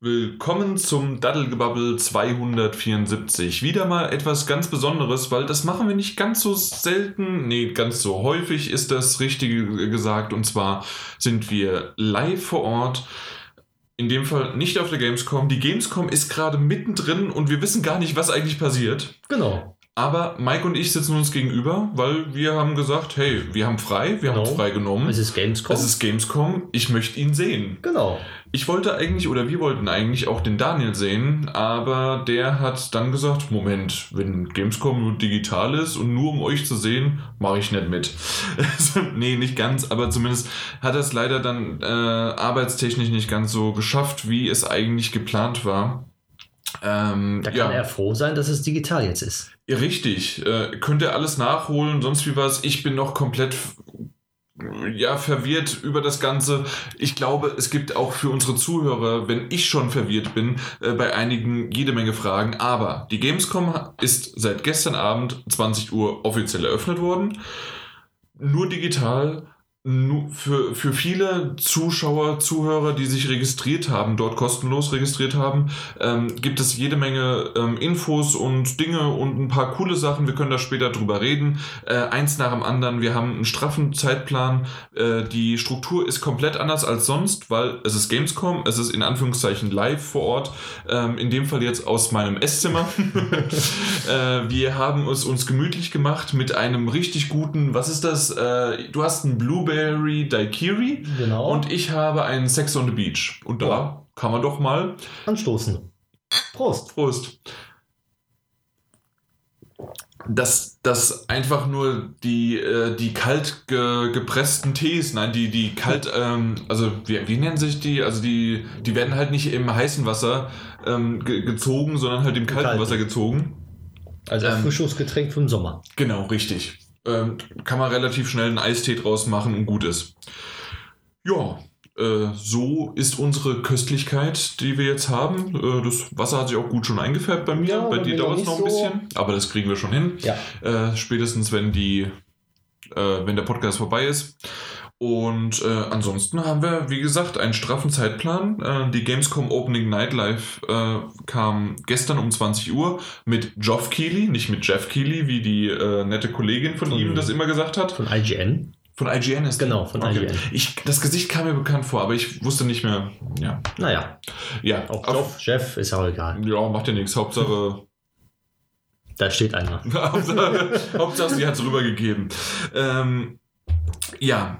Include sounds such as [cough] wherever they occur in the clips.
Willkommen zum Daddelgebabbel 274. Wieder mal etwas ganz Besonderes, weil das machen wir nicht ganz so selten, nee, ganz so häufig ist das Richtige gesagt. Und zwar sind wir live vor Ort. In dem Fall nicht auf der Gamescom. Die Gamescom ist gerade mittendrin und wir wissen gar nicht, was eigentlich passiert. Genau. Aber Mike und ich sitzen uns gegenüber, weil wir haben gesagt, hey, wir haben frei, wir Genau. haben frei genommen. Es ist Gamescom. Es ist Gamescom, ich möchte ihn sehen. genau. Ich wollte eigentlich, oder wir wollten eigentlich auch den Daniel sehen, aber der hat dann gesagt, Moment, wenn Gamescom nur digital ist und nur um euch zu sehen, mache ich nicht mit. [laughs] Nee, nicht ganz, aber zumindest hat er es leider dann äh, arbeitstechnisch nicht ganz so geschafft, wie es eigentlich geplant war. Ähm, Da kann er froh sein, dass es digital jetzt ist. Richtig. Äh, könnt ihr alles nachholen, sonst wie was. Ich bin noch komplett ja, verwirrt über das Ganze. Ich glaube, es gibt auch für unsere Zuhörer, wenn ich schon verwirrt bin, äh, bei einigen jede Menge Fragen. Aber die Gamescom ist seit gestern Abend 20 Uhr offiziell eröffnet worden. Nur digital. Für, für viele Zuschauer, Zuhörer, die sich registriert haben, dort kostenlos registriert haben, ähm, gibt es jede Menge ähm, Infos und Dinge und ein paar coole Sachen. Wir können da später drüber reden. Äh, eins nach dem anderen. Wir haben einen straffen Zeitplan. Äh, die Struktur ist komplett anders als sonst, weil es ist Gamescom, es ist in Anführungszeichen live vor Ort. Ähm, in dem Fall jetzt aus meinem Esszimmer. [laughs] äh, wir haben es uns gemütlich gemacht mit einem richtig guten, was ist das? Äh, du hast einen Blueberry Daiquiri. Genau. Und ich habe einen Sex on the Beach. Und da Ja. kann man doch mal. anstoßen. Prost. Prost. Dass das einfach nur die, äh, die kalt ge gepressten Tees, nein, die, die kalt, [laughs] ähm, also wie, wie nennen sich die? Also die, die werden halt nicht im heißen Wasser ähm, ge gezogen, sondern halt im kalten, Kalten. Wasser gezogen. Also Ähm. Erfrischungsgetränk für den Sommer. Genau, richtig. Ähm, kann man relativ schnell einen Eistee draus machen und gut ist. Ja, äh, so ist unsere Köstlichkeit, die wir jetzt haben. Äh, das Wasser hat sich auch gut schon eingefärbt bei mir. Ja, bei bei dir dauert es noch ein so. bisschen, aber das kriegen wir schon hin. Ja. Äh, spätestens wenn die, äh, wenn der Podcast vorbei ist. Und äh, ansonsten haben wir, wie gesagt, einen straffen Zeitplan. Äh, die Gamescom Opening Night Live äh, kam gestern um 20 Uhr mit Geoff Keighley, nicht mit Jeff Keighley, wie die äh, nette Kollegin von, Von- ihm das immer gesagt hat. Von IGN. Von IGN ist? Genau, von Okay. IGN. Ich, das Gesicht kam mir bekannt vor, aber ich wusste nicht mehr. Ja, Naja, ja. auch Joff, Chef ist auch egal. Ja, macht ja nichts. Hauptsache, Da steht einer. [laughs] Hauptsache, Hauptsache sie hat es rübergegeben. Ähm, ja.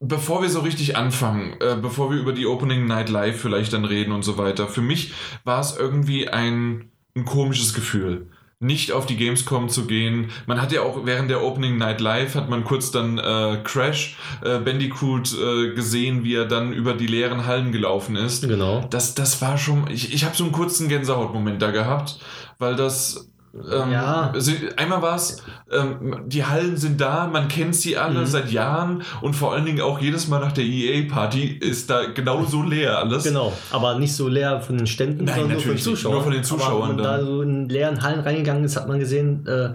Bevor wir so richtig anfangen, äh, bevor wir über die Opening Night Live vielleicht dann reden und so weiter, für mich war es irgendwie ein, ein komisches Gefühl. Nicht auf die Gamescom zu gehen. Man hat ja auch während der Opening Night Live hat man kurz dann äh, Crash äh, Bandicoot äh, gesehen, wie er dann über die leeren Hallen gelaufen ist Genau. das, das war schon, ich, ich habe so einen kurzen Gänsehautmoment da gehabt, weil das, ähm, Ja. sie- einmal war es, ähm, die Hallen sind da, man kennt sie alle Mhm. seit Jahren und vor allen Dingen auch jedes Mal nach der EA-Party ist da genauso leer alles. Genau. Aber nicht so leer von den Ständen, Nein, sondern nur von den. Zuschauern. Nur von den Zuschauern wenn man da so in leeren Hallen reingegangen ist, hat man gesehen, äh,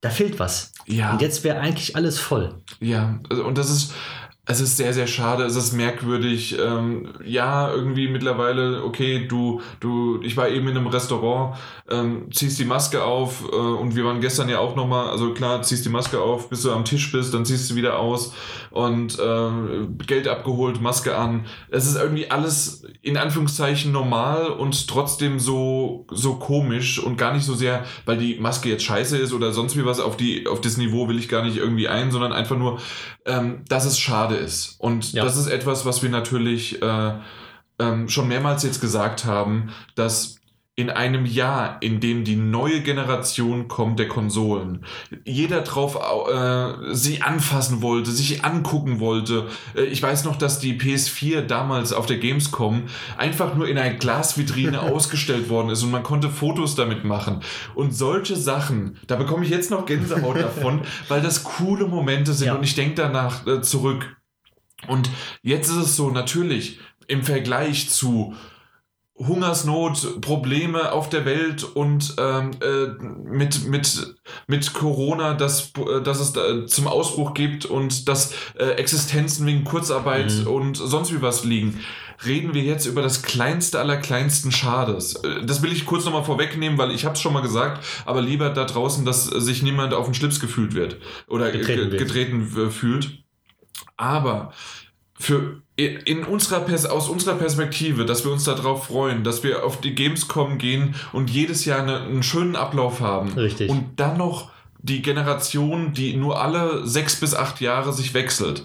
da fehlt was. Ja, Und jetzt wäre eigentlich alles voll. ja, also, und das ist, es ist sehr, sehr schade, es ist merkwürdig. Ähm, ja, irgendwie mittlerweile, okay, du, du, ich war eben in einem Restaurant, ähm, ziehst die Maske auf äh, und wir waren gestern ja auch nochmal, also klar, ziehst die Maske auf, bis du am Tisch bist, dann ziehst du wieder aus und äh, Geld abgeholt, Maske an. Es ist irgendwie alles in Anführungszeichen normal und trotzdem so, so komisch und gar nicht so sehr, weil die Maske jetzt scheiße ist oder sonst wie was, auf, die, auf das Niveau will ich gar nicht irgendwie ein, sondern einfach nur, ähm, dass es schade ist. Und Ja. das ist etwas, was wir natürlich äh, ähm, schon mehrmals jetzt gesagt haben, dass in einem Jahr, in dem die neue Generation kommt der Konsolen, jeder drauf äh, sie anfassen wollte, sich angucken wollte. Äh, ich weiß noch, dass die PS4 damals auf der Gamescom einfach nur in einer Glasvitrine [laughs] ausgestellt worden ist und man konnte Fotos damit machen. Und solche Sachen, da bekomme ich jetzt noch Gänsehaut [laughs] davon, weil das coole Momente sind Ja. und ich denke danach äh, zurück. Und jetzt ist es so, natürlich, im Vergleich zu Hungersnot, Probleme auf der Welt und ähm, äh, mit, mit, mit Corona, dass, äh, dass es da zum Ausbruch gibt und dass äh, Existenzen wegen Kurzarbeit Mhm. und sonst wie was liegen. reden wir jetzt über das kleinste aller kleinsten Schades. Äh, Das will ich kurz nochmal vorwegnehmen, weil ich habe es schon mal gesagt, aber lieber da draußen, dass sich niemand auf den Schlips gefühlt wird oder Getreten ge- wird. getreten äh, fühlt. Aber für in unserer Pers aus unserer Perspektive, dass wir uns darauf freuen, dass wir auf die Gamescom gehen und jedes Jahr eine, einen schönen Ablauf haben. Richtig. Und dann noch die Generation, die nur alle sechs bis acht Jahre sich wechselt.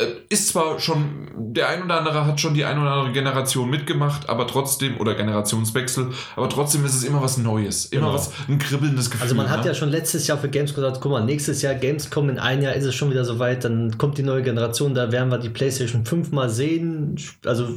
Äh, Ist zwar schon, der ein oder andere hat schon die ein oder andere Generation mitgemacht, aber trotzdem, oder Generationswechsel, aber trotzdem ist es immer was Neues. Immer Genau. was, ein kribbelndes Gefühl. Also man hat ne? ja schon letztes Jahr für Gamescom gesagt, guck mal, nächstes Jahr Gamescom, in ein Jahr ist es schon wieder soweit, dann kommt die neue Generation, da werden wir die Playstation 5 mal sehen, also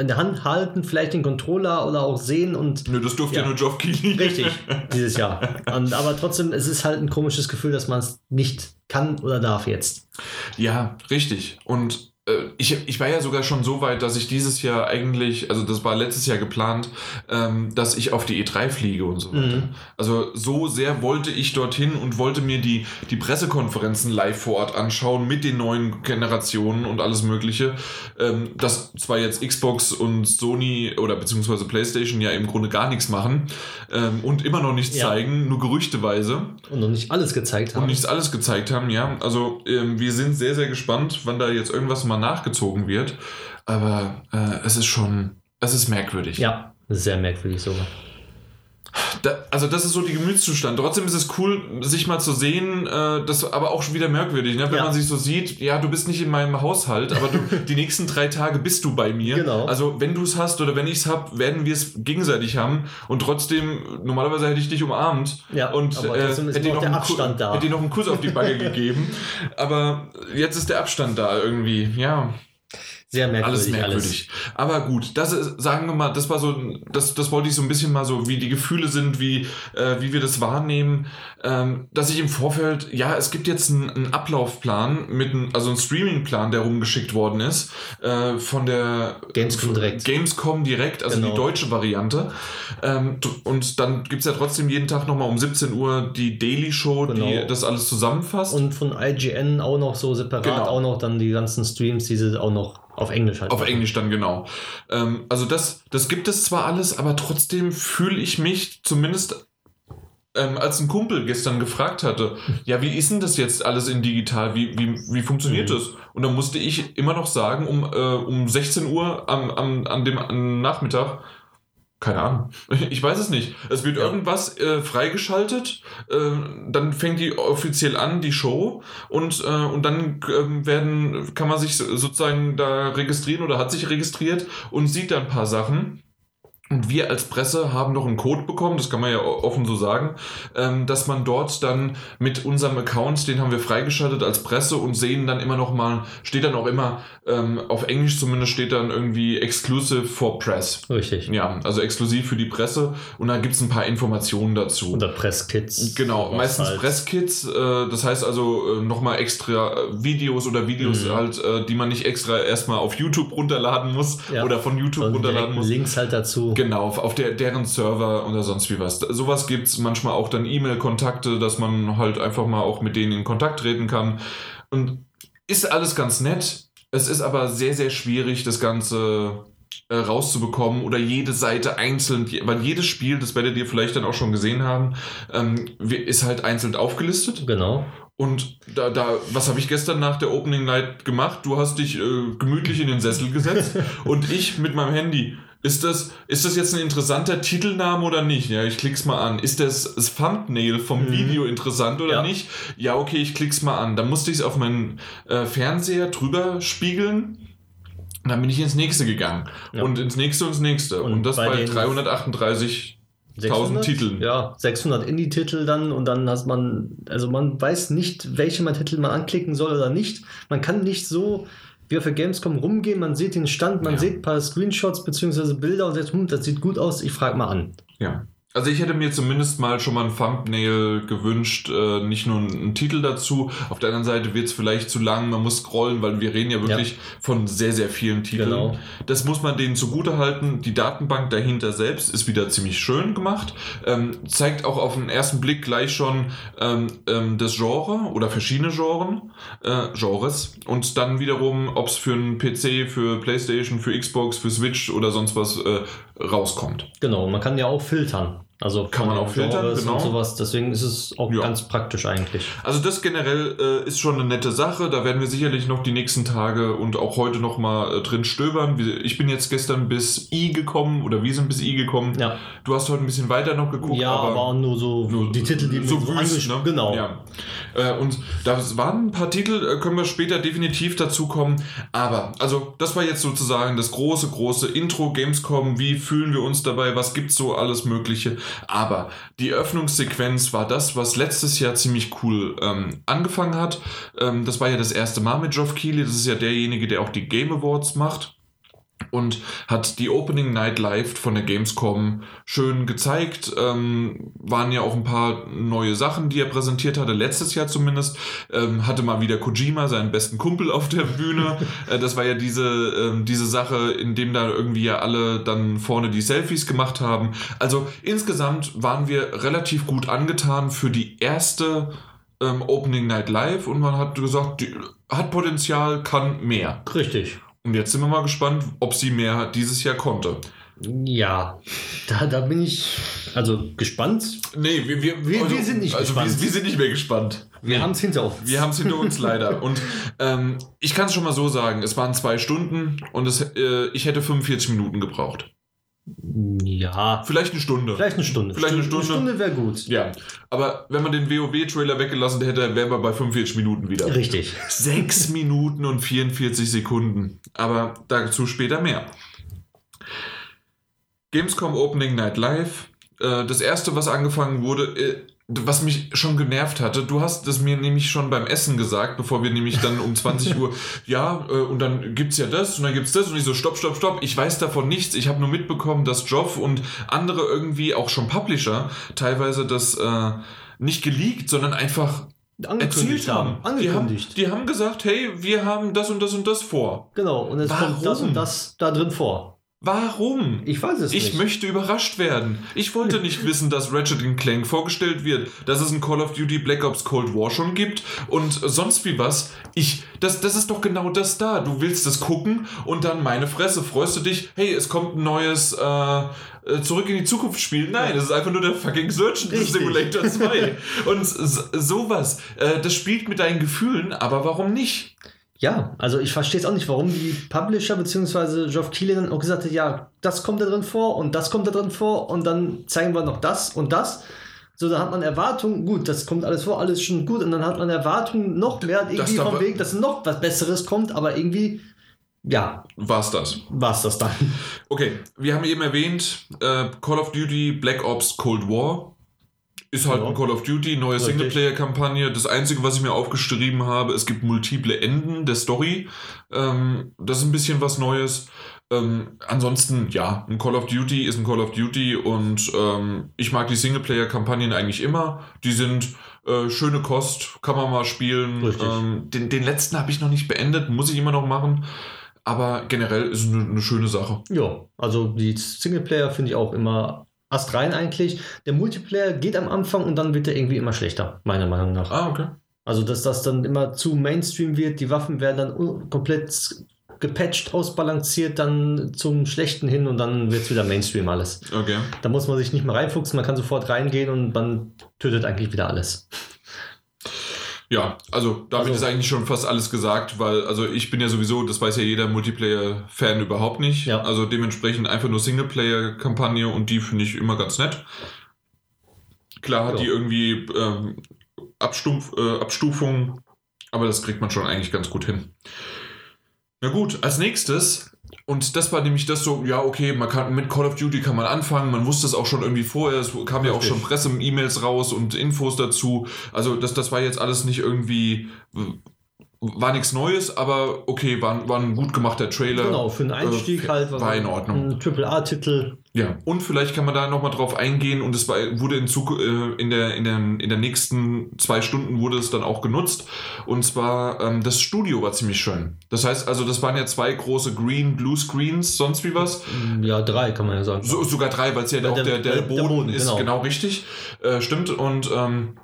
in der Hand halten, vielleicht den Controller oder auch sehen und Nö, das durfte ja, Ja. nur Geoff Keighley. richtig, dieses Jahr. Und, aber trotzdem, es ist halt ein komisches Gefühl, dass man es nicht kann oder darf jetzt. Ja, richtig. Und ich, ich war ja sogar schon so weit, dass ich dieses Jahr eigentlich, also das war letztes Jahr geplant, ähm, dass ich auf die E3 fliege und so weiter. Mhm. Also so sehr wollte ich dorthin und wollte mir die, die Pressekonferenzen live vor Ort anschauen mit den neuen Generationen und alles Mögliche. Ähm, dass zwar jetzt Xbox und Sony oder beziehungsweise PlayStation ja im Grunde gar nichts machen ähm, und immer noch nichts Ja. zeigen, nur gerüchteweise Und noch nicht alles gezeigt haben. und nichts alles gezeigt haben, ja. Also ähm, wir sind sehr, sehr gespannt, wann da jetzt irgendwas mal nachgezogen wird. Aber äh, es ist schon, es ist merkwürdig. ja, sehr merkwürdig sogar. Da, also das ist so die Gemütszustand. Trotzdem ist es cool, sich mal zu sehen, äh, das aber auch schon wieder merkwürdig, ne? wenn Ja. man sich so sieht, ja, du bist nicht in meinem Haushalt, aber du, [laughs] die nächsten drei Tage bist du bei mir. Genau. Also wenn du es hast oder wenn ich es habe, werden wir es gegenseitig haben und trotzdem, normalerweise hätte ich dich umarmt Ja, und aber äh, hätte dir noch einen Ku- Abstand da. hätte dir noch einen Kuss auf die Backe [laughs] gegeben. Aber jetzt ist der Abstand da irgendwie, ja. Sehr merkwürdig Alles merkwürdig. Aber gut, das ist, sagen wir mal, das war so, das, das wollte ich so ein bisschen mal so, wie die Gefühle sind, wie, äh, wie wir das wahrnehmen, ähm, dass ich im Vorfeld, ja, es gibt jetzt einen, einen Ablaufplan mit einem, also einen Streamingplan, der rumgeschickt worden ist, äh, von der Gamescom direkt. Gamescom direkt, also Genau. die deutsche Variante. Ähm, und dann gibt es ja trotzdem jeden Tag nochmal um 17 Uhr die Daily Show, die Genau. das alles zusammenfasst. Und von IGN auch noch so separat, Genau. auch noch dann die ganzen Streams, diese auch noch auf Englisch halt. Auf Englisch dann genau. Ähm, also das, das gibt es zwar alles, aber trotzdem fühle ich mich zumindest, ähm, als ein Kumpel gestern gefragt hatte, ja, wie ist denn das jetzt alles in digital? Wie, wie, wie funktioniert Mhm. das? Und dann musste ich immer noch sagen, um, äh, um 16 Uhr am, am, an dem am Nachmittag, keine Ahnung. [laughs] Ich weiß es nicht. Es wird Ja. irgendwas äh, freigeschaltet, äh, dann fängt die offiziell an, die Show, und, äh, und dann ähm, werden, kann man sich so- sozusagen da registrieren oder hat sich registriert und sieht dann ein paar Sachen. Und wir als Presse haben noch einen Code bekommen, das kann man ja offen so sagen, ähm, dass man dort dann mit unserem Account, den haben wir freigeschaltet als Presse und sehen dann immer noch mal, steht dann auch immer, ähm, auf Englisch zumindest steht dann irgendwie exclusive for press. Richtig. Ja, also exklusiv für die Presse und da gibt es ein paar Informationen dazu. Oder Presskits. Genau, meistens halt. Presskits, äh, das heißt also äh, nochmal extra äh, Videos oder Videos Mhm. halt, äh, die man nicht extra erstmal auf YouTube runterladen muss Ja. oder von YouTube Und runterladen muss. Links halt dazu. Genau, auf, der, deren Server oder sonst wie was. Sowas gibt es manchmal auch dann E-Mail-Kontakte, dass man halt einfach mal auch mit denen in Kontakt treten kann. Und ist alles ganz nett. Es ist aber sehr, sehr schwierig, das Ganze äh, rauszubekommen oder jede Seite einzeln, weil jedes Spiel, das werdet ihr vielleicht dann auch schon gesehen haben, ähm, ist halt einzeln aufgelistet. Genau. Und da, da, was habe ich gestern nach der Opening Night gemacht? Du hast dich äh, gemütlich in den Sessel gesetzt [laughs] und ich mit meinem Handy. Ist das, ist das jetzt ein interessanter Titelname oder nicht? Ja, ich klick's mal an. Ist das, das Thumbnail vom Mhm. Video interessant oder Ja. nicht? Ja, okay, ich klick's mal an. Dann musste ich es auf meinen äh, Fernseher drüber spiegeln. Und dann bin ich ins nächste gegangen. Ja. Und ins nächste und ins nächste. Und, Und das bei bei, den 338 1000 Titeln. Ja, 600 Indie-Titel dann und dann hat man, also man weiß nicht, welche man Titel man anklicken soll oder nicht. Man kann nicht so wie auf der Gamescom rumgehen, man sieht den Stand, man Ja. sieht ein paar Screenshots bzw. Bilder und sagt, hm, das sieht gut aus, ich frage mal an. Ja. Also ich hätte mir zumindest mal schon mal ein Thumbnail gewünscht, äh, nicht nur einen Titel dazu. Auf der anderen Seite wird es vielleicht zu lang, man muss scrollen, weil wir reden ja wirklich ja. von sehr, sehr vielen Titeln. Genau. Das muss man denen zugute halten. Die Datenbank dahinter selbst ist wieder ziemlich schön gemacht. Ähm, zeigt auch auf den ersten Blick gleich schon ähm, ähm, das Genre oder verschiedene Genren, äh, Genres. Und dann wiederum, ob es für einen PC, für Playstation, für Xbox, für Switch oder sonst was äh, rauskommt. Genau, man kann ja auch filtern. Also kann man auch filtern, genau. Und sowas. Deswegen ist es auch ja. ganz praktisch eigentlich. Also das generell äh, ist schon eine nette Sache. Da werden wir sicherlich noch die nächsten Tage und auch heute noch mal äh, drin stöbern. Ich bin jetzt gestern bis I gekommen oder wir sind bis I gekommen. Ja. Du hast heute ein bisschen weiter noch geguckt. Ja, aber, aber nur so nur die Titel, die so, so wüst, ne? Genau. Ja. Äh, und da waren ein paar Titel, äh, können wir später definitiv dazu kommen. Aber, also das war jetzt sozusagen das große, große Intro Gamescom. Wie fühlen wir uns dabei? Was gibt's so alles Mögliche? Aber die Öffnungssequenz war das, was letztes Jahr ziemlich cool ähm, angefangen hat. Ähm, das war ja das erste Mal mit Geoff Keighley. Das ist ja derjenige, der auch die Game Awards macht und hat die Opening Night Live von der Gamescom schön gezeigt. Ähm, waren ja auch ein paar neue Sachen, die er präsentiert hatte, letztes Jahr zumindest. Ähm, hatte mal wieder Kojima, seinen besten Kumpel, auf der Bühne. [laughs] äh, das war ja diese, ähm, diese Sache, in dem da irgendwie ja alle dann vorne die Selfies gemacht haben. Also insgesamt waren wir relativ gut angetan für die erste ähm, Opening Night Live und man hat gesagt, die hat Potenzial, kann mehr. Richtig. Und jetzt sind wir mal gespannt, ob sie mehr dieses Jahr konnte. Ja, da, da bin ich also gespannt. Nee, wir, wir, wir, also, wir sind nicht also gespannt. Wir, wir, sind nicht mehr gespannt. Wir nee. haben es hinter uns. Wir haben es hinter uns leider. [laughs] Und ähm, ich kann es schon mal so sagen, es waren zwei Stunden und es, äh, ich hätte 45 Minuten gebraucht. Ja. Vielleicht eine Stunde. Vielleicht eine Stunde. Vielleicht eine Stunde. Eine Stunde wäre gut. Ja. Aber wenn man den WoW-Trailer weggelassen hätte, wären wir bei 45 Minuten wieder. Richtig. 6 [laughs] Minuten und 44 Sekunden. Aber dazu später mehr. Gamescom Opening Night Live. Äh, das erste, was angefangen wurde, äh, was mich schon genervt hatte, du hast es mir nämlich schon beim Essen gesagt, bevor wir nämlich dann um [laughs] 20 Uhr, ja, äh, und dann gibt's ja das und dann gibt's das und ich so, stopp, stopp, stopp, ich weiß davon nichts, ich habe nur mitbekommen, dass Joff und andere irgendwie, auch schon Publisher, teilweise das äh, nicht geleakt, sondern einfach angekündigt haben. haben. Angekündigt. Die, haben, die haben gesagt, hey, wir haben das und das und das vor. Genau, und es kommt das und das da drin vor. Warum? Ich weiß es ich nicht. Ich möchte überrascht werden. Ich wollte [laughs] nicht wissen, dass Ratchet Clank vorgestellt wird, dass es ein Call of Duty Black Ops Cold War schon gibt und sonst wie was. Ich, das, das ist doch genau das da. Du willst das gucken und dann meine Fresse, freust du dich, hey, es kommt ein neues äh, äh Zurück in die Zukunft Spiel. Nein, das ist einfach nur der fucking Search Simulator 2. [laughs] und sowas. Äh, das spielt mit deinen Gefühlen, aber warum nicht? Ja, also ich verstehe es auch nicht, warum die Publisher bzw. Geoff Keighley dann auch gesagt hat, ja, das kommt da drin vor und das kommt da drin vor und dann zeigen wir noch das und das. So, da hat man Erwartungen, gut, das kommt alles vor, alles schon gut und dann hat man Erwartungen noch mehr irgendwie vom Weg, dass noch was Besseres kommt, aber irgendwie, ja. War's das? War's das dann. Okay, wir haben eben erwähnt, äh, Call of Duty Black Ops Cold War ist halt ja. ein Call of Duty, neue Singleplayer-Kampagne. Das Einzige, was ich mir aufgeschrieben habe, es gibt multiple Enden der Story. Ähm, das ist ein bisschen was Neues. Ähm, ansonsten, ja, ein Call of Duty ist ein Call of Duty und ähm, ich mag die Singleplayer-Kampagnen eigentlich immer. Die sind äh, schöne Kost, kann man mal spielen. Ähm, den, den letzten habe ich noch nicht beendet, muss ich immer noch machen. Aber generell ist es eine, eine schöne Sache. Ja, also die Singleplayer finde ich auch immer astrein eigentlich. Der Multiplayer geht am Anfang und dann wird er irgendwie immer schlechter, meiner Meinung nach. Ah, okay. Also, dass das dann immer zu Mainstream wird, die Waffen werden dann komplett gepatcht, ausbalanciert, dann zum Schlechten hin und dann wird es wieder Mainstream alles. Okay. Da muss man sich nicht mehr reinfuchsen, man kann sofort reingehen und man tötet eigentlich wieder alles. Ja, also damit also, ist eigentlich schon fast alles gesagt, weil also ich bin ja sowieso, das weiß ja jeder Multiplayer-Fan überhaupt nicht. Ja. Also dementsprechend einfach nur Singleplayer-Kampagne und die finde ich immer ganz nett. Klar hat ja. die irgendwie ähm, Abstuf, äh, Abstufung, aber das kriegt man schon eigentlich ganz gut hin. Na gut, als nächstes und das war nämlich das so, ja, okay, man kann mit Call of Duty kann man anfangen, man wusste es auch schon irgendwie vorher, es kam ja auch schon Presse-E-Mails raus und Infos dazu. Also das, das war jetzt alles nicht irgendwie war nichts Neues, aber okay, war, war ein gut gemachter Trailer. Genau, für einen Einstieg Äh, halt. war in Ordnung. Ein AAA-Titel. Ja, und vielleicht kann man da nochmal drauf eingehen und es war, wurde in, Zug, äh, in, der, in, der, in der nächsten zwei Stunden wurde es dann auch genutzt. Und zwar, ähm, das Studio war ziemlich schön. Das heißt also, das waren ja zwei große Green Blue Screens, sonst wie was. Ja, drei kann man ja sagen. So, sogar drei, weil es ja Weil auch der- der, der, der Boden, Boden, ist, genau. genau, richtig. Äh, stimmt. Und ähm,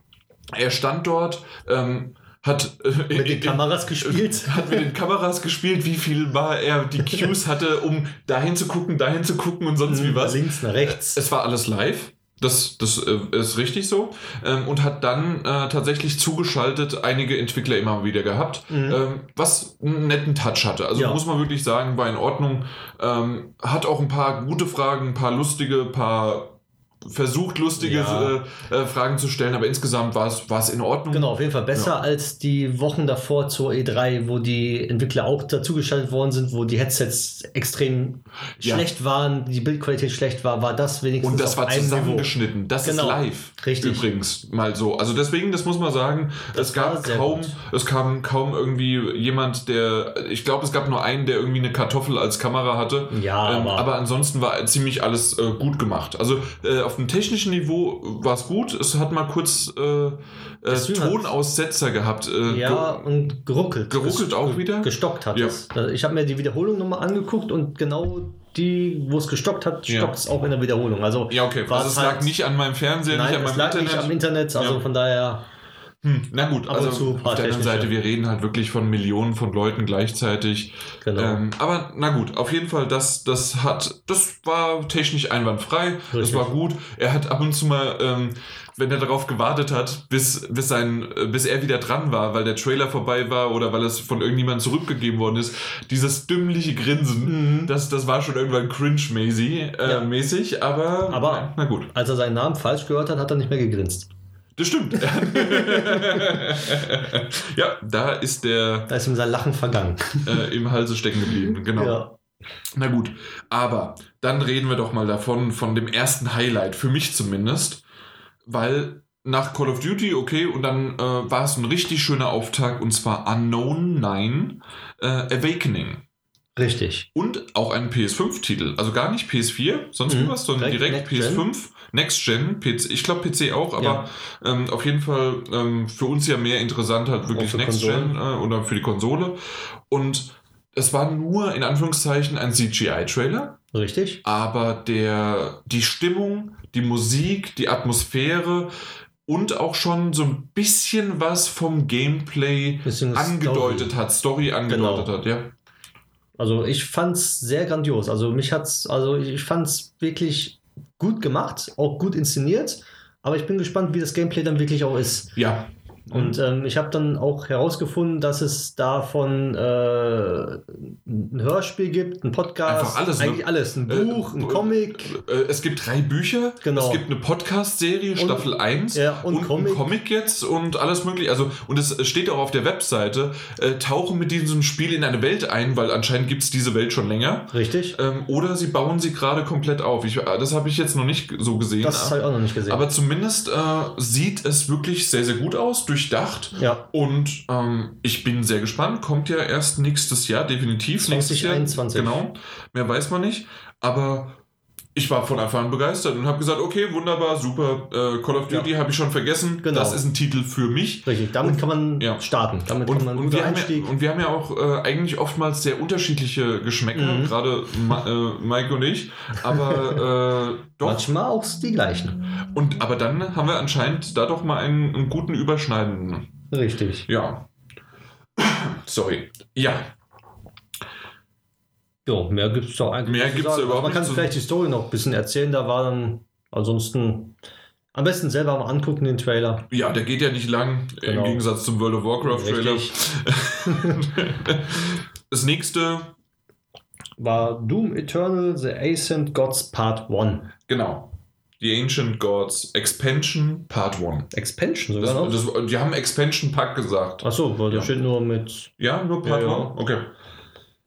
er stand dort, ähm, hat äh, Mit den Kameras gespielt. [laughs] hat mit den Kameras gespielt, wie viel mal er die [laughs] Cues hatte, um dahin zu gucken, dahin zu gucken und sonst wie was. Links nach rechts. Es war alles live. Das, das äh, ist richtig so. Ähm, und hat dann äh, tatsächlich zugeschaltet einige Entwickler immer wieder gehabt, Mhm. ähm, was einen netten Touch hatte. Also Ja. muss man wirklich sagen, war in Ordnung. Ähm, hat auch ein paar gute Fragen, ein paar lustige, ein paar versucht lustige Ja. äh, äh, Fragen zu stellen, aber insgesamt war es in Ordnung. Genau, auf jeden Fall besser Ja. als die Wochen davor zur E3, wo die Entwickler auch dazugeschaltet worden sind, wo die Headsets extrem Ja. schlecht waren, die Bildqualität schlecht war, war das wenigstens Und das auf war einem Niveau. zusammengeschnitten. Das Genau. ist live. Richtig. Übrigens mal so. Also deswegen, das muss man sagen, Das es gab kaum, gut. es kam kaum irgendwie jemand, der, ich glaube, es gab nur einen, der irgendwie eine Kartoffel als Kamera hatte. Ja, Ähm, aber- aber ansonsten war ziemlich alles äh, gut gemacht. Also äh, auf dem technischen Niveau war es gut. Es hat mal kurz äh, äh, Tonaussetzer gehabt. Äh, Ja, und geruckelt. Geruckelt auch wieder? Gestockt hat Ja. es. Also Ich habe mir die Wiederholung nochmal angeguckt und genau die, wo es gestockt hat, Ja. stockt es auch in der Wiederholung. Also ja, okay. war Also es es lag halt- nicht an meinem Fernseher, Nein, nicht an es meinem lag Internet. nicht am Internet, also Ja. von daher. Hm, na gut, also zu auf der anderen. Seite, wir reden halt wirklich von Millionen von Leuten gleichzeitig. Genau. Ähm, aber na gut, auf jeden Fall, das, das hat, das war technisch einwandfrei, das Richtig. war gut. Er hat ab und zu mal, ähm, wenn er darauf gewartet hat, bis, bis, sein, bis er wieder dran war, weil der Trailer vorbei war oder weil es von irgendjemandem zurückgegeben worden ist, dieses dümmliche Grinsen, Mhm. das, das war schon irgendwann cringe-mäßig, äh, Ja. mäßig, aber, Aber- na gut. Als er seinen Namen falsch gehört hat, hat er nicht mehr gegrinst. Das stimmt. [laughs] ja, da ist der Da ist ihm sein Lachen vergangen. äh, im Halse stecken geblieben. Genau. Ja. Na gut, aber dann reden wir doch mal davon, von dem ersten Highlight, für mich zumindest, weil nach Call of Duty, okay, und dann äh, war es ein richtig schöner Auftakt und zwar Unknown 9 äh, Awakening. Richtig. Und auch ein PS5-Titel. Also gar nicht PS4, sonst Mhm. was, sondern Direkt direkt, Next Gen. PS5, Next Gen, PC, ich glaube PC auch, aber ähm, auf jeden Fall ähm, für uns ja mehr interessant halt wirklich Next Gen äh, oder für die Konsole. Und es war nur in Anführungszeichen ein CGI-Trailer, Richtig. aber der, die Stimmung, die Musik, die Atmosphäre und auch schon so ein bisschen was vom Gameplay Bisschen angedeutet Story. hat, Story angedeutet Genau. hat, ja. Also ich fand's sehr grandios. Also mich hat's, also ich fand's wirklich gut gemacht, auch gut inszeniert. Aber ich bin gespannt, wie das Gameplay dann wirklich auch ist. Ja. Und ähm, ich habe dann auch herausgefunden, dass es davon äh, ein Hörspiel gibt, ein Podcast, Einfach alles, ne? eigentlich alles, ein Äh, Buch, ein äh, Comic. Äh, Es gibt drei Bücher, Genau. es gibt eine Podcast-Serie, Staffel 1 ja, und und, Comic. ein Comic jetzt und alles mögliche. Also, und es steht auch auf der Webseite, äh, tauchen mit diesem Spiel in eine Welt ein, weil anscheinend gibt es diese Welt schon länger. Richtig. Ähm, oder sie bauen sie gerade komplett auf. Ich, äh, das habe ich jetzt noch nicht so gesehen. Das habe ich auch noch nicht gesehen. aber zumindest sieht es wirklich sehr, sehr gut aus, durchdacht. ja, Und ähm, ich bin sehr gespannt. Kommt ja erst nächstes Jahr, definitiv. nächstes Jahr. 2021. Genau. Mehr weiß man nicht. Aber ich war von Anfang an begeistert und habe gesagt, okay, wunderbar, super. Äh, Call of Duty habe ich schon vergessen. Genau. Das ist ein Titel für mich. richtig. Damit Und- kann man ja. starten. Damit Und, kann man und, wir Einstieg. ja, und wir haben ja auch äh, eigentlich oftmals sehr unterschiedliche Geschmäcker, Mhm. gerade Ma äh, Mike und ich. Aber äh, doch. Manchmal auch die gleichen. Und, aber dann haben wir anscheinend da doch mal einen, einen guten Überschneidenden. Richtig. Ja. Sorry. Ja, Ja, mehr gibt es doch eigentlich Mehr sagen. da überhaupt Man kann vielleicht die Story noch ein bisschen erzählen. Da war dann ansonsten am besten selber mal angucken, den Trailer. ja, der geht ja nicht lang, Genau. im Gegensatz zum World of Warcraft Trailer. Richtig. [laughs] Das nächste, War Doom Eternal The Ascent Gods Part 1. genau. The Ancient Gods Expansion Part 1. Expansion Das, sogar noch? das, die haben Expansion Pack gesagt. Achso, weil da Ja. steht nur mit. Ja, nur Part Ja, 1? ja. Okay.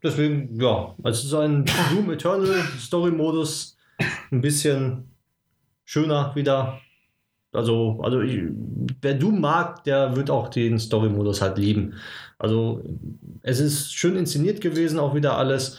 Deswegen, ja, also es ist ein Doom Eternal Story-Modus. Ein bisschen schöner wieder. Also, also ich, wer Doom mag, der wird auch den Story-Modus halt lieben. Also es ist schön inszeniert gewesen, auch wieder alles.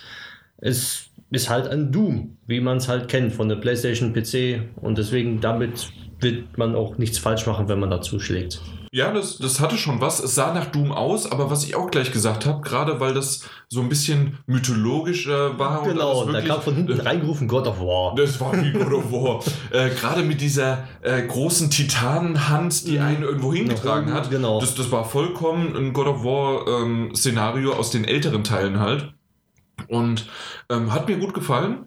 Es ist halt ein Doom, wie man es halt kennt von der PlayStation PC und deswegen damit wird man auch nichts falsch machen, wenn man da zuschlägt. Ja, das, das hatte schon was. Es sah nach Doom aus, aber was ich auch gleich gesagt habe, gerade weil das so ein bisschen mythologischer war. Genau, und da kam von hinten reingerufen God of War. Das war wie God of War. [laughs] äh, gerade mit dieser äh, großen Titanenhand, die Mhm. einen irgendwo hingetragen hat. Genau. Das, das war vollkommen ein God of War-Szenario aus den älteren Teilen halt. Und ähm, hat mir gut gefallen.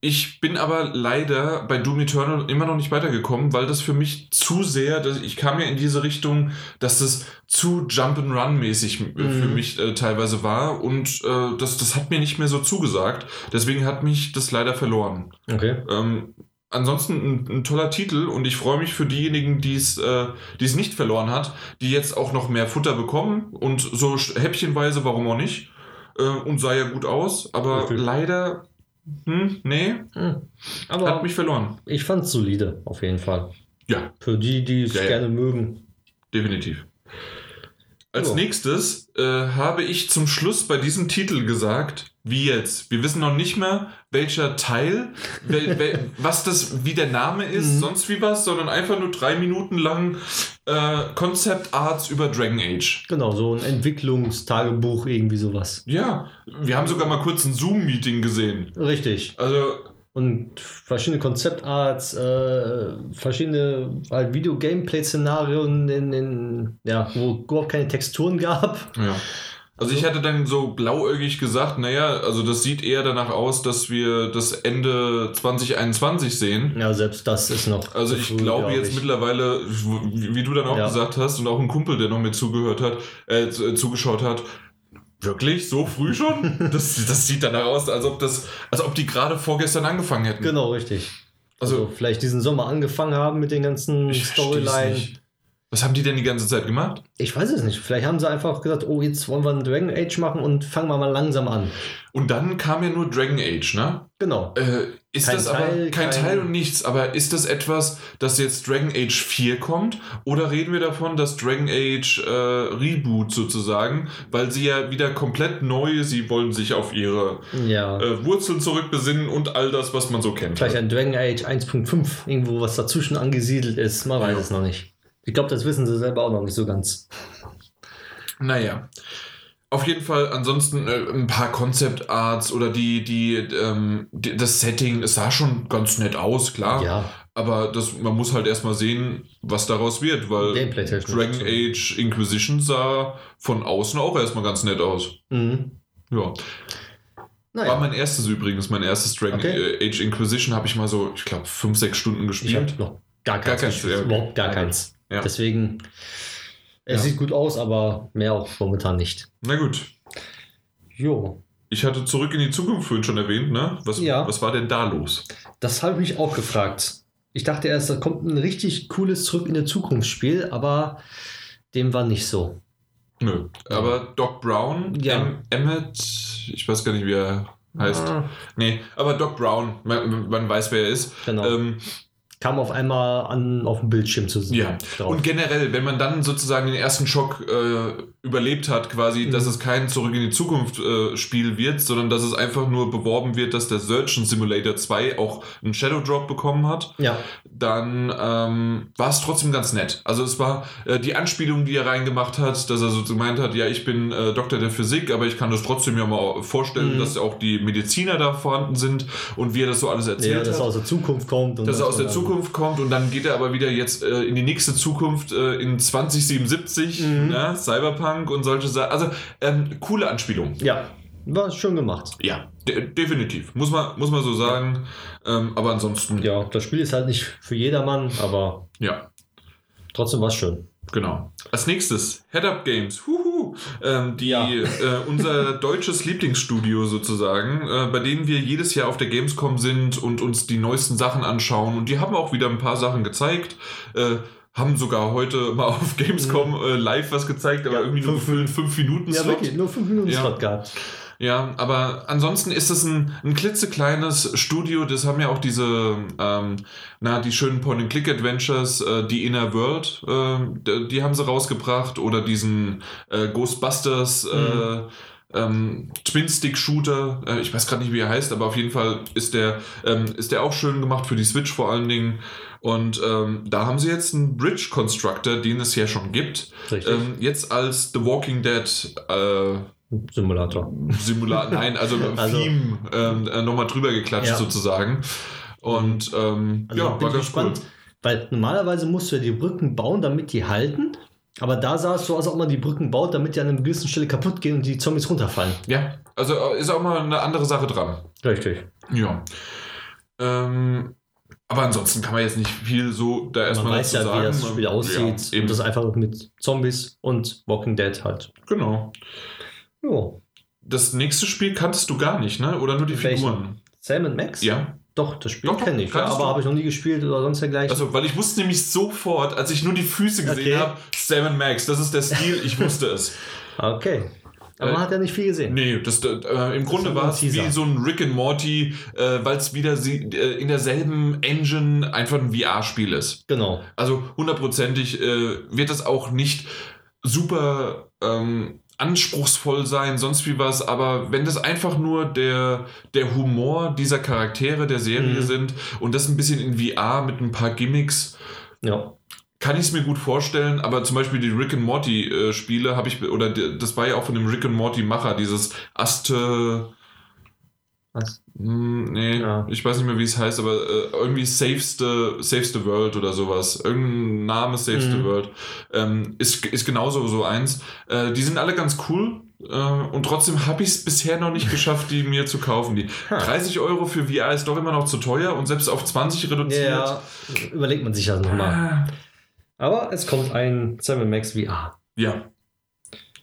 Ich bin aber leider bei Doom Eternal immer noch nicht weitergekommen, weil das für mich zu sehr, ich kam ja in diese Richtung, dass das zu Jump-and-Run-mäßig äh, für Mhm. mich äh, teilweise war und äh, das, das hat mir nicht mehr so zugesagt. Deswegen hat mich das leider verloren. Okay. Ähm, ansonsten ein, ein toller Titel und ich freue mich für diejenigen, die es äh, die es nicht verloren hat, die jetzt auch noch mehr Futter bekommen und so häppchenweise, warum auch nicht. Äh, und sah ja gut aus, aber Richtig. leider, hm, nee, Hm. Aber hat mich verloren. ich fand es solide, auf jeden Fall. Ja, Für die, die es Ja, ja. gerne mögen. definitiv. Als So. nächstes äh, habe ich zum Schluss bei diesem Titel gesagt, wie jetzt. Wir wissen noch nicht mehr, welcher Teil, wel, wel, [laughs] was das, wie der Name ist, Mhm. sonst wie was, sondern einfach nur drei Minuten lang äh, Concept Arts über Dragon Age. Genau, so ein Entwicklungstagebuch, irgendwie sowas. Ja, wir haben sogar mal kurz ein Zoom-Meeting gesehen. Richtig. Also, Und verschiedene Konzeptarts, äh, verschiedene halt Video-Gameplay-Szenarien, in, in, ja, wo überhaupt keine Texturen gab. ja. Also ich hatte dann so blauäugig gesagt, naja, also das sieht eher danach aus, dass wir das Ende 2021 sehen. Ja, selbst das ist noch. Also ich früh, glaube glaub jetzt ich. mittlerweile, wie du dann auch Ja. gesagt hast und auch ein Kumpel, der noch mit zugehört hat, äh, äh, zugeschaut hat, wirklich so früh schon? [laughs] das, das sieht danach aus, als ob das, als ob die gerade vorgestern angefangen hätten. Genau, richtig. Also, Also, vielleicht diesen Sommer angefangen haben mit den ganzen Storylines. Was haben die denn die ganze Zeit gemacht? Ich weiß es nicht. Vielleicht haben sie einfach gesagt, oh, jetzt wollen wir einen Dragon Age machen und fangen wir mal langsam an. Und dann kam ja nur Dragon Age, ne? Genau. Äh, ist Kein das aber Teil, kein kein- Teil und nichts, aber ist das etwas, dass jetzt Dragon Age 4 kommt? Oder reden wir davon, dass Dragon Age äh, Reboot sozusagen, weil sie ja wieder komplett neu, sie wollen sich auf ihre Ja. äh, Wurzeln zurückbesinnen und all das, was man so kennt. Vielleicht ein Dragon Age 1.5, irgendwo was dazwischen angesiedelt ist. Man weiß Ja. es noch nicht. Ich glaube, das wissen sie selber auch noch nicht so ganz. Naja. Auf jeden Fall, ansonsten äh, ein paar Concept Arts oder die, die, ähm, die, das Setting, es sah schon ganz nett aus, klar. Ja, Aber das, man muss halt erstmal sehen, was daraus wird, weil. Dragon Age Inquisition sah von außen auch erstmal ganz nett aus. Mhm. Ja. War Naja, mein erstes übrigens, mein erstes Dragon Okay. Age Inquisition habe ich mal so, ich glaube, fünf, sechs Stunden ich gespielt. habe noch gar Gar keins. keins, ja, okay. Überhaupt gar keins. Ja. Deswegen, es Ja. sieht gut aus, aber mehr auch momentan nicht. Na gut. Jo, Ich hatte zurück in die Zukunft vorhin schon erwähnt, ne? Was, Ja. was war denn da los? das habe ich mich auch gefragt. Ich dachte erst, da kommt ein richtig cooles Zurück in die Zukunft-Spiel, aber dem war nicht so. Nö. Aber Doc Brown, Ja. em Emmett, ich weiß gar nicht, wie er heißt. Ah, Nee, aber Doc Brown, man, man weiß, wer er ist. genau. Ähm, Kam auf einmal an, auf dem Bildschirm zu sehen. Ja, drauf. Und generell, wenn man dann sozusagen den ersten Schock äh, überlebt hat, quasi, Mhm. dass es kein Zurück in die Zukunft äh, Spiel wird, sondern dass es einfach nur beworben wird, dass der Surgeon Simulator 2 auch einen Shadow Drop bekommen hat, ja, dann ähm, war es trotzdem ganz nett. Also es war äh, die Anspielung, die er reingemacht hat, dass er so gemeint hat, ja, ich bin äh, Doktor der Physik, aber ich kann das trotzdem ja mal vorstellen, Mhm. dass auch die Mediziner da vorhanden sind und wie er das so alles ja erzählt dass hat er aus der Zukunft kommt. Und dass er aus der man Zukunft kommt und dann geht er aber wieder jetzt äh, in die nächste Zukunft äh, in 2077, Mhm. ne? Cyberpunk und solche Sachen. Also ähm, coole Anspielung. Ja, war schön gemacht. Ja, de definitiv. Muss man, muss man so sagen. Ähm, aber ansonsten, ja. Ja, das Spiel ist halt nicht für jedermann, aber trotzdem war es schön. genau. Als nächstes, Head Up Games. Huhu. Ähm, die, Ja. äh, unser [laughs] deutsches Lieblingsstudio sozusagen, äh, bei dem wir jedes Jahr auf der Gamescom sind und uns die neuesten Sachen anschauen. Und die haben auch wieder ein paar Sachen gezeigt. Äh, haben sogar heute mal [laughs] auf Gamescom äh, live was gezeigt, aber Ja, irgendwie nur fünf- 5 Minuten Ja, Slot. wirklich, nur fünf Minuten Ja. Slot gehabt. Ja, aber ansonsten ist es ein, ein klitzekleines Studio. Das haben ja auch diese, ähm, na, die schönen Point-and-Click-Adventures, äh, die Inner World, äh, die, haben sie rausgebracht. Oder diesen äh, Ghostbusters, äh, ähm, Twin-Stick-Shooter. Äh, ich weiß gerade nicht, wie er heißt, aber auf jeden Fall ist der, ähm, ist der auch schön gemacht für die Switch vor allen Dingen. Und ähm, da haben sie jetzt einen Bridge Constructor, den es ja schon gibt. Ähm, jetzt als The Walking Dead äh, Simulator. Simulator, nein, also, [laughs] Also- Theme ähm, äh, nochmal drüber geklatscht Ja. sozusagen. Und ähm, Also ja, bin war ich ganz cool. gespannt, weil normalerweise musst du ja die Brücken bauen, damit die halten. Aber da sah es so aus, als ob man die Brücken baut, damit die an einer gewissen Stelle kaputt gehen und die Zombies runterfallen. Ja, also äh, ist auch mal eine andere Sache dran. Richtig. Ja. Ähm, aber ansonsten kann man jetzt nicht viel so da Man erstmal weiß dazu ja, sagen. wie das Spiel aussieht. Ja, eben. und das einfach mit Zombies und Walking Dead halt. genau. Jo. Das nächste Spiel kanntest du gar nicht, ne? Oder nur die Welchen? Figuren? Sam Max? Ja. Doch, das Spiel kenne ich. Ja, aber habe ich noch nie gespielt oder sonst dergleichen. Also, weil ich wusste nämlich sofort, als ich nur die Füße gesehen Okay. habe, Seven Max, das ist der Stil, ich wusste es. [laughs] okay. Aber Äh, man hat ja nicht viel gesehen. Nee, das, äh, im Grunde war es wie so ein Rick and Morty, äh, weil es wieder sie, äh, in derselben Engine einfach ein VR-Spiel ist. Genau. Also hundertprozentig äh, wird das auch nicht super ähm, anspruchsvoll sein, sonst wie was, aber wenn das einfach nur der, der Humor dieser Charaktere der Serie Mhm. sind und das ein bisschen in VR mit ein paar Gimmicks, Ja. kann ich es mir gut vorstellen, aber zum Beispiel die Rick and Morty äh, Spiele habe ich, oder das war ja auch von dem Rick and Morty Macher, dieses Aste, Was? hm, nee, Ja. ich weiß nicht mehr, wie es heißt, aber äh, irgendwie Saves the, Saves the World oder sowas. Irgendein Name Saves the Mhm. World. Ähm, ist, ist genauso so eins. Äh, die sind alle ganz cool. Äh, und trotzdem habe ich es bisher noch nicht [laughs] geschafft, die mir zu kaufen. Die Ha. 30 Euro für VR ist doch immer noch zu teuer und selbst auf 20 reduziert. Ja, überlegt man sich das nochmal. Ah. Aber es kommt ein Sam Max VR. Ja,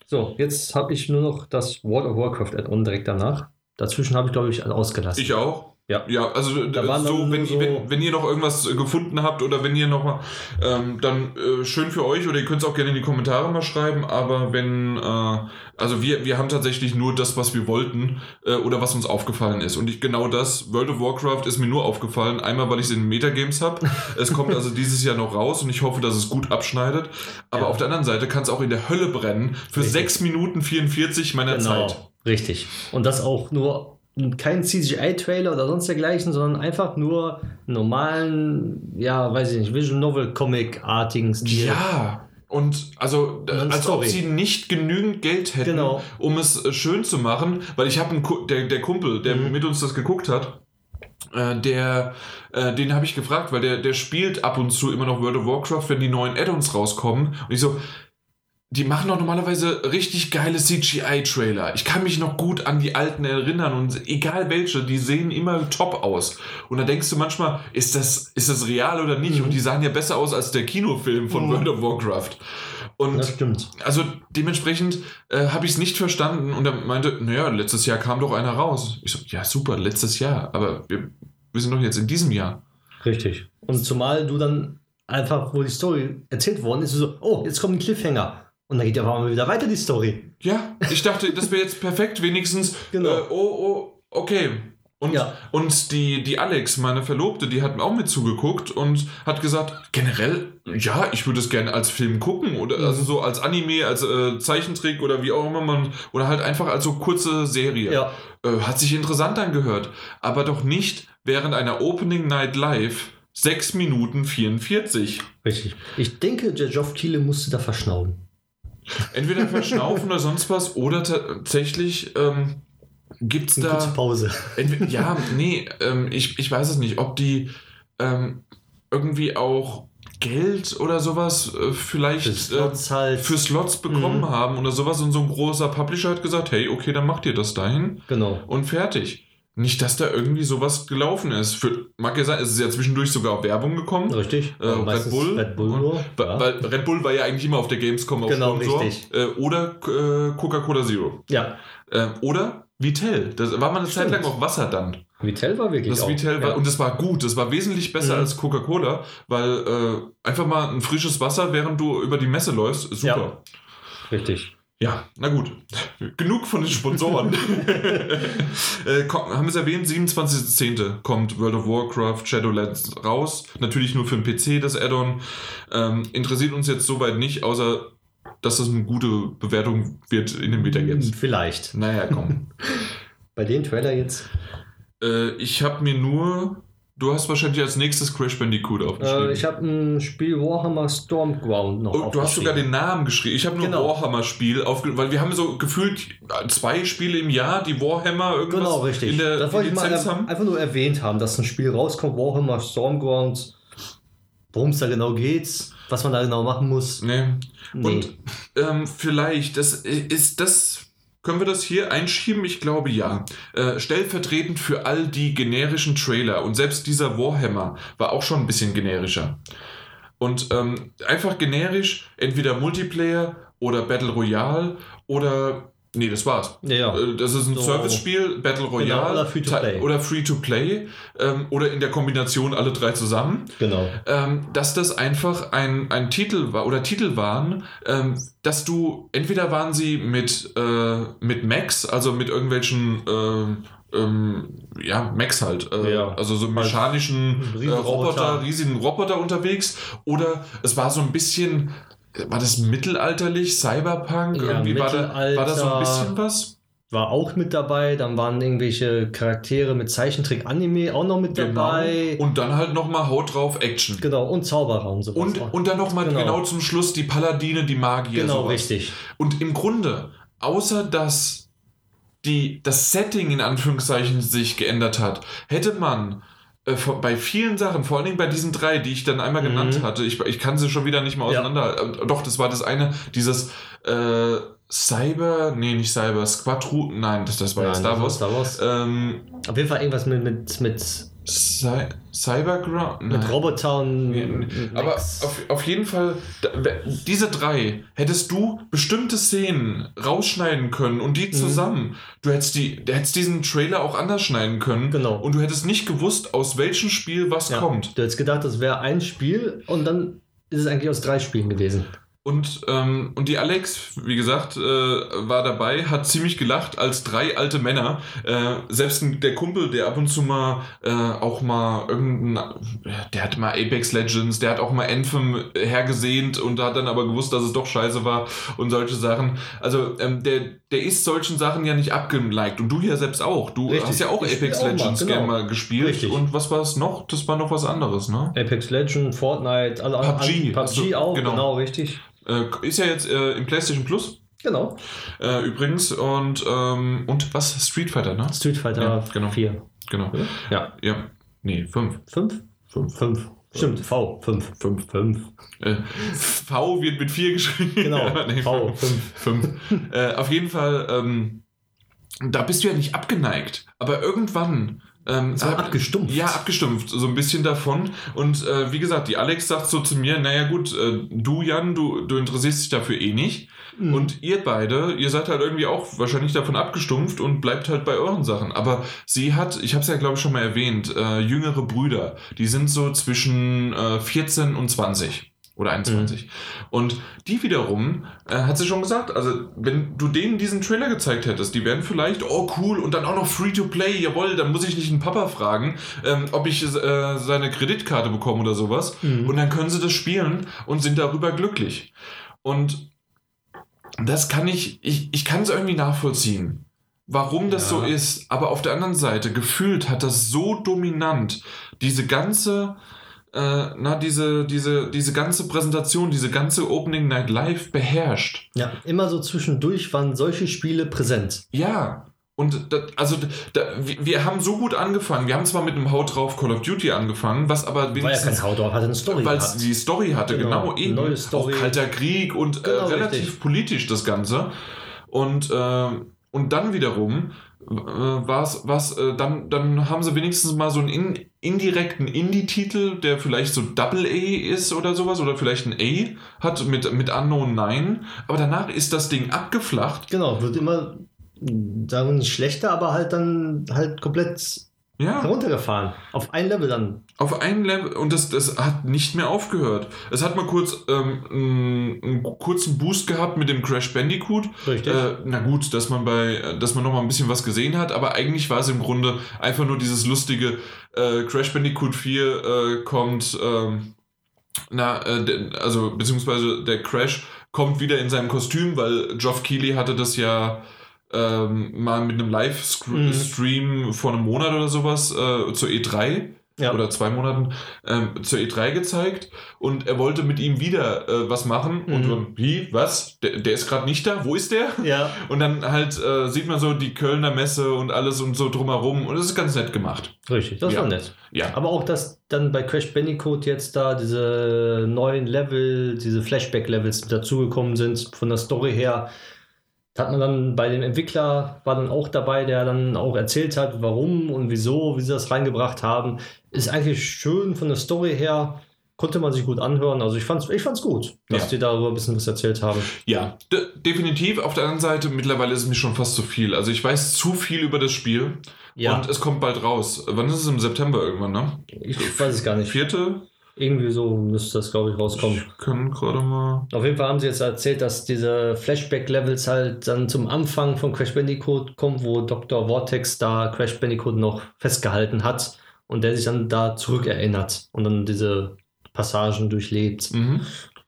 So, jetzt habe ich nur noch das World of Warcraft Add-on direkt danach. Dazwischen habe ich, glaube ich, ausgelassen. ich auch. Ja. Ja, also Da so, wenn, so- wenn, wenn ihr noch irgendwas gefunden habt oder wenn ihr noch mal, ähm, dann äh, schön für euch oder ihr könnt es auch gerne in die Kommentare mal schreiben, aber wenn, äh, also wir, wir haben tatsächlich nur das, was wir wollten äh, oder was uns aufgefallen ist und ich, genau das, World of Warcraft ist mir nur aufgefallen, einmal, weil ich es in Metagames habe, es kommt also dieses Jahr noch raus und ich hoffe, dass es gut abschneidet, aber Ja. auf der anderen Seite kann es auch in der Hölle brennen für Richtig. 6 Minuten 44 meiner Zeit. Richtig. Und das auch nur kein CGI-Trailer oder sonst dergleichen, sondern einfach nur normalen, ja, weiß ich nicht, Visual Novel-Comic-artigen Stil. Ja. Und also, dann als ob Story. sie nicht genügend Geld hätten, Genau. um es äh, schön zu machen, weil ich habe der, der Kumpel, der Mhm. mit uns das geguckt hat, äh, der, äh, den habe ich gefragt, weil der, der spielt ab und zu immer noch World of Warcraft, wenn die neuen Add-ons rauskommen. Und ich so, die machen doch normalerweise richtig geile CGI-Trailer. Ich kann mich noch gut an die alten erinnern und egal welche, die sehen immer top aus. Und da denkst du manchmal, ist das, ist das real oder nicht? Mhm. Und die sahen ja besser aus als der Kinofilm von Mhm. World of Warcraft. Und Das stimmt. also dementsprechend äh, habe ich es nicht verstanden und er meinte, naja, letztes Jahr kam doch einer raus. Ich so, ja super, letztes Jahr, aber wir, wir sind doch jetzt in diesem Jahr. Richtig. Und zumal du dann einfach, wo die Story erzählt worden ist, so, oh, jetzt kommt ein Cliffhanger. Und dann geht ja mal wieder weiter die Story. Ja, ich dachte, das wäre jetzt perfekt, wenigstens. [laughs] Genau. Äh, oh, oh, okay. Und, Ja. und die, die Alex, meine Verlobte, die hat mir auch mit zugeguckt und hat gesagt, generell, ja, ich würde es gerne als Film gucken oder Mhm. also so als Anime, als äh, Zeichentrick oder wie auch immer man, oder halt einfach als so kurze Serie. Ja. Äh, hat sich interessant angehört, aber doch nicht während einer Opening Night Live 6 Minuten 44. Richtig. Ich denke, der Geoff Keighley musste da verschnauben. Entweder verschnaufen oder sonst was oder tatsächlich ähm, gibt es Eine kurze da. Pause. Ja, nee, ähm, ich, ich weiß es nicht, ob die ähm, irgendwie auch Geld oder sowas äh, vielleicht Für äh, Slots halt. für Slots bekommen Mhm. haben oder sowas und so ein großer Publisher hat gesagt, hey, okay, dann macht ihr das dahin Genau. und fertig. Nicht, dass da irgendwie sowas gelaufen ist. Für, mag ja sein, es ist ja zwischendurch sogar Werbung gekommen. Richtig. Äh, Red Meistens Bull. Red Bull nur. Ja. Weil Red Bull war ja eigentlich immer auf der Gamescom auf Genau, Sponsor. richtig. Äh, oder äh, Coca-Cola Zero. ja. Äh, oder Vitell. Das war mal eine Zeit Stimmt. lang auch Wasser dann. Vitell war wirklich Das auch. Vitell war, ja. und das war gut, das war wesentlich besser Mhm. als Coca-Cola, weil äh, einfach mal ein frisches Wasser, während du über die Messe läufst, ist super. Richtig. Ja, na gut. Genug von den Sponsoren. [laughs] äh, haben wir es erwähnt, 27.10. kommt World of Warcraft Shadowlands raus. Natürlich nur für den PC, das Add-on. Ähm, interessiert uns jetzt soweit nicht, außer dass das eine gute Bewertung wird in den Metagames. Vielleicht. Naja, komm. [laughs] Bei dem Trailer jetzt? äh, ich habe mir nur... Du hast wahrscheinlich als nächstes Crash Bandicoot aufgeschrieben. Äh, ich habe ein Spiel Warhammer Stormground noch Oh, du hast sogar den Namen geschrieben. Ich habe nur Genau. Warhammer-Spiel aufge... Weil wir haben so gefühlt zwei Spiele im Jahr, die Warhammer irgendwas Genau, richtig. in der das wollte ich mal haben. einfach nur erwähnt haben, dass ein Spiel rauskommt, Warhammer Stormground. Worum es da genau geht, was man da genau machen muss. Nee. Nee. Und ähm, vielleicht, das ist das. Können wir das hier einschieben? Ich glaube ja. Äh, stellvertretend für all die generischen Trailer und selbst dieser Warhammer war auch schon ein bisschen generischer. Und ähm, einfach generisch, entweder Multiplayer oder Battle Royale oder. Nee, das war's. Ja, ja. Äh, Das ist ein So. Service-Spiel, Battle Royale Genau, oder Free-to-Play. Oder Free-to-Play ähm, oder in der Kombination alle drei zusammen Genau. ähm, dass das einfach ein, ein Titel war oder Titel waren, ähm, dass du entweder waren sie mit, äh, mit Max, also mit irgendwelchen ähm, ähm, ja, Max halt, äh, Ja. also so mechanischen äh, Riesen- Roboter, Roboter. riesigen Roboter unterwegs oder es war so ein bisschen, war das mittelalterlich, Cyberpunk, Ja, irgendwie war da, war da so ein bisschen was? War auch mit dabei. Dann waren irgendwelche Charaktere mit Zeichentrick-Anime auch noch mit dabei. Genau. Und dann halt nochmal Haut drauf Action. Genau, und Zauberer und sowas. Und, und dann nochmal genau. Genau. zum Schluss die Paladine, die Magier. genau, sowas. richtig. Und im Grunde, außer dass die, das Setting in Anführungszeichen sich geändert hat, hätte man äh, vor- bei vielen Sachen, vor allen Dingen bei diesen drei, die ich dann einmal Mhm. genannt hatte, ich, ich kann sie schon wieder nicht mehr Ja. auseinander. Äh, doch, das war das eine, dieses äh, Cyber, nee, nicht Cyber, Squadru, nein, das, das war ja Star das Wars. war Star Wars. Ähm, Auf jeden Fall irgendwas mit, mit, mit, Cy Cyberground? mit Nein. Roboter und. Nee, nee. Aber auf, auf jeden Fall, diese drei, hättest du bestimmte Szenen rausschneiden können und Mhm. die zusammen. Du hättest, die, du hättest diesen Trailer auch anders schneiden können. Genau. Und du hättest nicht gewusst, aus welchem Spiel was Ja. kommt. Du hättest gedacht, das wäre ein Spiel und dann ist es eigentlich aus drei Spielen gewesen. Und, ähm, und die Alex, wie gesagt, äh, war dabei, hat ziemlich gelacht als drei alte Männer. Äh, selbst der Kumpel, der ab und zu mal äh, auch mal irgendein, der hat mal Apex Legends, der hat auch mal Anthem hergesehnt und hat dann aber gewusst, dass es doch scheiße war und solche Sachen. Also ähm, der, der ist solchen Sachen ja nicht abgeneigt. Und du ja selbst auch. Du Richtig. hast ja auch Ich Apex auch mal, Legends genau. gerne mal gespielt. Richtig. Und was war es noch? Das war noch was anderes, ne? Apex Legends, Fortnite, alle PUBG, hast PUBG du- auch, genau. genau. richtig. Äh, ist ja jetzt äh, im PlayStation Plus. Genau. Äh, übrigens und ähm, und was Street Fighter, ne? Street Fighter Ja, genau. 4. Genau. Ja. Ja. Nee, fünf. 5? 5. 5. Stimmt, V. 5. 5. 5. Äh, v wird mit vier geschrieben. Genau. [laughs] Nee, V. 5. fünf. äh, auf jeden Fall, ähm, da bist du ja nicht abgeneigt. Aber irgendwann. Ähm, So hab- abgestumpft. Ja, abgestumpft, so ein bisschen davon. Und äh, wie gesagt, die Alex sagt so zu mir, naja gut, äh, du Jan, du, du interessierst dich dafür eh nicht. Mhm. Und ihr beide, ihr seid halt irgendwie auch wahrscheinlich davon abgestumpft und bleibt halt bei euren Sachen. Aber sie hat, ich habe es ja glaube ich schon mal erwähnt, äh, jüngere Brüder, die sind so zwischen äh, 14 und 20 oder 21. Und die wiederum, äh, hat sie schon gesagt, also wenn du denen diesen Trailer gezeigt hättest, die wären vielleicht, oh cool, und dann auch noch Free-to-Play, jawohl, dann muss ich nicht einen Papa fragen, ähm, ob ich äh, seine Kreditkarte bekomme oder sowas. Mhm. Und dann können sie das spielen und sind darüber glücklich. Und das kann ich, ich, ich kann es irgendwie nachvollziehen, warum das Ja. so ist. Aber auf der anderen Seite, gefühlt hat das so dominant diese ganze, äh, na, diese, diese, diese ganze Präsentation, diese ganze Opening Night Live beherrscht. Ja, immer so zwischendurch waren solche Spiele präsent. Ja. Und da, also da, wir, haben so gut angefangen. Wir haben zwar mit einem Haut drauf Call of Duty angefangen, was aber War ja wenigstens kein Haut drauf, hatte eine Story. weil es die Story hatte, genau, Genau, eben. neue Story. Auch Kalter Krieg und Genau, äh, relativ richtig. politisch das Ganze. Und, äh, und dann wiederum äh, war es, was, äh, dann, dann haben sie wenigstens mal so einen in, indirekten Indie-Titel, der vielleicht so Double A ist oder sowas, oder vielleicht ein A hat mit, mit Unknown 9. Aber danach ist das Ding abgeflacht. Genau, wird immer, sagen schlechter, aber halt dann halt komplett Ja. heruntergefahren. Auf ein Level dann. Auf einem Level und das, das hat nicht mehr aufgehört. Es hat mal kurz ähm, einen, einen kurzen Boost gehabt mit dem Crash Bandicoot. Richtig. Äh, na gut, dass man bei, dass man noch mal ein bisschen was gesehen hat, aber eigentlich war es im Grunde einfach nur dieses lustige äh, Crash Bandicoot 4 äh, kommt, ähm, na, äh, also beziehungsweise der Crash kommt wieder in seinem Kostüm, weil Geoff Keighley hatte das ja ähm, mal mit einem Mhm. Livestream vor einem Monat oder sowas äh, zur E3 Ja. oder zwei Monaten ähm, zur E3 gezeigt und er wollte mit ihm wieder äh, was machen und Mhm. dann, wie, was? Der, der ist gerade nicht da, wo ist der? Ja. [laughs] Und dann halt äh, sieht man so die Kölner Messe und alles und so drumherum und das ist ganz nett gemacht. Richtig, das Ja. war nett. Ja. Aber auch, dass dann bei Crash Bandicoot jetzt da diese neuen Level, diese Flashback-Levels dazugekommen sind, von der Story her, hat man dann bei dem Entwickler, war dann auch dabei, der dann auch erzählt hat, warum und wieso, wie sie das reingebracht haben. Ist eigentlich schön von der Story her, konnte man sich gut anhören. Also ich fand's, ich fand's gut, dass Ja. die darüber ein bisschen was erzählt haben. Ja, de definitiv. Auf der anderen Seite, mittlerweile ist es mir schon fast zu viel. Also ich weiß zu viel über das Spiel Ja, und es kommt bald raus. Wann ist es? Im September irgendwann, ne? ich weiß es gar nicht. Vierte? Irgendwie so müsste das, glaube ich, rauskommen. Ich kann gerade mal. Auf jeden Fall haben sie jetzt erzählt, dass diese Flashback-Levels halt dann zum Anfang von Crash Bandicoot kommen, wo Dr. Vortex da Crash Bandicoot noch festgehalten hat und der sich dann da zurückerinnert und dann diese Passagen durchlebt. Mhm.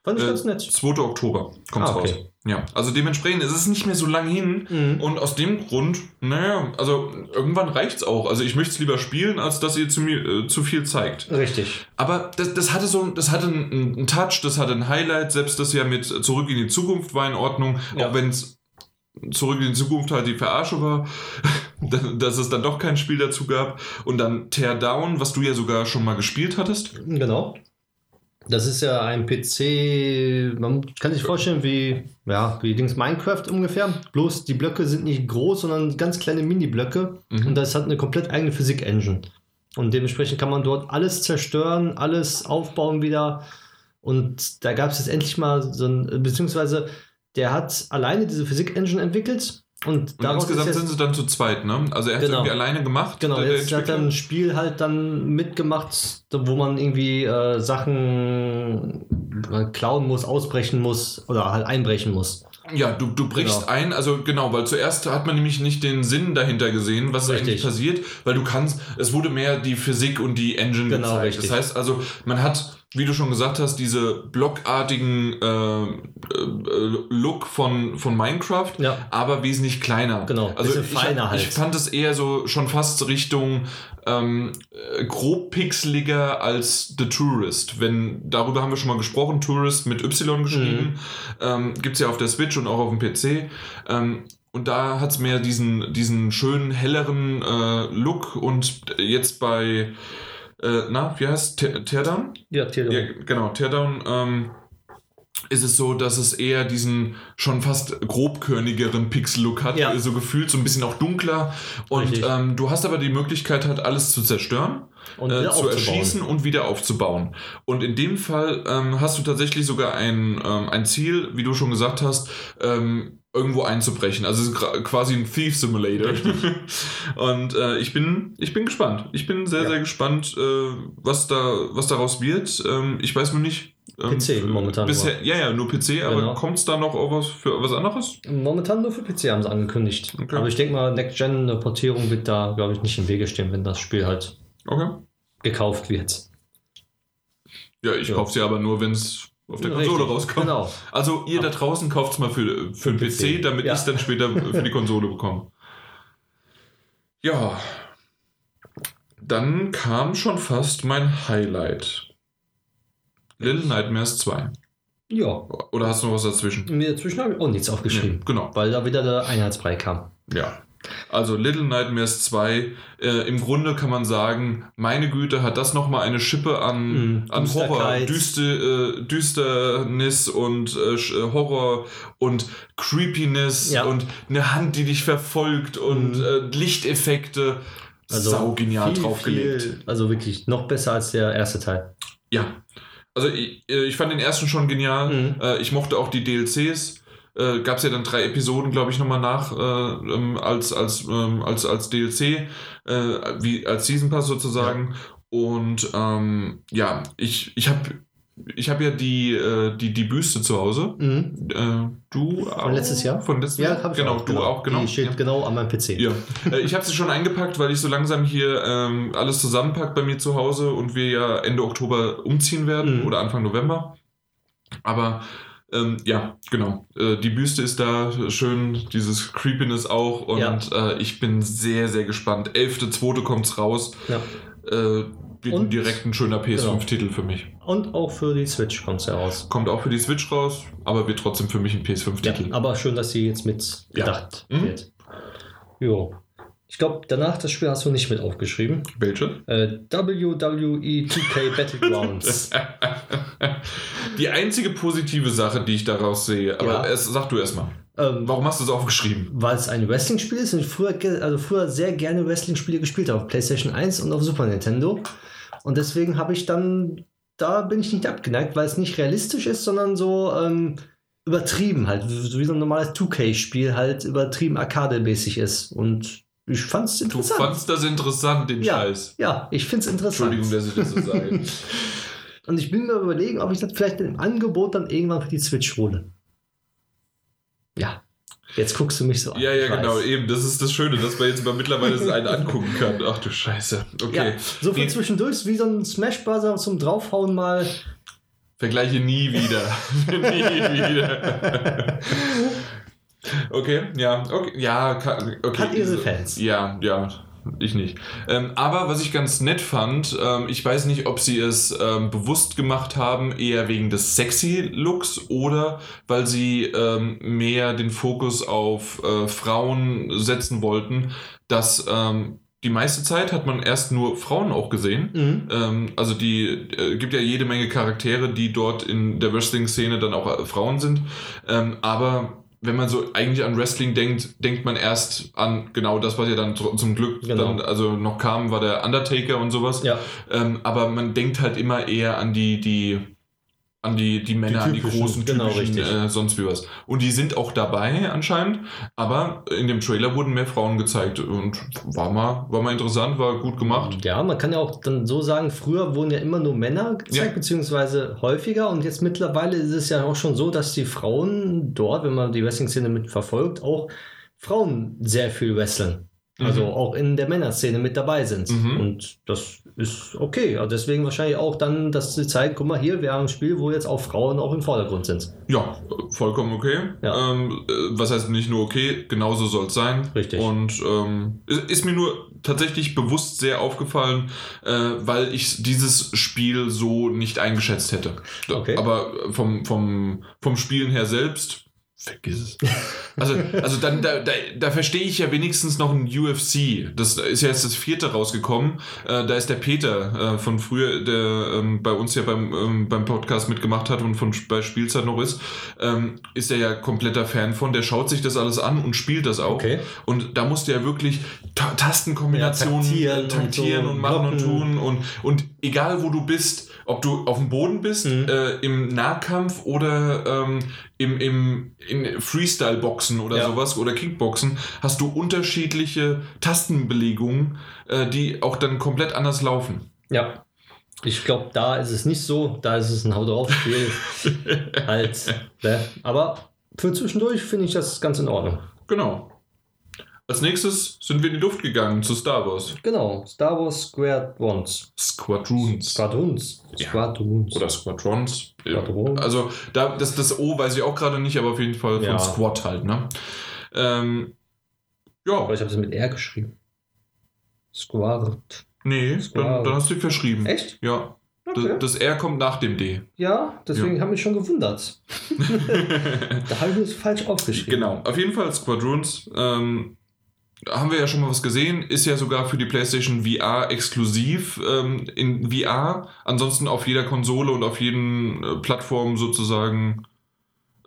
Fand ich Äh, ganz nett. 2. Oktober kommt Ah, okay. raus. Ja, also dementsprechend ist es nicht mehr so lang hin. Mhm. Und aus dem Grund, naja, also irgendwann reicht's auch. Also ich möchte es lieber spielen, als dass ihr zu, mir, äh, zu viel zeigt. Richtig. Aber das, das hatte so, das hatte einen, einen Touch, das hatte ein Highlight. Selbst das ja mit Zurück in die Zukunft war in Ordnung, Ja. auch wenn es Zurück in die Zukunft halt die Verarsche war, [laughs] dass- dass es dann doch kein Spiel dazu gab. Und dann Tear Down, was du ja sogar schon mal gespielt hattest. Genau. Das ist ja ein PC, man kann sich vorstellen wie, ja, wie Dings Minecraft ungefähr. Bloß die Blöcke sind nicht groß, sondern ganz kleine Mini-Blöcke. Mhm. Und das hat eine komplett eigene Physik-Engine. Und dementsprechend kann man dort alles zerstören, alles aufbauen wieder. Und da gab es jetzt endlich mal so ein, beziehungsweise der hat alleine diese Physik-Engine entwickelt. Und, Und insgesamt ist sind jetzt, sie dann zu zweit, ne? Also er hat Genau. irgendwie alleine gemacht. Genau, der- der jetzt hat er Entwickler. ein Spiel halt dann mitgemacht, wo man irgendwie äh, Sachen äh, klauen muss, ausbrechen muss oder halt einbrechen muss. Ja, du, du brichst Genau. ein, also genau, weil zuerst hat man nämlich nicht den Sinn dahinter gesehen, was Richtig. eigentlich passiert, weil du kannst, es wurde mehr die Physik und die Engine Genau, gezeigt. richtig. Das heißt also, man hat, wie du schon gesagt hast, diese blockartigen äh, äh, Look von, von Minecraft, Ja. aber wesentlich kleiner. Genau, also ich, feiner halt. ich fand es eher so schon fast Richtung ähm, äh, grob pixeliger als The Tourist. Wenn, darüber haben wir schon mal gesprochen, Tourist mit Y geschrieben. Ähm, Gibt es ja auf der Switch und auch auf dem PC. Ähm, und da hat es mehr diesen, diesen schönen, helleren äh, Look. Und jetzt bei, äh, na, wie heißt Te- Teardown? Ja, Theodor. Ja, genau, Teardown ähm, ist es so, dass es eher diesen schon fast grobkörnigeren Pixel-Look hat, Ja. so gefühlt, so ein bisschen auch dunkler. Und ähm, du hast aber die Möglichkeit, halt alles zu zerstören Und äh, zu erschießen und wieder aufzubauen. Und in dem Fall ähm, hast du tatsächlich sogar ein, ähm, ein Ziel, wie du schon gesagt hast, ähm, irgendwo einzubrechen. Also es ist gra- quasi ein Thief Simulator. [laughs] und äh, ich bin ich bin gespannt. Ich bin sehr Ja. sehr gespannt, äh, was da was daraus wird. Ähm, ich weiß nur nicht. ähm, PC momentan Bisher, ja, ja, nur PC, aber Genau. kommt es da noch auf was für was anderes? Momentan nur für PC haben sie angekündigt. Okay. Aber ich denke mal, Next Gen eine Portierung wird da, glaube ich, nicht im Wege stehen, wenn das Spiel halt Okay. gekauft wird. Ja, ich Ja. kaufe sie aber nur, wenn es auf der Konsole Richtig, rauskommt. Genau. Also ihr da draußen kauft es mal für, für den PC, PC, damit ja. ich es dann später [laughs] für die Konsole bekomme. Ja. Dann kam schon fast mein Highlight. Little Nightmares 2. Ja. Oder hast du noch was dazwischen? Mir dazwischen habe ich auch nichts aufgeschrieben, Nee, genau. weil da wieder der Einheitsbrei kam. Ja. Also Little Nightmares 2, äh, im Grunde kann man sagen, meine Güte, hat das nochmal eine Schippe an, Mhm. an Horror. Düste, äh, Düsternis und äh, äh, Horror und Creepiness Ja. und eine Hand, die dich verfolgt und äh, Lichteffekte. Sau genial viel, draufgelegt. Viel, also wirklich noch besser als der erste Teil. Ja. Also ich, äh, ich fand den ersten schon genial. Äh, ich mochte auch die DLCs. Äh, gab es ja dann drei Episoden, glaube ich, nochmal nach äh, ähm, als, als, ähm, als, als DLC, äh, wie als Season Pass sozusagen. Und ähm, ja, ich, ich habe ich habe ja die, äh, die, die Büste zu Hause. Mhm. Äh, du Von letztes Jahr? Von letztes Ja, Jahr? habe ich genau, auch. du auch, genau. Die steht ja. genau an meinem PC. Ja, äh, ich habe sie schon eingepackt, weil ich so langsam hier ähm, alles zusammenpack bei mir zu Hause und wir ja Ende Oktober umziehen werden Mhm. oder Anfang November. Aber ähm, ja, genau. Äh, die Büste ist da schön, dieses Creepiness auch und Ja. äh, ich bin sehr, sehr gespannt. 11.2. kommt's raus. Ja. Äh, wird Und- direkt ein schöner PS5-Titel für mich. Und auch für die Switch kommt es ja raus. Kommt auch für die Switch raus, aber wird trotzdem für mich ein Ja, PS5-Titel. aber schön, dass sie jetzt mit Ja. gedacht Mhm. wird. Jo. Ich glaube, danach das Spiel hast du nicht mit aufgeschrieben. Welche? Äh, WWE 2K Battlegrounds. [laughs] Die einzige positive Sache, die ich daraus sehe, aber Ja. es, sag du erstmal. ähm, Warum hast du es aufgeschrieben? weil es ein Wrestling-Spiel ist und ich früher, also früher sehr gerne Wrestling-Spiele gespielt habe auf PlayStation 1 und auf Super Nintendo. Und deswegen habe ich dann, da bin ich nicht abgeneigt, weil es nicht realistisch ist, sondern so ähm, übertrieben halt, so wie so ein normales 2K-Spiel halt übertrieben arcade-mäßig ist. Und ich fand es Du interessant. fandst das interessant, den Ja. Scheiß. ja, ich finde es interessant. Entschuldigung, dass ich das so sage. [laughs] Und ich bin mir überlegen, ob ich das vielleicht im Angebot dann irgendwann für die Switch hole. Ja. Jetzt guckst du mich so an. ja, ja, genau, eben. Das ist das Schöne, dass man jetzt mal mittlerweile so einen angucken kann. Ach du Scheiße. Okay. Ja, so viel zwischendurch, wie so ein Smash Bros. zum Draufhauen mal. Vergleiche nie wieder. [laughs] nie wieder. [laughs] okay, ja, okay, ja, ka- okay. Hat ihre Fans. Ja, ja, ich nicht. Ähm, aber was ich ganz nett fand, ähm, ich weiß nicht, ob sie es ähm, bewusst gemacht haben, eher wegen des sexy Looks oder weil sie ähm, mehr den Fokus auf äh, Frauen setzen wollten, dass ähm, die meiste Zeit hat man erst nur Frauen auch gesehen. Mhm. Ähm, also die äh, gibt ja jede Menge Charaktere, die dort in der Wrestling-Szene dann auch äh, Frauen sind. Ähm, aber wenn man so eigentlich an Wrestling denkt, denkt man erst an genau das, was ja dann zum Glück Genau. dann also noch kam, war der Undertaker und sowas. Ja, Ähm, aber man denkt halt immer eher an die, die, an die, die Männer, an die typischen, großen, genau, typischen, richtig. äh, sonst wie was. Und die sind auch dabei anscheinend, aber in dem Trailer wurden mehr Frauen gezeigt und war mal, war mal interessant, war gut gemacht. ja, man kann ja auch dann so sagen, früher wurden ja immer nur Männer gezeigt, Ja. beziehungsweise häufiger. Und jetzt mittlerweile ist es ja auch schon so, dass die Frauen dort, wenn man die Wrestling-Szene mit verfolgt, auch Frauen sehr viel wresteln. Also Mhm. auch in der Männerszene mit dabei sind. Mhm. Und das ist okay. Also deswegen wahrscheinlich auch dann, dass sie zeigen, guck mal hier, wir haben ein Spiel, wo jetzt auch Frauen auch im Vordergrund sind. Ja, vollkommen okay. Ja. Ähm, äh, was heißt nicht nur okay, genauso soll es sein. Richtig. Und ähm, ist, mir nur tatsächlich bewusst sehr aufgefallen, äh, weil ich dieses Spiel so nicht eingeschätzt hätte. Okay. Aber vom, vom, vom Spielen her selbst. Vergiss es. Also, also dann, da, da, da verstehe ich ja wenigstens noch ein UFC. Das ist ja jetzt das vierte rausgekommen. Äh, da ist der Peter äh, von früher, der ähm, bei uns ja beim, ähm, beim Podcast mitgemacht hat und von bei Spielzeit noch ist, ähm, ist er ja kompletter Fan von. Der schaut sich das alles an und spielt das auch. Okay. Und da musst du ja wirklich Ta Tastenkombinationen Ja, taktieren taktieren, und so, und, machen und tun. Und, und egal wo du bist, ob du auf dem Boden bist, Mhm. äh, im Nahkampf oder ähm, im, im in Freestyle-Boxen oder Ja. sowas oder Kickboxen, hast du unterschiedliche Tastenbelegungen, äh, die auch dann komplett anders laufen. Ja. Ich glaube, da ist es nicht so. Da ist es ein Hau drauf-Spiel. [laughs] halt. Ne? Aber für zwischendurch finde ich das ganz in Ordnung. Genau. Als nächstes sind wir in die Luft gegangen zu Star Wars. Genau. Star Wars Squared Ones. Squadrons. Squadrons. Ja. Squadrons. Oder Squadrons. Squadron. Also da, das, das O weiß ich auch gerade nicht, aber auf jeden Fall von Ja. Squad halt, ne? Ähm, ja, Aber ich habe es mit R geschrieben. Squad. nee, dann, Squad. dann hast du dich verschrieben. Echt? Ja, Okay. das, das R kommt nach dem D. Ja, deswegen habe ich schon gewundert. [laughs] da habe ich es falsch aufgeschrieben. genau, auf jeden Fall Squadrons. Ähm, haben wir ja schon mal was gesehen, ist ja sogar für die PlayStation VR exklusiv ähm, in VR. Ansonsten auf jeder Konsole und auf jeden äh, Plattform sozusagen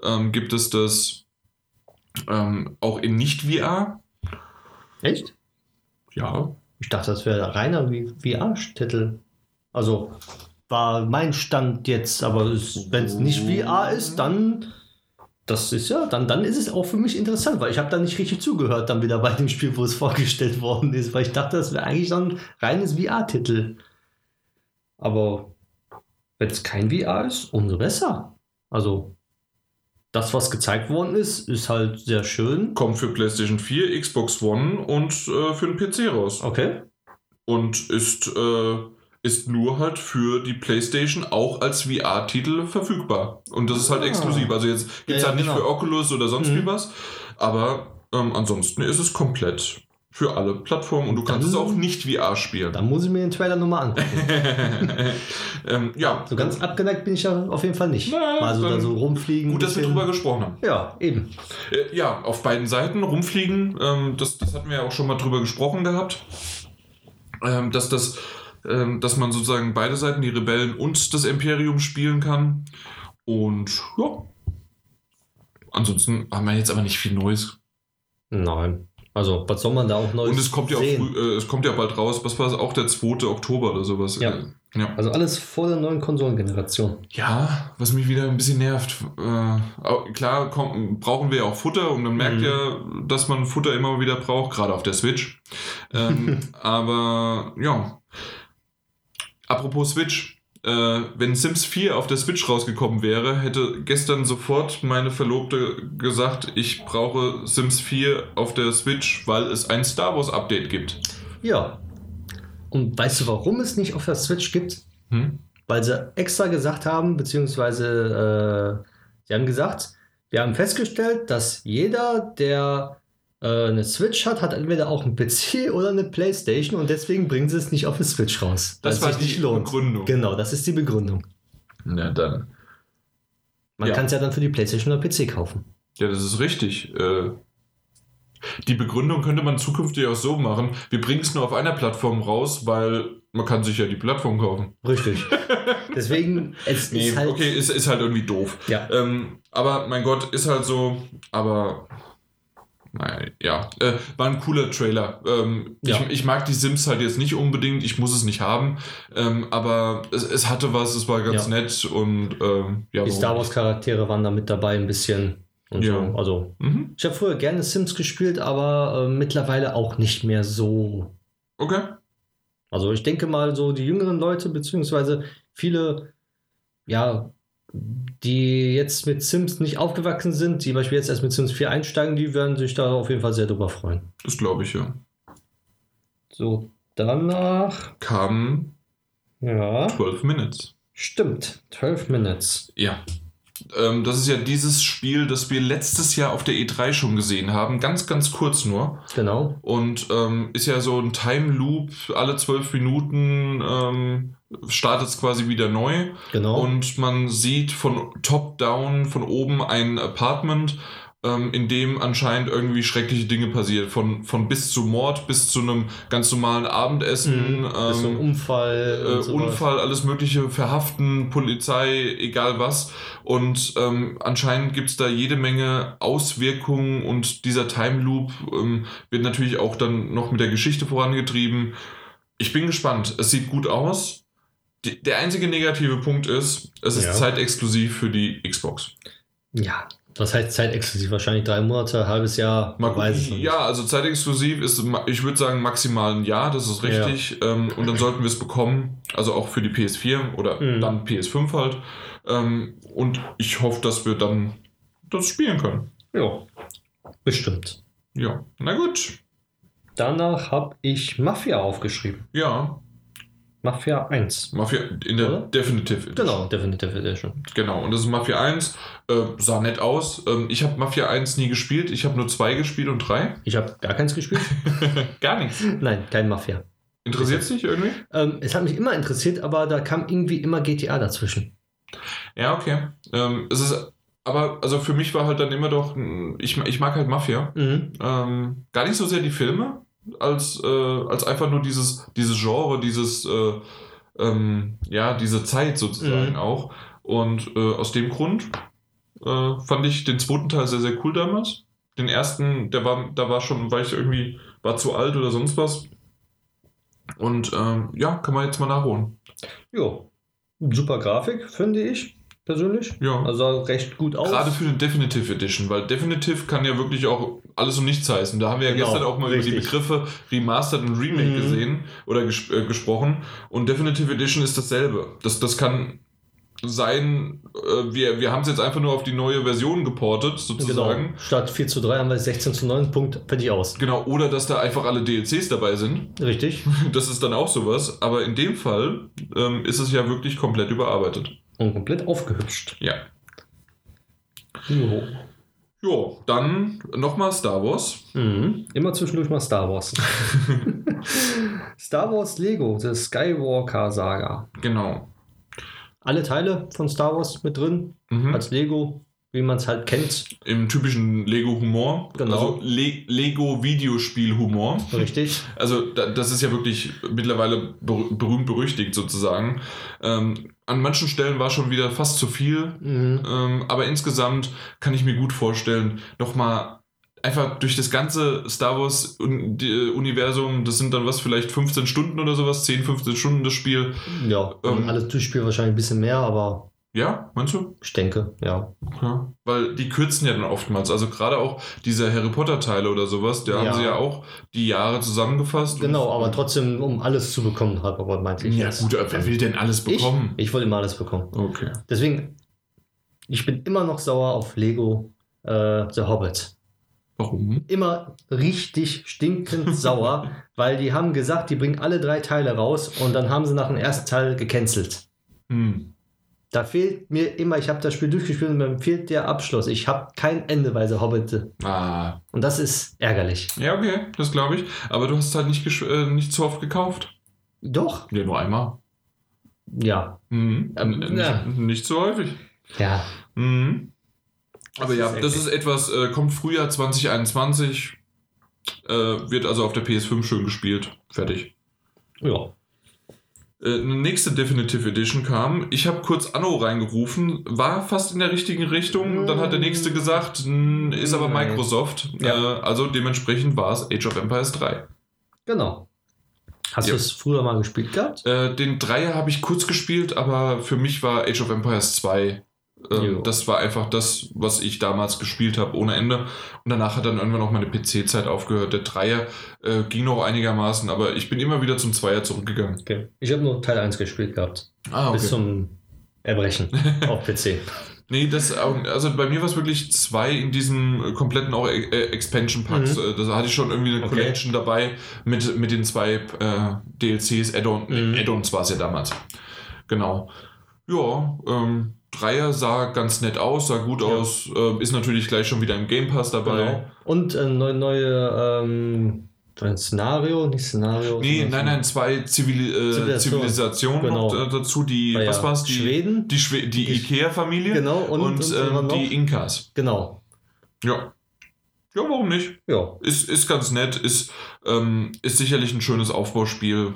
ähm, gibt es das ähm, auch in Nicht-VR. Echt? Ja, Ich dachte, das wäre reiner VR-Titel. Also war mein Stand jetzt, aber wenn es nicht VR ist, dann das ist ja, dann, dann ist es auch für mich interessant, weil ich habe da nicht richtig zugehört, dann wieder bei dem Spiel, wo es [laughs] vorgestellt worden ist, weil ich dachte, das wäre eigentlich so ein reines VR-Titel. Aber wenn es kein VR ist, umso besser. Also, das, was gezeigt worden ist, ist halt sehr schön. Kommt für PlayStation 4, Xbox One und äh, für den PC raus. Okay. Und ist, äh, ist nur halt für die PlayStation auch als VR-Titel verfügbar. Und das ist halt Ah. exklusiv. Also jetzt gibt es Ja, ja, halt nicht genau. für Oculus oder sonst Mhm. wie was. Aber ähm, ansonsten ist es komplett für alle Plattformen und du kannst Dann- es auch nicht VR spielen. Dann muss ich mir den Trailer nochmal angucken. [laughs] ähm, ja, So ganz abgeneigt bin ich ja auf jeden Fall nicht. Na, Mal so da so rumfliegen. gut, dass wir drüber gesprochen haben. Ja, eben. Äh, ja, auf beiden Seiten rumfliegen, ähm, das, das hatten wir ja auch schon mal drüber gesprochen gehabt, ähm, dass das, ähm, dass man sozusagen beide Seiten, die Rebellen und das Imperium spielen kann. Und ja. Ansonsten haben wir jetzt aber nicht viel Neues. Nein. Also, was soll man da auch Neues Und es kommt ja auch sehen? früh, äh, es kommt ja bald raus, was war es auch der 2. Oktober oder sowas. Ja. Äh, ja. Also alles vor der neuen Konsolengeneration. Ja, was mich wieder ein bisschen nervt. Äh, klar kommt, brauchen wir ja auch Futter und man merkt Mhm. ja, dass man Futter immer wieder braucht, gerade auf der Switch. Ähm, [laughs] aber ja. Apropos Switch. Äh, wenn Sims 4 auf der Switch rausgekommen wäre, hätte gestern sofort meine Verlobte gesagt, ich brauche Sims 4 auf der Switch, weil es ein Star Wars Update gibt. Ja. Und weißt du, warum es nicht auf der Switch gibt? Hm? Weil sie extra gesagt haben, beziehungsweise äh, sie haben gesagt, wir haben festgestellt, dass jeder, der eine Switch hat, hat entweder auch einen PC [laughs] oder eine Playstation und deswegen bringen sie es nicht auf die Switch raus. Das war es die nicht lohnt. Begründung. Genau, das ist die Begründung. Na dann. Man Ja. kann es ja dann für die Playstation oder PC kaufen. Ja, das ist richtig. Äh, die Begründung könnte man zukünftig auch so machen. Wir bringen es nur auf einer Plattform raus, weil man kann sich ja die Plattform kaufen. Richtig. [laughs] Deswegen, es Nee, ist halt. okay, ist, ist halt irgendwie doof. Ja. Ähm, aber mein Gott, ist halt so. Aber nein, ja, äh, war ein cooler Trailer. Ähm, Ja. ich, ich mag die Sims halt jetzt nicht unbedingt, ich muss es nicht haben. Ähm, aber es, es hatte was, es war ganz Ja. nett und ähm, ja. Die Star? Wars Charaktere waren da mit dabei ein bisschen. Und Ja. so. Also, Mhm. ich habe früher gerne Sims gespielt, aber äh, mittlerweile auch nicht mehr so. Okay. Also, ich denke mal, so die jüngeren Leute, beziehungsweise viele, ja, die jetzt mit Sims nicht aufgewachsen sind, die zum Beispiel jetzt erst mit Sims 4 einsteigen, die werden sich da auf jeden Fall sehr drüber freuen. Das glaube ich ja. So, danach, Kam ja, 12 Minutes. stimmt, 12 Minutes. Ja. Ähm, das ist ja dieses Spiel, das wir letztes Jahr auf der E3 schon gesehen haben. Ganz, ganz kurz nur. Genau. Und ähm, ist ja so ein Time Loop. Alle zwölf Minuten ähm, startet es quasi wieder neu. Genau. Und man sieht von top down, von oben ein Apartment, ähm, in dem anscheinend irgendwie schreckliche Dinge passiert. Von, von bis zu Mord bis zu einem ganz normalen Abendessen. Mhm. Ein ähm, Unfall. äh. Unfall, alles Mögliche, Verhaften, Polizei, egal was. Und ähm, anscheinend gibt es da jede Menge Auswirkungen und dieser Time Loop ähm, wird natürlich auch dann noch mit der Geschichte vorangetrieben. Ich bin gespannt. Es sieht gut aus. Die, der einzige negative Punkt ist, es ist Ja. zeitexklusiv für die Xbox. Ja, das heißt zeitexklusiv, wahrscheinlich drei Monate, halbes Jahr. Man weiß es gucken. nicht. Ja, also zeitexklusiv ist, ich würde sagen, maximal ein Jahr, das ist Ja. richtig. Ähm, und dann sollten wir es bekommen, also auch für die PS4 oder Mhm. dann PS5 halt. Ähm, und ich hoffe, dass wir dann das spielen können. Ja, bestimmt. Ja, na gut. Danach habe ich Mafia aufgeschrieben. Ja, Mafia 1. Mafia in der Oder? Definitive Edition. Genau, Definitive Edition. Genau, und das ist Mafia 1. Äh, sah nett aus. Ähm, ich habe Mafia 1 nie gespielt. Ich habe nur 2 gespielt und 3. Ich habe gar keins gespielt. [laughs] Gar nichts. Nein, kein Mafia. Interessiert dich irgendwie? Ähm, es hat mich immer interessiert, aber da kam irgendwie immer GTA dazwischen. Ja, okay. Ähm, es ist, aber also für mich war halt dann immer doch, mh, ich, ich mag halt Mafia. Mhm. Ähm, gar nicht so sehr die Filme, als, äh, als einfach nur dieses, dieses Genre, dieses, äh, ähm, ja, diese Zeit sozusagen Mhm. auch. Und äh, aus dem Grund äh, fand ich den zweiten Teil sehr, sehr cool damals. Den ersten, der war, da war schon, war ich irgendwie, war zu alt oder sonst was. Und ähm, ja, kann man jetzt mal nachholen. Jo. Super Grafik, finde ich. Persönlich. Ja. Also sah recht gut aus. Gerade für eine Definitive Edition, weil Definitive kann ja wirklich auch alles und nichts heißen. Da haben wir ja Genau, gestern auch mal richtig. über die Begriffe Remastered und Remake Mhm. gesehen oder ges äh, gesprochen. Und Definitive Edition ist dasselbe. Das, das kann sein, äh, wir, wir haben es jetzt einfach nur auf die neue Version geportet, sozusagen. Genau. Statt 4 zu 3 haben wir 16 zu 9. Punkt, fertig aus. Genau, oder dass da einfach alle DLCs dabei sind. Richtig. [laughs] Das ist dann auch sowas. Aber in dem Fall ähm, ist es ja wirklich komplett überarbeitet. Und komplett aufgehübscht. Ja. Jo. Jo, dann nochmal Star Wars. Mhm. Immer zwischendurch mal Star Wars. [laughs] Star Wars Lego, The Skywalker Saga. Genau. Alle Teile von Star Wars mit drin, Mhm. als Lego, wie man es halt kennt. Im typischen Lego-Humor. Genau. Also Le Lego-Videospiel-Humor. Richtig. Also da, das ist ja wirklich mittlerweile ber berühmt berüchtigt sozusagen. Ähm, an manchen Stellen war schon wieder fast zu viel. Mhm. Ähm, aber insgesamt kann ich mir gut vorstellen, nochmal einfach durch das ganze Star Wars Universum, das sind dann was, vielleicht 15 Stunden oder sowas, 10, 15 Stunden das Spiel. Ja, Ähm, alles durchspielen wahrscheinlich ein bisschen mehr, aber Ja, meinst du? ich denke, ja. Ja. Weil die kürzen ja dann oftmals. Also gerade auch diese Harry Potter-Teile oder sowas, da Ja. haben sie ja auch die Jahre zusammengefasst. Genau, aber trotzdem, um alles zu bekommen, hat aber meinte ich. Ja, jetzt. gut, wer will denn alles ich, bekommen? ich wollte immer alles bekommen. Okay. Deswegen, ich bin immer noch sauer auf Lego äh, The Hobbit. Warum? Immer richtig stinkend [laughs] sauer, weil die haben gesagt, die bringen alle drei Teile raus und dann haben sie nach dem ersten Teil gecancelt. Hm. Da fehlt mir immer, ich habe das Spiel durchgespielt und mir fehlt der Abschluss. Ich habe kein Ende bei The Hobbit. Ah. Und das ist ärgerlich. Ja, okay, das glaube ich. Aber du hast es halt nicht, äh, nicht so oft gekauft. Doch, Ja, nur einmal. ja. Mhm. Ähm, N- ja. nicht, nicht so häufig. Ja, Mhm. Aber Das ja, ist das ist etwas, äh, kommt Frühjahr 2021, äh, wird also auf der PS5 schön gespielt. Fertig. ja. Äh, eine nächste Definitive Edition kam. Ich habe kurz Anno reingerufen, war fast in der richtigen Richtung. Dann hat der nächste gesagt, "Hm, ist aber Nein. Microsoft. Ja. Äh, also dementsprechend war es Age of Empires 3. Genau. Hast Ja. du es früher mal gespielt gehabt? Äh, den Dreier habe ich kurz gespielt, aber für mich war Age of Empires 2. Ähm, das war einfach das, was ich damals gespielt habe, ohne Ende. Und danach hat dann irgendwann auch meine PC-Zeit aufgehört. Der Dreier äh, ging noch einigermaßen, aber ich bin immer wieder zum Zweier zurückgegangen. Okay. Ich habe nur Teil 1 gespielt gehabt. Ah, Bis zum Erbrechen [laughs] auf PC. Nee, das, also bei mir war es wirklich zwei in diesem äh, kompletten auch äh, Expansion Packs. Mhm. Äh, Da hatte ich schon irgendwie eine Okay. Collection dabei mit, mit den zwei äh, DLCs, Mhm. äh, Add-ons war es ja damals. Genau. Ja, ähm, Dreier sah ganz nett aus, sah gut Ja. aus, äh, ist natürlich gleich schon wieder im Game Pass dabei. Genau. Und äh, neue, neue ähm, ein Szenario, nicht Szenario. Nee, nein, nein, zwei Zivili äh, Zivilisation. Zivilisationen Genau. noch äh, dazu, die, Ah ja, was war's? Die, Schweden. Die, Schwe die, Die- Ikea-Familie Genau, und- und, und ähm, die Inkas. Genau. Ja. Ja, warum nicht? Ja. Ist, ist ganz nett, ist, ähm, ist sicherlich ein schönes Aufbauspiel.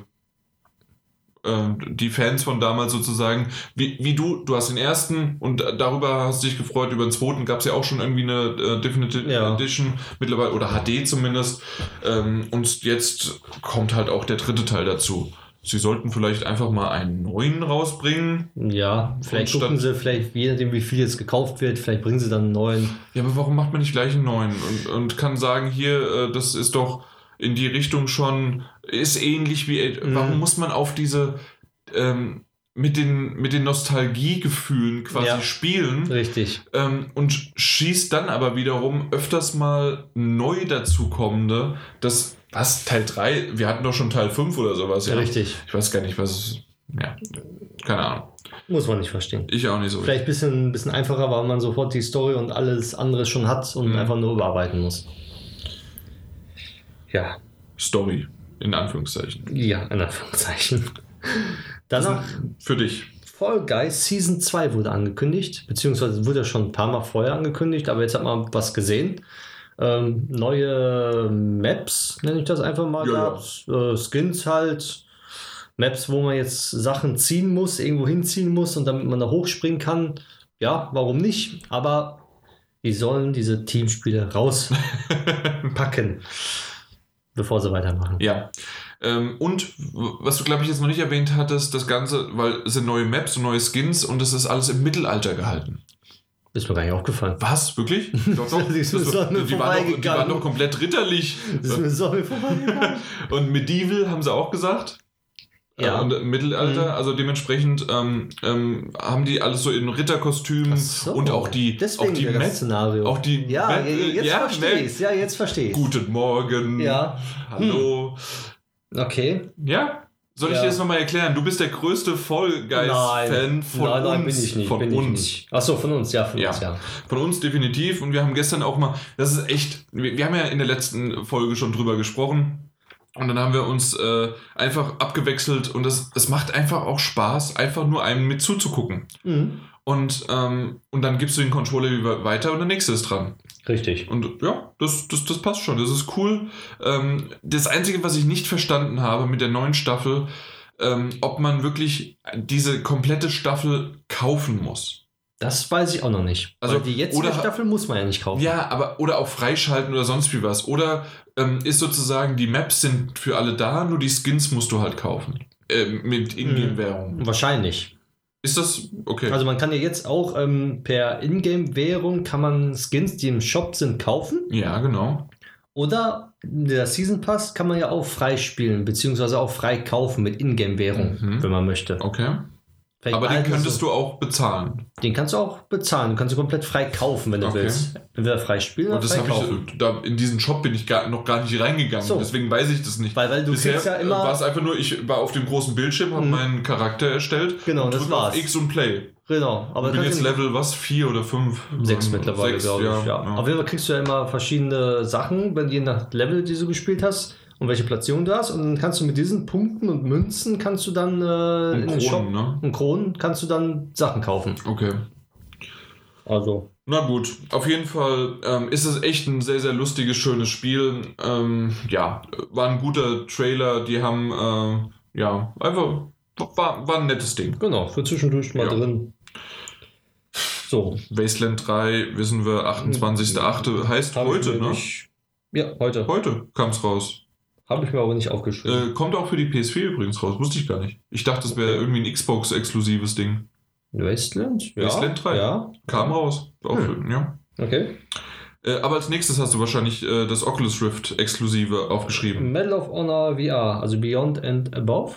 Ähm, die Fans von damals sozusagen, wie, wie du, du hast den ersten und darüber hast dich gefreut, über den zweiten gab es ja auch schon irgendwie eine äh, Definitive Ja. Edition mittlerweile oder HD zumindest. Ähm, und jetzt kommt halt auch der dritte Teil dazu. Sie sollten vielleicht einfach mal einen neuen rausbringen. Ja, vielleicht gucken sie, vielleicht, je nachdem, wie viel jetzt gekauft wird, vielleicht bringen sie dann einen neuen. Ja, aber warum macht man nicht gleich einen neuen und, und kann sagen, hier, äh, das ist doch in die Richtung schon, ist ähnlich wie, Mhm. warum muss man auf diese, ähm, mit den, mit den Nostalgiegefühlen quasi Ja. spielen Richtig. ähm, und schießt dann aber wiederum öfters mal neu dazukommende, das, was, Teil 3, wir hatten doch schon Teil 5 oder sowas, ja. Richtig. Ich weiß gar nicht, was ja, keine Ahnung. Muss man nicht verstehen. Ich auch nicht so. Vielleicht ein bisschen, bisschen einfacher, weil man sofort die Story und alles andere schon hat und Mhm. einfach nur überarbeiten muss. Ja, Story, in Anführungszeichen. ja, in Anführungszeichen. [laughs] Danach Für dich. Fall Guys Season 2 wurde angekündigt, beziehungsweise wurde schon ein paar Mal vorher angekündigt, aber jetzt hat man was gesehen. Ähm, neue Maps, nenne ich das einfach mal, Ja, ja. Äh, Skins halt. Maps, wo man jetzt Sachen ziehen muss, irgendwo hinziehen muss und damit man da hochspringen kann. Ja, warum nicht? Aber die sollen diese Teamspiele rauspacken, [laughs] [laughs] bevor sie weitermachen. Ja. Ähm, und was du, glaube ich, jetzt noch nicht erwähnt hattest, das Ganze, weil es sind neue Maps und neue Skins und es ist alles im Mittelalter gehalten. Ist mir gar nicht aufgefallen. Was? Wirklich? Doch, doch. [laughs] Das ist mir so an mir die, waren doch, die vorbeigegangen. waren doch komplett ritterlich. Das ist mir so vorbeigegangen. [laughs] Und Medieval haben sie auch gesagt. Ja. Äh, Und im Mittelalter, Mhm. also dementsprechend ähm, ähm, haben die alles so in Ritterkostümen Ach so. und auch die, Deswegen auch die das Map. Szenario. Auch die ja, Map- jetzt ja, verstehe ich Ja, jetzt verstehe ich Guten Morgen. Ja. Hallo. Okay. Ja? Soll ich Ja. dir das nochmal erklären? Du bist der größte Fall Guys-Fan von nein, nein, uns. bin ich nicht. Von bin uns. Ich nicht. Achso, von uns, ja, von Ja. uns, ja. Von uns definitiv. Und wir haben gestern auch mal, das ist echt, wir, wir haben ja in der letzten Folge schon drüber gesprochen. Und dann haben wir uns äh, einfach abgewechselt und es das macht einfach auch Spaß, einfach nur einem mit zuzugucken. Mhm. Und, ähm, und dann gibst du den Controller weiter und der nächste ist dran. Richtig. Und ja, das, das, das passt schon. Das ist cool. Ähm, das Einzige, was ich nicht verstanden habe mit der neuen Staffel, ähm, ob man wirklich diese komplette Staffel kaufen muss. Das weiß ich auch noch nicht. Also, die jetzige oder- Staffel muss man ja nicht kaufen. Ja, aber oder auch freischalten oder sonst wie was. Oder ähm, ist sozusagen, die Maps sind für alle da, nur die Skins musst du halt kaufen. Ähm, mit Ingame-Währung. Wahrscheinlich. Ist das okay? Also man kann ja jetzt auch ähm, per Ingame-Währung kann man Skins, die im Shop sind, kaufen. ja, genau. Oder der Season Pass kann man ja auch freispielen, beziehungsweise auch frei kaufen mit Ingame-Währung, Mhm. wenn man möchte. Okay. Vielleicht Aber den könntest so. du auch bezahlen. Den kannst du auch bezahlen. Du kannst du komplett frei kaufen, wenn du Okay. willst. Entweder frei spielen oder frei habe kaufen. ich, da, in diesen Shop bin ich gar, noch gar nicht reingegangen. So. Deswegen weiß ich das nicht. Weil, weil du Bisher kriegst ja immer. war es einfach nur, ich war auf dem großen Bildschirm, habe Mhm. meinen Charakter erstellt. Genau, das war's. Auf X und Play. Genau, aber ich bin jetzt Level was? Vier oder fünf? Sechs mittlerweile, sechs, glaube ich. Ja. ja. Auf jeden Fall kriegst du ja immer verschiedene Sachen, wenn je nach Level, die du gespielt hast und welche Platzierung du hast. Und dann kannst du mit diesen Punkten und Münzen kannst du dann äh, Und in den Shop Kronen, ne? und Kronen kannst du dann Sachen kaufen. Okay. Also. Na gut, auf jeden Fall ähm, ist es echt ein sehr, sehr lustiges, schönes Spiel. Ähm, ja, war ein guter Trailer. Die haben, äh, ja, einfach, war, war ein nettes Ding. Genau, für zwischendurch mal Ja. drin. So. Wasteland 3, wissen wir, 28.08. heißt Hab ich heute, ne? Ja, heute. Heute kam es raus. Habe ich mir aber nicht aufgeschrieben. Äh, kommt auch für die PS4 übrigens raus, wusste ich gar nicht. Ich dachte, das wäre irgendwie ein Xbox-exklusives Ding. Wasteland? Ja. Wasteland 3. Ja. Kam raus. Auch Hm. ja. Okay. Äh, aber als nächstes hast du wahrscheinlich äh, das Oculus Rift Exklusive aufgeschrieben. Medal of Honor VR, also Beyond and Above?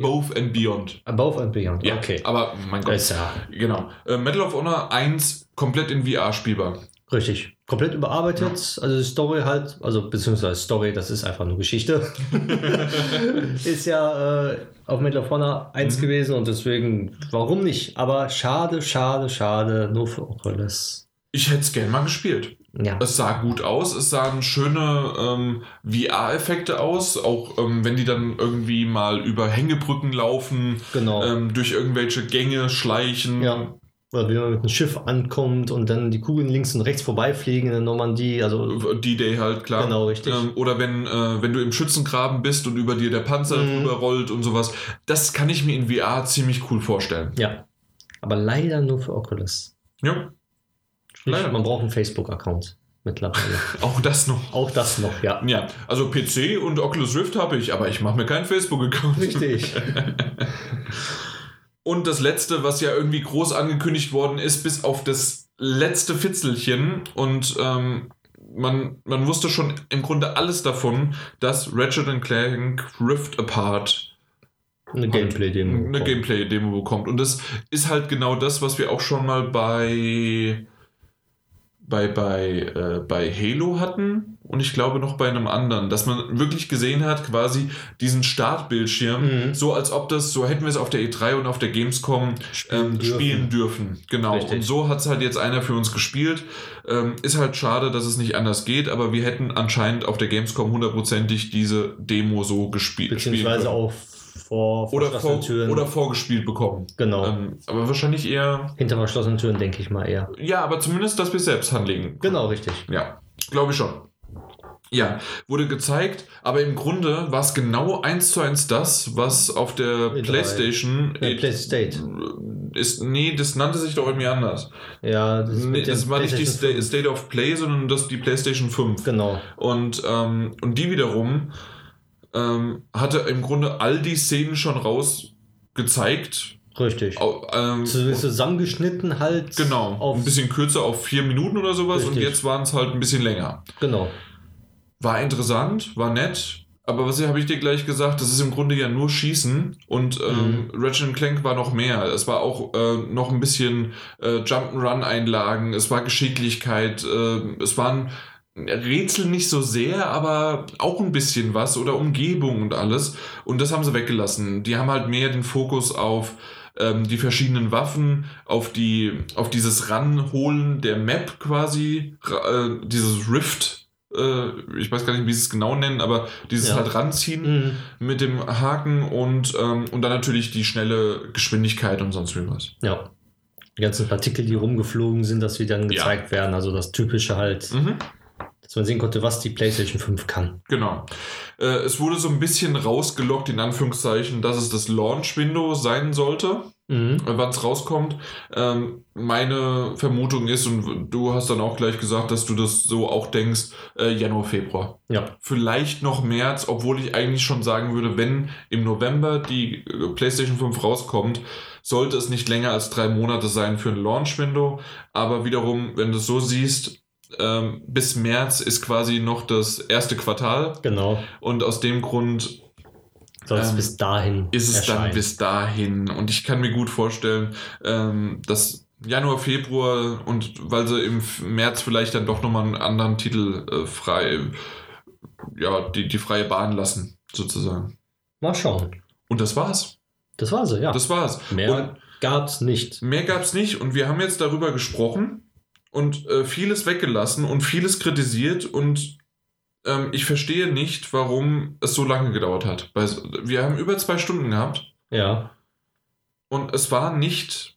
Both and Beyond. Above and Beyond, Ja, okay. aber mein Gott. Ist ja Genau. Äh, Medal of Honor 1 komplett in VR spielbar. richtig. Komplett überarbeitet. Also die Story halt, also beziehungsweise Story, das ist einfach nur Geschichte. [laughs] ist ja äh, auf Medal of Honor 1 Mhm. gewesen und deswegen, warum nicht? Aber schade, schade, schade, nur für Oculus. Ich hätte es gern mal gespielt. Ja. Es sah gut aus, es sahen schöne ähm, VR-Effekte aus, auch ähm, wenn die dann irgendwie mal über Hängebrücken laufen, Genau. ähm, durch irgendwelche Gänge schleichen. Ja. Oder wie man mit einem Schiff ankommt und dann die Kugeln links und rechts vorbeifliegen in der Normandie. Also D-Day halt, klar. Genau, richtig. Ähm, oder wenn, äh, wenn du im Schützengraben bist und über dir der Panzer Mhm. drüber rollt und sowas. Das kann ich mir in VR ziemlich cool vorstellen. ja. Aber leider nur für Oculus. Ja, Sprich, Leider. man braucht einen Facebook-Account mittlerweile. [laughs] auch das noch. Auch das noch, ja. Ja, also PC und Oculus Rift habe ich, aber ich mache mir keinen Facebook-Account. Richtig. [laughs] Und das letzte, was ja irgendwie groß angekündigt worden ist, bis auf das letzte Fitzelchen und ähm, man, man wusste schon im Grunde alles davon, dass Ratchet Clank Rift Apart Eine Gameplay-Demo. eine Gameplay-Demo bekommt. Und das ist halt genau das, was wir auch schon mal bei bei, bei, äh, bei Halo hatten und ich glaube noch bei einem anderen, dass man wirklich gesehen hat, quasi diesen Startbildschirm, Mhm. so als ob das, so hätten wir es auf der E3 und auf der Gamescom ähm, spielen dürfen. Genau. Richtig. Und so hat es halt jetzt einer für uns gespielt. Ähm, ist halt schade, dass es nicht anders geht, aber wir hätten anscheinend auf der Gamescom hundertprozentig diese Demo so gespielt. Beziehungsweise auch vor oder, vor, Türen. oder vorgespielt bekommen. genau. Ähm, aber wahrscheinlich eher, Hinter verschlossenen Türen, denke ich mal eher. ja, aber zumindest, dass wir selbst handlegen. Genau, richtig. Ja, glaube ich schon. Ja, wurde gezeigt, aber im Grunde war es genau eins zu eins das, was auf der E3. PlayStation Ja, PlayState. ist. Nee, das nannte sich doch irgendwie anders. Ja, das, ist Nee, das war nicht die PlayStation Sta 5. State of Play, sondern das die PlayStation 5. Genau. Und, ähm, und die wiederum ähm, hatte im Grunde all die Szenen schon rausgezeigt. Richtig. Au- Ähm, zusammengeschnitten halt. genau, Auf, ein bisschen kürzer auf vier Minuten oder sowas und Richtig. jetzt waren es halt ein bisschen länger. Genau. War interessant, war nett, aber was habe ich dir gleich gesagt, das ist im Grunde ja nur Schießen und ähm, Mhm. Ratchet Clank war noch mehr. Es war auch äh, noch ein bisschen äh, Jump'n'Run-Einlagen, es war Geschicklichkeit, äh, es waren Rätsel nicht so sehr, aber auch ein bisschen was oder Umgebung und alles. Und das haben sie weggelassen. Die haben halt mehr den Fokus auf ähm, die verschiedenen Waffen, auf die, auf dieses Ranholen der Map quasi, äh, dieses Rift. Äh, ich weiß gar nicht, wie sie es genau nennen, aber dieses Ja. halt ranziehen Mhm. mit dem Haken und, ähm, und dann natürlich die schnelle Geschwindigkeit und sonst wie was. Ja. Die ganzen Partikel, die rumgeflogen sind, dass sie dann gezeigt werden. Also das Typische halt, Mhm. Dass man sehen konnte, was die PlayStation 5 kann. Genau. Äh, es wurde so ein bisschen rausgelockt, in Anführungszeichen, dass es das Launch-Window sein sollte, Mhm. äh, wann es rauskommt. Ähm, meine Vermutung ist, und du hast dann auch gleich gesagt, dass du das so auch denkst, äh, Januar, Februar. Ja. Vielleicht noch März, obwohl ich eigentlich schon sagen würde, wenn im November die äh, PlayStation 5 rauskommt, sollte es nicht länger als drei Monate sein für ein Launch-Window. Aber wiederum, wenn du es so siehst, ähm, bis März ist quasi noch das erste Quartal. Genau. Und aus dem Grund Soll es Ähm, bis dahin ist es dann erscheinen. bis dahin. Und ich kann mir gut vorstellen, ähm, dass Januar, Februar und weil sie im März vielleicht dann doch nochmal einen anderen Titel äh, frei, ja, die, die freie Bahn lassen, sozusagen. Mal schauen. Und das war's. Das war sie, ja. Das war's. Mehr gab's nicht. Und mehr gab's nicht. Und wir haben jetzt darüber gesprochen und äh, vieles weggelassen und vieles kritisiert und ähm, ich verstehe nicht, warum es so lange gedauert hat. Wir haben über zwei Stunden gehabt. Ja. Und es war nicht,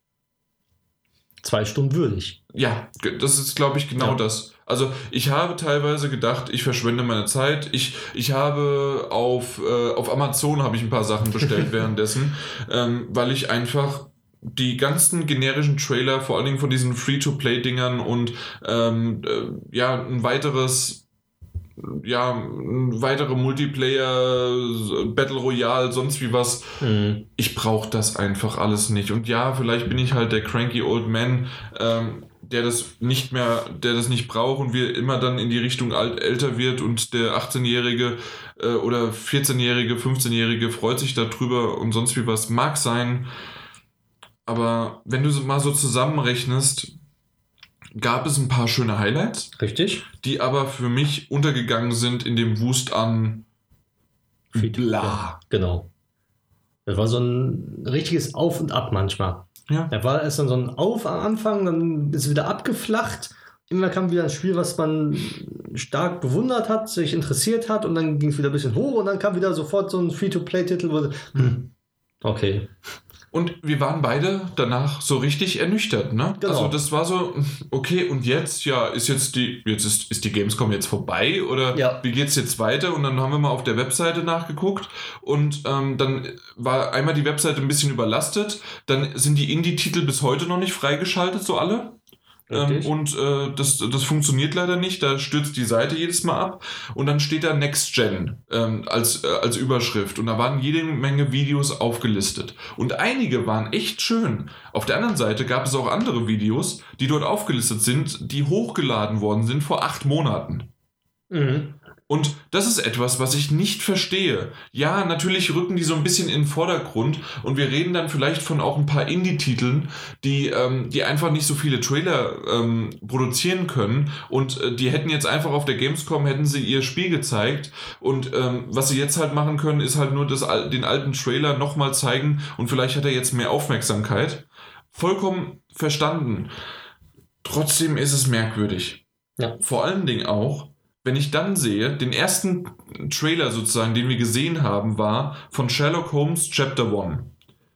Zwei Stunden würdig. ja, das ist, glaube ich, genau Ja. das. Also ich habe teilweise gedacht, ich verschwende meine Zeit. Ich, ich habe auf, äh, auf Amazon habe ich ein paar Sachen bestellt [laughs] währenddessen, ähm, weil ich einfach die ganzen generischen Trailer, vor allen Dingen von diesen Free-to-Play-Dingern und ähm, äh, ja, ein weiteres ja, ein weitere Multiplayer, Battle Royale, sonst wie was, Mhm. ich brauche das einfach alles nicht. Und ja, vielleicht bin ich halt der cranky old man, ähm, der das nicht mehr, der das nicht braucht und wir immer dann in die Richtung alt, älter wird und der 18-Jährige äh, oder 14-Jährige, 15-Jährige freut sich darüber und sonst wie was mag sein. Aber wenn du mal so zusammenrechnest, gab es ein paar schöne Highlights, Richtig? die aber für mich untergegangen sind in dem Wust an bla. Ja, genau. Das war so ein richtiges Auf und Ab manchmal. Ja. Da war erst dann so ein Auf am Anfang, dann ist es wieder abgeflacht. Immer kam wieder ein Spiel, was man stark bewundert hat, sich interessiert hat und dann ging es wieder ein bisschen hoch und dann kam wieder sofort so ein Free-to-Play-Titel, wo hm, okay. Und wir waren beide danach so richtig ernüchtert, ne? Genau. Also das war so, okay, und jetzt, ja, ist jetzt die, jetzt ist, ist die Gamescom jetzt vorbei oder Ja. wie geht's jetzt weiter? Und dann haben wir mal auf der Webseite nachgeguckt und ähm, dann war einmal die Webseite ein bisschen überlastet, dann sind die Indie-Titel bis heute noch nicht freigeschaltet, so alle. Ähm, und äh, das, das funktioniert leider nicht, da stürzt die Seite jedes Mal ab und dann steht da Next Gen ähm, als, äh, als Überschrift und da waren jede Menge Videos aufgelistet und einige waren echt schön. Auf der anderen Seite gab es auch andere Videos, die dort aufgelistet sind, die hochgeladen worden sind vor acht Monaten. Mhm. Und das ist etwas, was ich nicht verstehe. Ja, natürlich rücken die so ein bisschen in den Vordergrund und wir reden dann vielleicht von auch ein paar Indie-Titeln, die, ähm, die einfach nicht so viele Trailer ähm, produzieren können und äh, die hätten jetzt einfach auf der Gamescom, hätten sie ihr Spiel gezeigt und ähm, was sie jetzt halt machen können, ist halt nur das, den alten Trailer nochmal zeigen und vielleicht hat er jetzt mehr Aufmerksamkeit. Vollkommen verstanden. Trotzdem ist es merkwürdig. Ja. Vor allen Dingen auch, wenn ich dann sehe, den ersten Trailer sozusagen, den wir gesehen haben, war von Sherlock Holmes Chapter 1.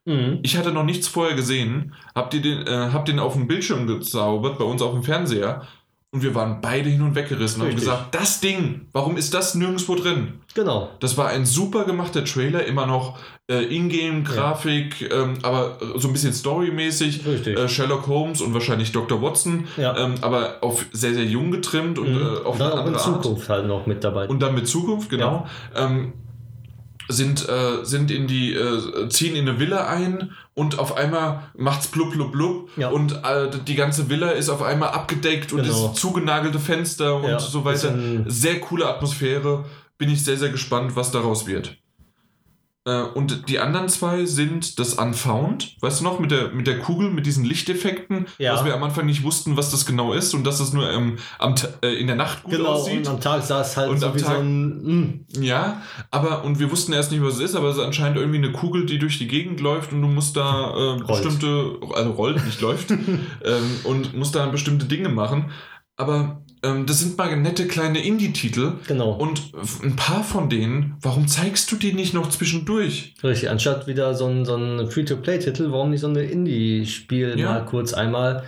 Mhm. Ich hatte noch nichts vorher gesehen, hab, die den, äh, hab den auf dem Bildschirm gezaubert, bei uns auf dem Fernseher, und wir waren beide hin und weggerissen und haben gesagt, das Ding, warum ist das nirgendwo drin? Genau. Das war ein super gemachter Trailer, immer noch äh, Ingame-Grafik, ähm, aber so ein bisschen storymäßig. Richtig. Äh, Sherlock Holmes und wahrscheinlich Dr. Watson, Ja. ähm, aber auf sehr, sehr jung getrimmt und Mhm. äh, auf Und dann eine auch in andere Art. Zukunft halt noch mit dabei. Und dann mit Zukunft, genau. Ähm, sind, äh, sind in die, äh, ziehen in eine Villa ein und auf einmal macht's blub blub blub Ja. und äh, die ganze Villa ist auf einmal abgedeckt und Genau. ist zugenagelte Fenster und Ja, so weiter. Sehr coole Atmosphäre. Bin ich sehr, sehr gespannt, was daraus wird. Äh, und die anderen zwei sind das Unfound, weißt du noch, mit der, mit der Kugel, mit diesen Lichteffekten, Ja. was wir am Anfang nicht wussten, was das genau ist und dass es nur ähm, am, äh, in der Nacht gut Genau, aussieht. und am Tag sah es halt Und so am wie so Tag- ein. mm, Ja, aber und wir wussten erst nicht, was es ist, aber es ist anscheinend irgendwie eine Kugel, die durch die Gegend läuft und du musst da äh, bestimmte, also rollt, nicht läuft, [laughs] ähm, und musst da bestimmte Dinge machen. Aber das sind mal nette kleine Indie-Titel Genau. und ein paar von denen, warum zeigst du die nicht noch zwischendurch? Richtig, anstatt wieder so ein, so ein Free-to-Play-Titel, warum nicht so eine Indie-Spiel Ja. mal kurz einmal,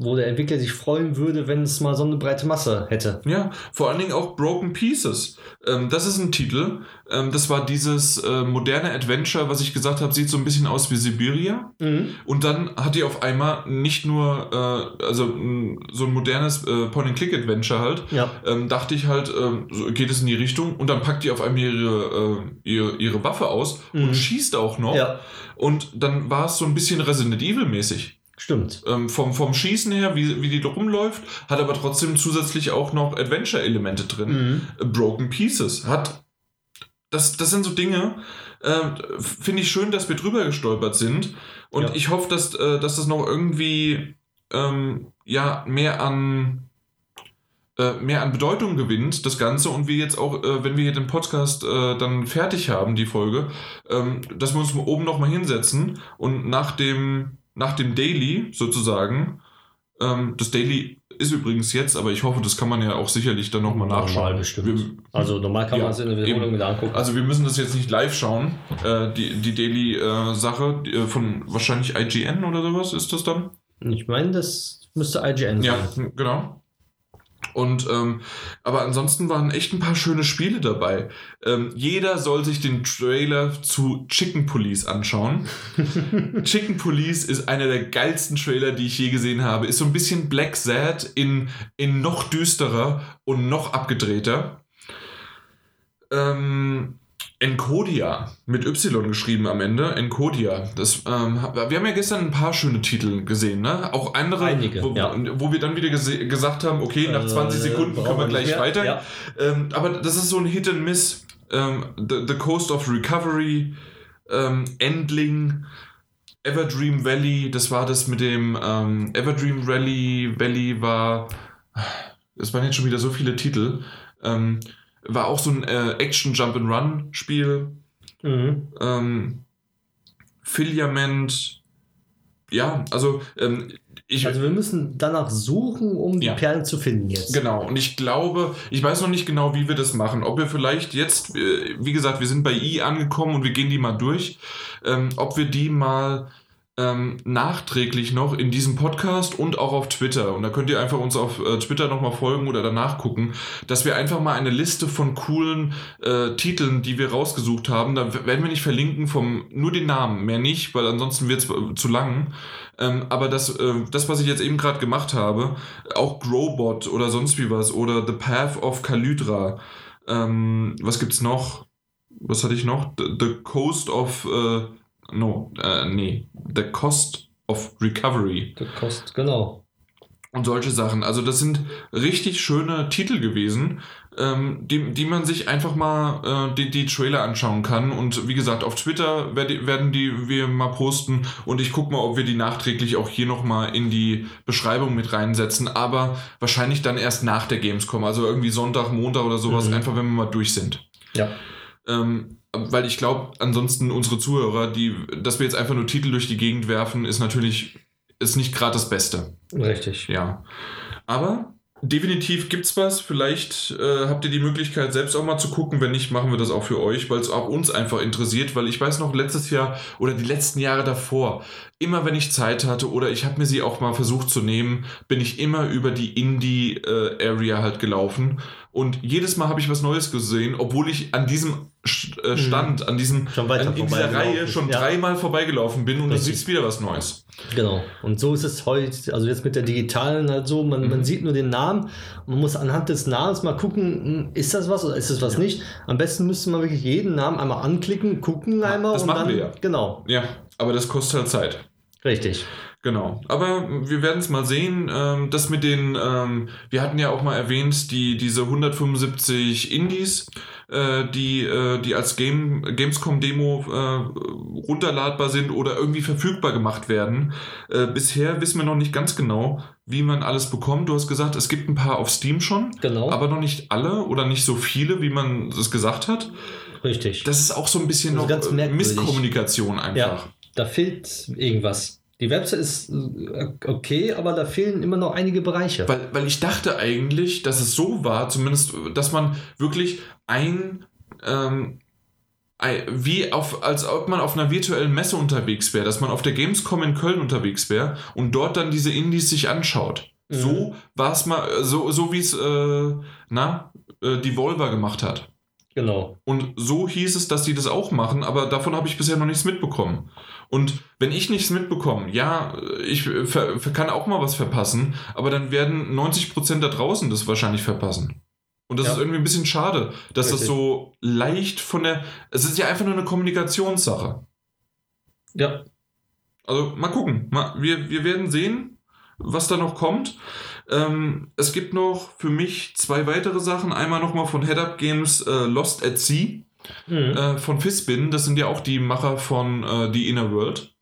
wo der Entwickler sich freuen würde, wenn es mal so eine breite Masse hätte. Ja, vor allen Dingen auch Broken Pieces. Ähm, das ist ein Titel. Ähm, das war dieses äh, moderne Adventure, was ich gesagt habe, sieht so ein bisschen aus wie Siberia. Und dann hat die auf einmal nicht nur, äh, also so ein modernes äh, Point-and-Click-Adventure halt, Ja, ähm, dachte ich halt, ähm, so geht es in die Richtung und dann packt die auf einmal ihre, äh, ihre, ihre Waffe aus Mhm. und schießt auch noch. ja, Und dann war es so ein bisschen Resident Evil-mäßig. Stimmt. Ähm, vom, vom Schießen her, wie, wie die da rumläuft, hat aber trotzdem zusätzlich auch noch Adventure-Elemente drin. Mhm. Äh, Broken Pieces hat. Das, das sind so Dinge, äh, finde ich schön, dass wir drüber gestolpert sind. Und Ja. ich hoffe, dass, äh, dass das noch irgendwie ähm, ja, mehr an äh, mehr an Bedeutung gewinnt, das Ganze, und wir jetzt auch, äh, wenn wir hier den Podcast äh, dann fertig haben, die Folge, ähm, dass wir uns oben nochmal hinsetzen und nach dem, nach dem Daily sozusagen, ähm, das Daily ist übrigens jetzt, aber ich hoffe, das kann man ja auch sicherlich dann nochmal Normal nachschauen. bestimmt. Wir, Also normal kann Ja, man es in der Wiederholung wieder angucken. also wir müssen das jetzt nicht live schauen, äh, die, die Daily-Sache äh, von wahrscheinlich IGN oder sowas ist das dann? ich meine, das müsste IGN sein. Ja, genau. Und ähm, aber ansonsten waren echt ein paar schöne Spiele dabei. Ähm, jeder soll sich den Trailer zu Chicken Police anschauen. [laughs] Chicken Police ist einer der geilsten Trailer, die ich je gesehen habe. Ist so ein bisschen Black Sad in, in noch düsterer und noch abgedrehter. Ähm, Encodia mit Y geschrieben am Ende. Encodia. Das, ähm, wir haben ja gestern ein paar schöne Titel gesehen, ne? Auch andere, Einige, wo, ja. wo wir dann wieder gesagt haben, okay, nach 20 Äh, Sekunden können wir gleich mehr. weiter. Ja. Ähm, aber das ist so ein Hit and Miss. Ähm, the, the Coast of Recovery, ähm, Endling, Everdream Valley, das war das mit dem ähm, Everdream Rally, Valley war, es waren jetzt schon wieder so viele Titel, ähm, war auch so ein äh, Action Jump and Run Spiel, Mhm. ähm, Filament, ja, also ähm, ich, Also wir müssen danach suchen, um die Ja. Perlen zu finden jetzt. Genau, und ich glaube, ich weiß noch nicht genau, wie wir das machen. Ob wir vielleicht jetzt, äh, wie gesagt, wir sind bei I angekommen und wir gehen die mal durch, ähm, ob wir die mal ähm, nachträglich noch in diesem Podcast und auch auf Twitter, und da könnt ihr einfach uns auf äh, Twitter nochmal folgen oder danach gucken, dass wir einfach mal eine Liste von coolen äh, Titeln, die wir rausgesucht haben, da werden wir nicht verlinken, vom, nur den Namen, mehr nicht, weil ansonsten wird es zu lang. Ähm, aber das, äh, das, was ich jetzt eben gerade gemacht habe, auch Growbot oder sonst wie was oder The Path of Kalydra. Ähm, was gibt's noch? Was hatte ich noch? The, the Coast of äh, no, äh, nee, The Cost of Recovery Das kostet, genau. und solche Sachen. Also das sind richtig schöne Titel gewesen, ähm, die, die man sich einfach mal äh, die, die Trailer anschauen kann. Und wie gesagt, auf Twitter werd, werden die wir mal posten und ich gucke mal, ob wir die nachträglich auch hier nochmal in die Beschreibung mit reinsetzen. Aber wahrscheinlich dann erst nach der Gamescom, also irgendwie Sonntag, Montag oder sowas, Mhm. einfach wenn wir mal durch sind. Ja. Ähm, weil ich glaube, ansonsten unsere Zuhörer, die, dass wir jetzt einfach nur Titel durch die Gegend werfen, ist natürlich ist nicht gerade das Beste. Richtig. Ja. Aber definitiv gibt's was. Vielleicht äh, habt ihr die Möglichkeit, selbst auch mal zu gucken. Wenn nicht, machen wir das auch für euch, weil es auch uns einfach interessiert. Weil ich weiß noch, letztes Jahr oder die letzten Jahre davor, immer wenn ich Zeit hatte oder ich habe mir sie auch mal versucht zu nehmen, bin ich immer über die Indie-Area halt gelaufen. Und jedes Mal habe ich was Neues gesehen, obwohl ich an diesem äh, Stand, an diesem Mhm. An, in dieser Reihe schon ja. dreimal vorbeigelaufen bin und du Richtig. siehst wieder was Neues. Genau. Und so ist es heute, also jetzt mit der digitalen halt so, man, Mhm. man sieht nur den Namen man muss anhand des Namens mal gucken, hm, ist das was oder ist das was nicht. Am besten müsste man wirklich jeden Namen einmal anklicken, gucken einmal das und machen dann. wir ja. Genau, Ja, aber das kostet halt Zeit. richtig. Genau. Aber wir werden es mal sehen. Ähm, das mit den, ähm, wir hatten ja auch mal erwähnt, die, diese 175 Indies, äh, die, äh, die als Game, Gamescom-Demo äh, runterladbar sind oder irgendwie verfügbar gemacht werden. Äh, bisher wissen wir noch nicht ganz genau, wie man alles bekommt. Du hast gesagt, es gibt ein paar auf Steam schon. Genau. Aber noch nicht alle oder nicht so viele, wie man es gesagt hat. richtig. Das ist auch so ein bisschen ist noch äh. Misskommunikation einfach. ja, da fehlt irgendwas. Die Website ist äh, okay, aber da fehlen immer noch einige Bereiche. Weil, weil ich dachte eigentlich, dass es so war, zumindest, dass man wirklich ein, ähm, ein wie auf, als ob man auf einer virtuellen Messe unterwegs wäre, dass man auf der Gamescom in Köln unterwegs wäre und dort dann diese Indies sich anschaut. Mhm. So war es mal, so, so wie es, äh, na, äh, Devolver gemacht hat. Genau. Und so hieß es, dass sie das auch machen, aber davon habe ich bisher noch nichts mitbekommen. Und wenn ich nichts mitbekomme, ja, ich ver, kann auch mal was verpassen, aber dann werden 90% da draußen das wahrscheinlich verpassen. Und das Ja. ist irgendwie ein bisschen schade, dass das Richtig. so leicht von der. Es ist ja einfach nur eine Kommunikationssache. Ja, Also mal gucken. Mal, wir, wir werden sehen, was da noch kommt. Ähm, es gibt noch für mich zwei weitere Sachen. Einmal nochmal von Head Up Games äh, Lost at Sea mhm. äh, von Fizzbin. Das sind ja auch die Macher von äh, The Inner World.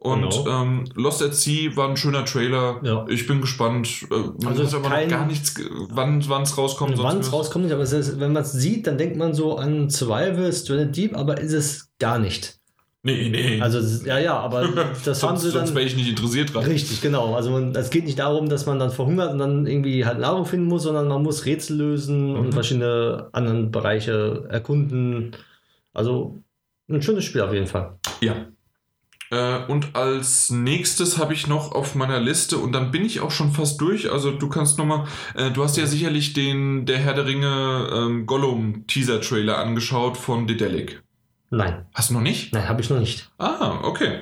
Und Genau. ähm, Lost at Sea war ein schöner Trailer. Ja. Ich bin gespannt. Äh, man Also weiß aber kein- noch gar nichts, wann es rauskommt. Wann es rauskommt, aber es ist, wenn man es sieht, dann denkt man so an Survival, Stranded Deep, aber ist es gar nicht. Nee, nee. Also, ist- ja, ja, aber [laughs] das haben sonst, sie sonst dann. wäre ich nicht interessiert dran. Richtig, genau. Also man, es geht nicht darum, dass man dann verhungert und dann irgendwie halt Nahrung finden muss, sondern man muss Rätsel lösen Mhm. und verschiedene anderen Bereiche erkunden. Also ein schönes Spiel auf jeden Fall. Ja. Äh, und als nächstes habe ich noch auf meiner Liste, und dann bin ich auch schon fast durch, also du kannst nochmal, äh, du hast ja sicherlich den Der Herr der Ringe ähm, Gollum Teaser-Trailer angeschaut von Dedelic. Nein, Hast du noch nicht? nein, habe ich noch nicht. Ah, okay.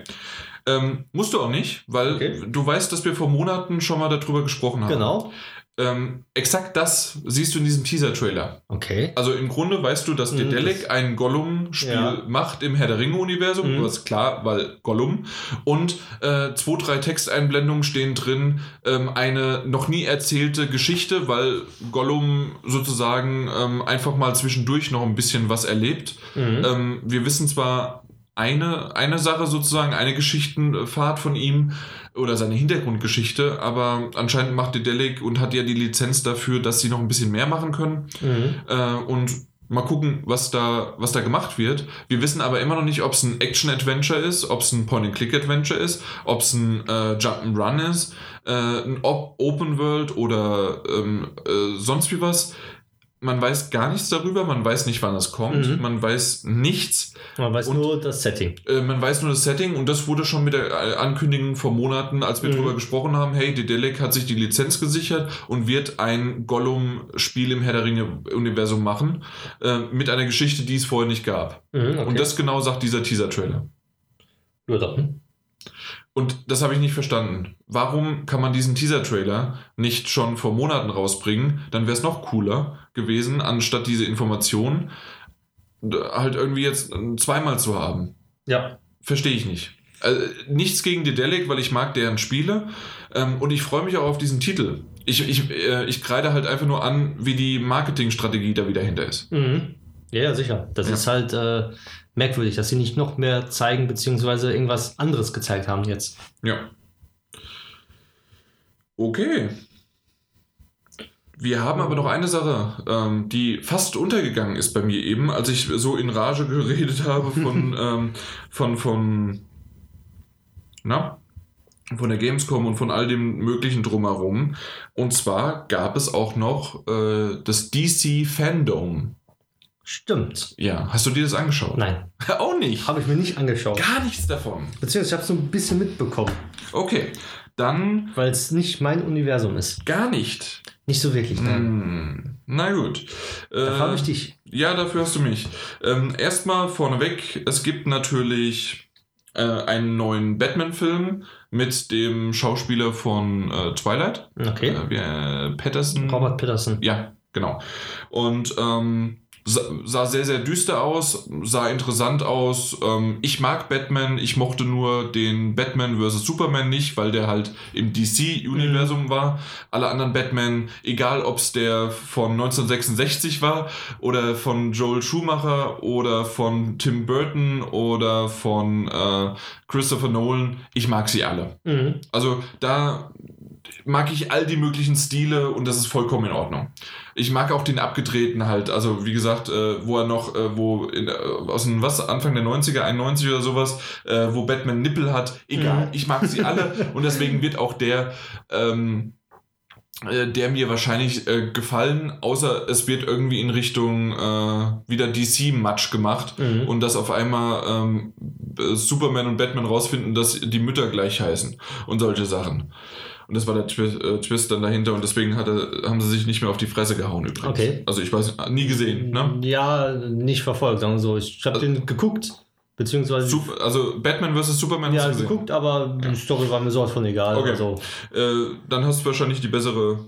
Ähm, musst du auch nicht, weil Okay. du weißt, dass wir vor Monaten schon mal darüber gesprochen haben. Genau. Ähm, exakt das siehst du in diesem Teaser-Trailer. Okay. Also im Grunde weißt du, dass Mhm, Dedelic ein Gollum-Spiel Ja. macht im Herr der Ringe-Universum, Mhm. was klar, weil Gollum. Und äh, zwei, drei Texteinblendungen stehen drin, ähm, eine noch nie erzählte Geschichte, weil Gollum sozusagen ähm, einfach mal zwischendurch noch ein bisschen was erlebt. Mhm. Ähm, wir wissen zwar eine, eine Sache sozusagen, eine Geschichtenfahrt von ihm oder seine Hintergrundgeschichte, aber anscheinend macht Dedelic und hat ja die Lizenz dafür, dass sie noch ein bisschen mehr machen können. Mhm. Äh, und mal gucken, was da, was da gemacht wird. Wir wissen aber immer noch nicht, ob es ein Action-Adventure ist, ob es ein Point-and-Click-Adventure ist, ob es ein äh, Jump'n'Run ist, äh, ein Op Open World oder ähm, äh, sonst wie was. Man weiß gar nichts darüber, man weiß nicht, wann es kommt, Mhm. man weiß nichts. Man weiß Und- nur das Setting. Äh, man weiß nur das Setting und das wurde schon mit der Ankündigung vor Monaten, als wir Mhm. drüber gesprochen haben, hey, Dedelic hat sich die Lizenz gesichert und wird ein Gollum-Spiel im Herr der Ringe-Universum machen, äh, mit einer Geschichte, die es vorher nicht gab. Mhm, okay. Und das genau sagt dieser Teaser-Trailer. doch. Hm? Und das habe ich nicht verstanden. Warum kann man diesen Teaser-Trailer nicht schon vor Monaten rausbringen? Dann wäre es noch cooler gewesen, anstatt diese Informationen halt irgendwie jetzt äh, zweimal zu haben. Ja. Verstehe ich nicht. Also, nichts gegen Dedelic, weil ich mag deren Spiele ähm, und ich freue mich auch auf diesen Titel. Ich, ich, äh, ich kreide halt einfach nur an, wie die Marketingstrategie da wieder hinter ist. Mhm. Ja, ja, sicher. Das Ja. ist halt äh, merkwürdig, dass sie nicht noch mehr zeigen, beziehungsweise irgendwas anderes gezeigt haben jetzt. Ja. Okay. Wir haben aber noch eine Sache, ähm, die fast untergegangen ist bei mir eben, als ich so in Rage geredet habe von, [laughs] ähm, von, von, na, von der Gamescom und von all dem möglichen drumherum. Und zwar gab es auch noch äh, das DC Fandom. Stimmt. Ja, hast du dir das angeschaut? Nein, [laughs] Auch nicht. habe ich mir nicht angeschaut. Gar nichts davon. Beziehungsweise ich habe es so ein bisschen mitbekommen, Okay, dann weil es nicht mein Universum ist. gar nicht. Nicht so wirklich, nein. Hm, na gut. Da Äh, frage ich dich. Ja, dafür hast du mich. Ähm, erstmal vorneweg, es gibt natürlich äh, einen neuen Batman-Film mit dem Schauspieler von äh, Twilight. Okay. Äh, äh, Patterson. Robert Patterson. Ja, genau. Und ähm, sah, sehr, sehr düster aus, sah interessant aus. Ähm, ich mag Batman, ich mochte nur den Batman vs. Superman nicht, weil der halt im DC-Universum war. Alle anderen Batman, egal ob es der von 1966 war oder von Joel Schumacher oder von Tim Burton oder von äh, Christopher Nolan, ich mag sie alle. Mhm. Also da mag ich all die möglichen Stile und das ist vollkommen in Ordnung. Ich mag auch den abgedrehten halt, also wie gesagt, äh, wo er noch, äh, wo in, äh, aus dem, was, Anfang der 90er, 91 oder sowas, äh, wo Batman Nippel hat, egal, Mhm. ich mag sie alle [laughs] und deswegen wird auch der, ähm, äh, der mir wahrscheinlich äh, gefallen, außer es wird irgendwie in Richtung wieder DC-Match gemacht Mhm. und dass auf einmal ähm, äh, Superman und Batman rausfinden, dass die Mütter gleich heißen und solche Sachen. Und das war der Twi äh, Twist dann dahinter und deswegen hat er, haben sie sich nicht mehr auf die Fresse gehauen übrigens. Okay. Also ich weiß, nie gesehen, ne? Ja, nicht verfolgt, sagen wir so. Ich habe Also- den geguckt, beziehungsweise Sup- also Batman vs. Superman ja, hast du geguckt, aber die Story war mir sowas von egal. Okay. Also, Äh, dann hast du wahrscheinlich die bessere.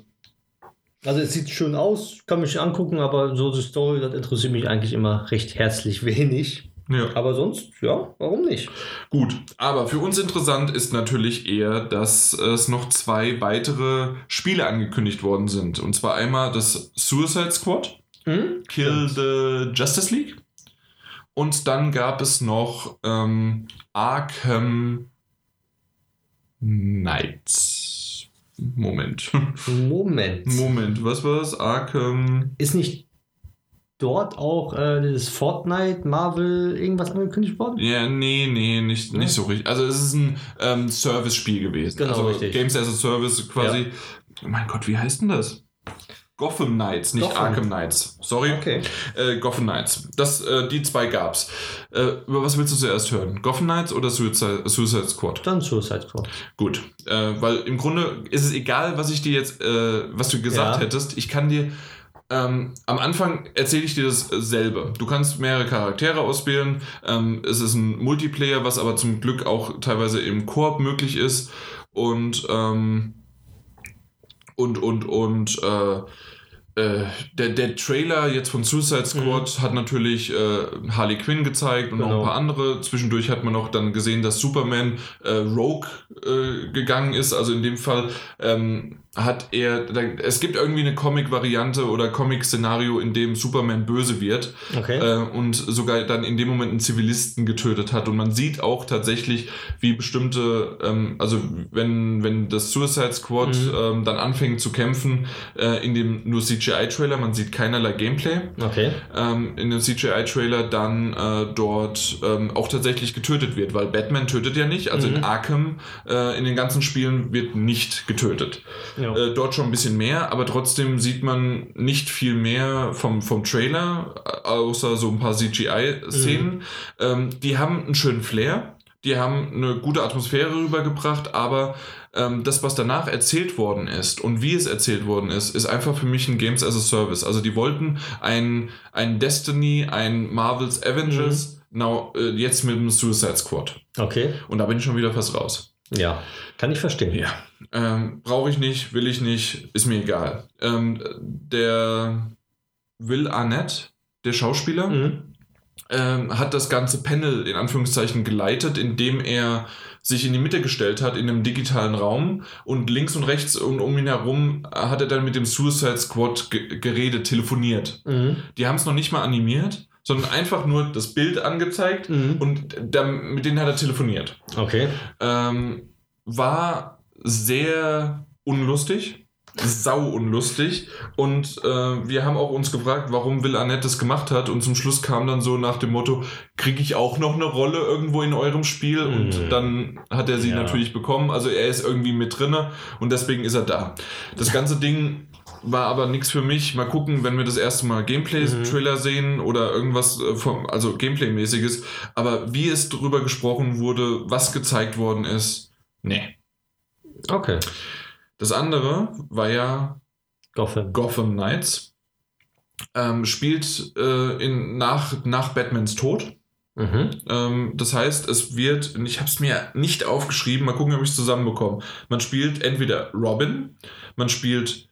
also es sieht schön aus, kann mich angucken, aber so die Story, das interessiert mich eigentlich immer recht herzlich wenig. Ja. Aber sonst, ja, warum nicht? Gut, aber für uns interessant ist natürlich eher, dass es noch zwei weitere Spiele angekündigt worden sind. Und zwar einmal das Suicide Squad. Hm? Kill the Justice League. Und dann gab es noch ähm, Arkham Knight. Moment. [laughs] Moment. Moment, was war das? Arkham. Ist nicht dort auch äh, dieses Fortnite, Marvel, irgendwas angekündigt worden? Ja, nee, nee, nicht, Ja. nicht so richtig. Also es ist ein ähm, Service-Spiel gewesen. Genau, also richtig. Games as a Service quasi. Oh mein Gott, wie heißt denn das? Gotham Knights, nicht Gotham. Arkham Knights. Sorry. Okay. Äh, Gotham Knights. Das, äh, die zwei gab's. Äh, über was willst du zuerst hören? Gotham Knights oder Suicide, Suicide Squad? Dann Suicide Squad. Gut. Äh, weil im Grunde ist es egal, was ich dir jetzt, äh, was du gesagt Ja. hättest. Ich kann dir. Ähm, am Anfang erzähle ich dir dasselbe. Du kannst mehrere Charaktere auswählen. Ähm, es ist ein Multiplayer, was aber zum Glück auch teilweise im Koop möglich ist. Und, ähm, und, und, und, äh, äh, der, der Trailer jetzt von Suicide Squad hat natürlich äh, Harley Quinn gezeigt und noch Genau. ein paar andere. Zwischendurch hat man noch dann gesehen, dass Superman äh, Rogue äh, gegangen ist. Also in dem Fall ähm, hat er, da, es gibt irgendwie eine Comic-Variante oder Comic-Szenario, in dem Superman böse wird Okay. äh, und sogar dann in dem Moment einen Zivilisten getötet hat. Und man sieht auch tatsächlich, wie bestimmte, ähm, also wenn, wenn das Suicide Squad Mhm. ähm, dann anfängt zu kämpfen, äh, in dem nur CGI-Trailer, man sieht keinerlei Gameplay, okay. ähm, in dem CGI-Trailer dann äh, dort ähm, auch tatsächlich getötet wird, weil Batman tötet ja nicht, also Mhm. in Arkham, äh, in den ganzen Spielen wird nicht getötet. Ja. Äh, dort schon ein bisschen mehr, aber trotzdem sieht man nicht viel mehr vom, vom Trailer, außer so ein paar CGI-Szenen. Ähm, die haben einen schönen Flair, die haben eine gute Atmosphäre rübergebracht, aber ähm, das, was danach erzählt worden ist und wie es erzählt worden ist, ist einfach für mich ein Games as a Service. Also die wollten ein, ein Destiny, ein Marvel's Avengers, now, äh, jetzt mit dem Suicide Squad. Okay. Und da bin ich schon wieder fast raus. Ja. Kann ich verstehen. Ja, ähm, brauche ich nicht, will ich nicht, ist mir egal. Ähm, der Will Arnett, der Schauspieler, Mhm. ähm, hat das ganze Panel in Anführungszeichen geleitet, indem er sich in die Mitte gestellt hat in einem digitalen Raum und links und rechts und um ihn herum hat er dann mit dem Suicide Squad ge geredet, telefoniert. Mhm. Die haben es noch nicht mal animiert, sondern einfach nur das Bild angezeigt Mhm. und dann, mit denen hat er telefoniert Okay. ähm, war sehr unlustig, sau unlustig und äh, wir haben auch uns gefragt, warum Will Arnett das gemacht hat und zum Schluss kam dann so nach dem Motto, kriege ich auch noch eine Rolle irgendwo in eurem Spiel und Mhm. dann hat er sie Ja. natürlich bekommen, also er ist irgendwie mit drinne und deswegen ist er da. Das ganze Ding war aber nichts für mich. Mal gucken, wenn wir das erste Mal Gameplay-Trailer sehen oder irgendwas äh, vom, also Gameplay-mäßiges. Aber wie es drüber gesprochen wurde, was gezeigt worden ist, nee. Okay. Das andere war ja Gotham. Gotham Knights. Ähm, spielt äh, in, nach, nach Batmans Tod. Mhm. Ähm, das heißt, es wird, und ich habe es mir nicht aufgeschrieben, mal gucken, ob ich es zusammenbekomme. Man spielt entweder Robin, man spielt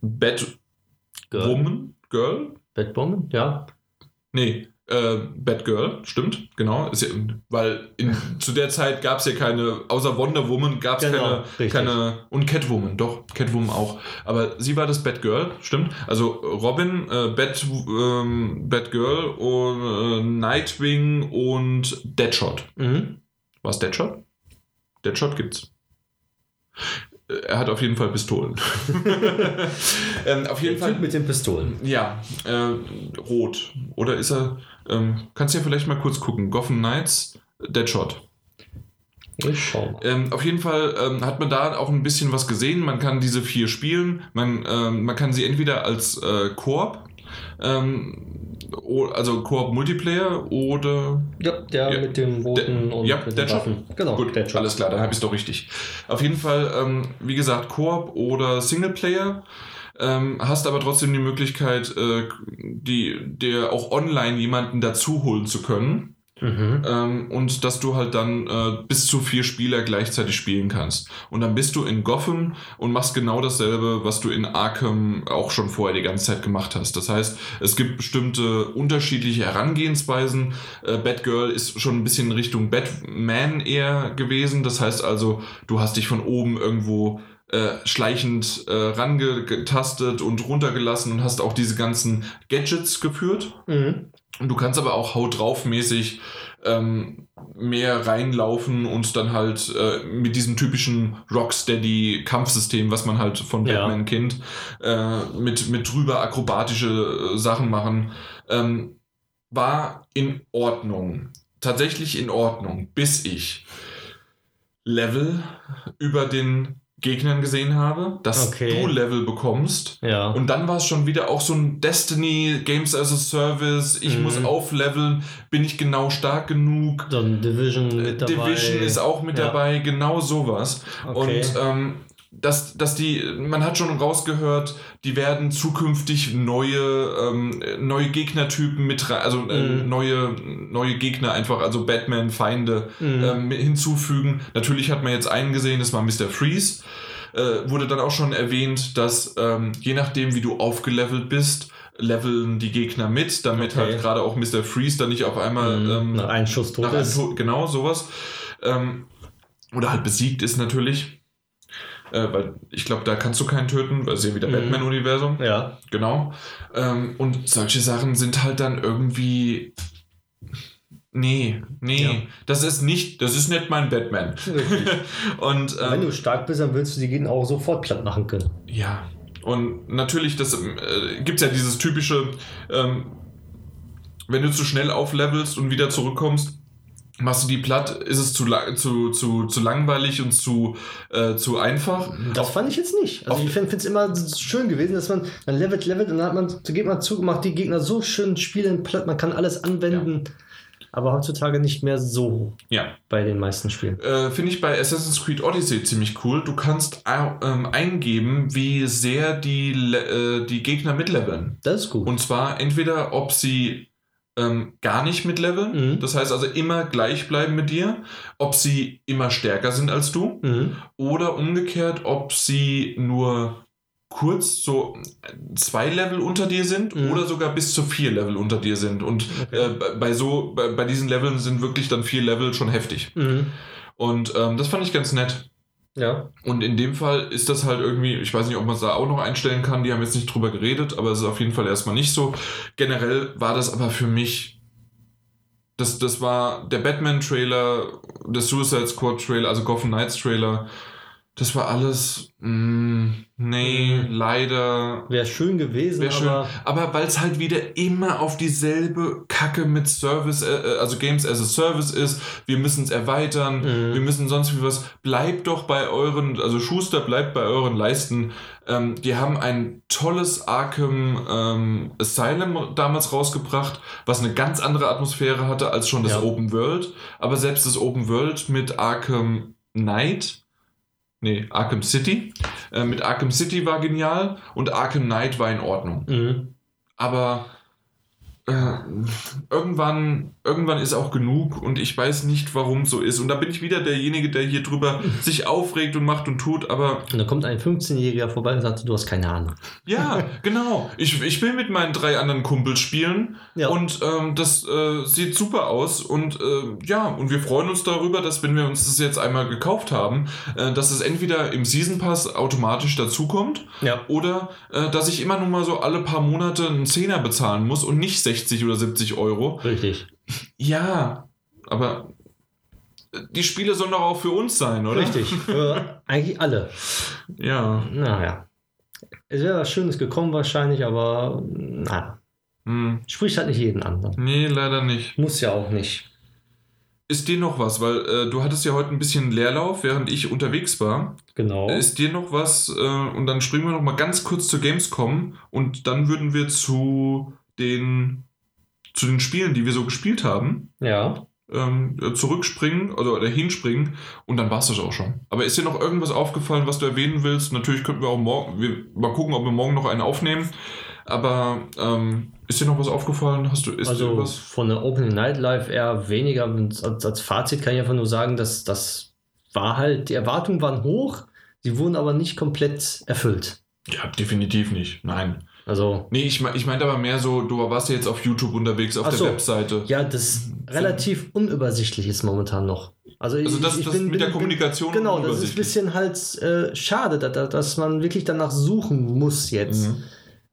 Batwoman, Girl, Batwoman, ja. nee, äh, Batgirl, stimmt, genau. Ja, weil in, zu der Zeit gab es ja keine, außer Wonder Woman gab es Genau, keine, keine, und Catwoman, doch, Catwoman auch. Aber sie war das Batgirl, stimmt. Also Robin, äh, Bat, ähm, Batgirl und äh, Nightwing und Deadshot. Mhm. War es Deadshot? Deadshot gibt's. Er hat auf jeden Fall Pistolen. [laughs] ähm, auf jeden Der Fall. Typ mit den Pistolen. Ja, äh, rot. Oder ist er. Ähm, kannst du ja vielleicht mal kurz gucken. Gotham Knights, Deadshot. Ich schau mal. Ähm, auf jeden Fall ähm, hat man da auch ein bisschen was gesehen. Man kann diese vier spielen. Man, ähm, man kann sie entweder als äh, Koop, ähm, also Koop Multiplayer oder Ja, der Ja. mit dem roten und ja, mit den? Waffen. Genau, Gut, alles klar, dann habe ich es doch richtig. Auf jeden Fall, ähm, wie gesagt, Koop oder Singleplayer. Ähm, hast aber trotzdem die Möglichkeit, äh, die, dir auch online jemanden dazu holen zu können. Mhm. Ähm, und dass du halt dann äh, bis zu vier Spieler gleichzeitig spielen kannst. Und dann bist du in Gotham und machst genau dasselbe, was du in Arkham auch schon vorher die ganze Zeit gemacht hast. Das heißt, es gibt bestimmte unterschiedliche Herangehensweisen. Äh, Batgirl ist schon ein bisschen in Richtung Batman eher gewesen. Das heißt also, du hast dich von oben irgendwo äh, schleichend äh, rangetastet und runtergelassen und hast auch diese ganzen Gadgets geführt. Mhm. Und du kannst aber auch haut drauf mäßig ähm, mehr reinlaufen und dann halt äh, mit diesem typischen Rocksteady-Kampfsystem, was man halt von Ja. Batman kennt, äh, mit, mit drüber akrobatische äh, Sachen machen, ähm, war in Ordnung. Tatsächlich in Ordnung, bis ich Level über den Gegnern gesehen habe, dass Okay. du Level bekommst Ja. und dann war es schon wieder auch so ein Destiny Games as a Service. Ich Mhm. muss aufleveln. Bin ich genau stark genug? ein Division mit dabei. Division ist auch mit Ja. dabei. Genau sowas. Okay. Und ähm, dass, dass die, man hat schon rausgehört, die werden zukünftig neue, ähm, neue Gegnertypen mit rein, also äh, Mhm. neue, neue Gegner einfach, also Batman-Feinde Mhm. ähm, hinzufügen. Natürlich hat man jetzt einen gesehen, das war Mr. Freeze. Äh, wurde dann auch schon erwähnt, dass ähm, je nachdem, wie du aufgelevelt bist, leveln die Gegner mit, damit Okay. halt gerade auch Mr. Freeze dann nicht auf einmal Mhm. ähm, Nach einem Schuss tot nach einem ist. Tod- genau sowas. Ähm, oder halt besiegt ist natürlich. Äh, weil ich glaube, da kannst du keinen töten, weil es ja wieder Mhm. Batman-Universum. Ja. Genau. Ähm, und solche Sachen sind halt dann irgendwie. Nee, nee, Ja. das ist nicht, das ist nicht mein Batman. [laughs] Und ähm, Wenn du stark bist, dann willst du die Gegner auch sofort platt machen können. ja, und natürlich, das äh, gibt es ja dieses typische, ähm, wenn du zu schnell auflevelst und wieder zurückkommst, machst du die platt, ist es zu, zu, zu, zu langweilig und zu, äh, zu einfach. Das fand ich jetzt nicht. Also auf- ich finde es immer schön gewesen, dass man dann levelt, levelt und dann hat man, so geht man zu, macht die Gegner so schön spielen platt, man kann alles anwenden. Aber heutzutage nicht mehr so Ja. bei den meisten Spielen. Äh, Finde ich bei Assassin's Creed Odyssey ziemlich cool. Du kannst ähm, eingeben, wie sehr die, äh, die Gegner mitleveln. Das ist gut. Und zwar entweder, ob sie ähm, gar nicht mitleveln, Mhm. das heißt also immer gleich bleiben mit dir, ob sie immer stärker sind als du, mhm. oder umgekehrt, ob sie nur kurz so zwei Level unter dir sind Mhm. oder sogar bis zu vier Level unter dir sind. Und äh, bei- bei so, bei, bei diesen Leveln sind wirklich dann vier Level schon heftig. Mhm. Und ähm, das fand ich ganz nett. Ja. Und in dem Fall ist das halt irgendwie, ich weiß nicht, ob man es da auch noch einstellen kann, die haben jetzt nicht drüber geredet, aber es ist auf jeden Fall erstmal nicht so. Generell war das aber für mich, das, das war der Batman-Trailer, der Suicide Squad-Trailer, also Gotham Knights-Trailer, das war alles, mm, nee, Mhm. leider. Wäre schön gewesen, Wäre schön. aber Aber weil es halt wieder immer auf dieselbe Kacke mit Service, äh, also Games as a Service ist, wir müssen es erweitern, Mhm. wir müssen sonst wie was. Bleibt doch bei euren, also Schuster bleibt bei euren Leisten. Ähm, die haben ein tolles Arkham ähm, Asylum damals rausgebracht, was eine ganz andere Atmosphäre hatte als schon das Ja. Open World. Aber selbst das Open World mit Arkham Knight, nee, Arkham City, Äh, mit Arkham City war genial und Arkham Knight war in Ordnung. Mhm. Aber äh, irgendwann, irgendwann ist auch genug und ich weiß nicht, warum so ist. Und da bin ich wieder derjenige, der hier drüber sich aufregt und macht und tut, aber Und da kommt ein 15-Jähriger vorbei und sagt, du hast keine Ahnung. ja, [laughs] genau. Ich, ich will mit meinen drei anderen Kumpels spielen Ja. und ähm, das äh, sieht super aus und äh, ja, und wir freuen uns darüber, dass wenn wir uns das jetzt einmal gekauft haben, äh, dass es entweder im Season Pass automatisch dazukommt Ja. oder äh, dass ich immer nur mal so alle paar Monate einen Zehner bezahlen muss und nicht 60 oder 70 Euro. Richtig. Ja, aber die Spiele sollen doch auch für uns sein, oder? Richtig. [laughs] Für eigentlich alle. Ja. Naja. Es wäre was Schönes gekommen wahrscheinlich, aber naja. Hm. Spricht halt nicht jeden an. Nee, leider nicht. Muss ja auch nicht. Ist dir noch was, weil äh, du hattest ja heute ein bisschen Leerlauf, während ich unterwegs war. Genau. Ist dir noch was, äh, und dann springen wir noch mal ganz kurz zur Gamescom und dann würden wir zu den, zu den Spielen, die wir so gespielt haben, Ja. ähm, äh, zurückspringen oder, oder hinspringen und dann war es das auch schon. Aber ist dir noch irgendwas aufgefallen, was du erwähnen willst? Natürlich könnten wir auch morgen, wir, mal gucken, ob wir morgen noch einen aufnehmen. Aber ähm, ist dir noch was aufgefallen? Hast du, ist dir Also was? von der Opening Night Live eher weniger. Als, als Fazit kann ich einfach nur sagen, dass das war halt, die Erwartungen waren hoch, sie wurden aber nicht komplett erfüllt. Ja, definitiv nicht. Nein. Also, Nee, ich, mein- ich meinte aber mehr so, du warst ja jetzt auf YouTube unterwegs, auf Ach der so. Webseite. ja, das relativ unübersichtlich ist momentan noch. Also, Also ich, das, ich das bin, mit bin, der Kommunikation Genau, das ist ein bisschen halt äh, schade, da, da, dass man wirklich danach suchen muss jetzt. Mhm.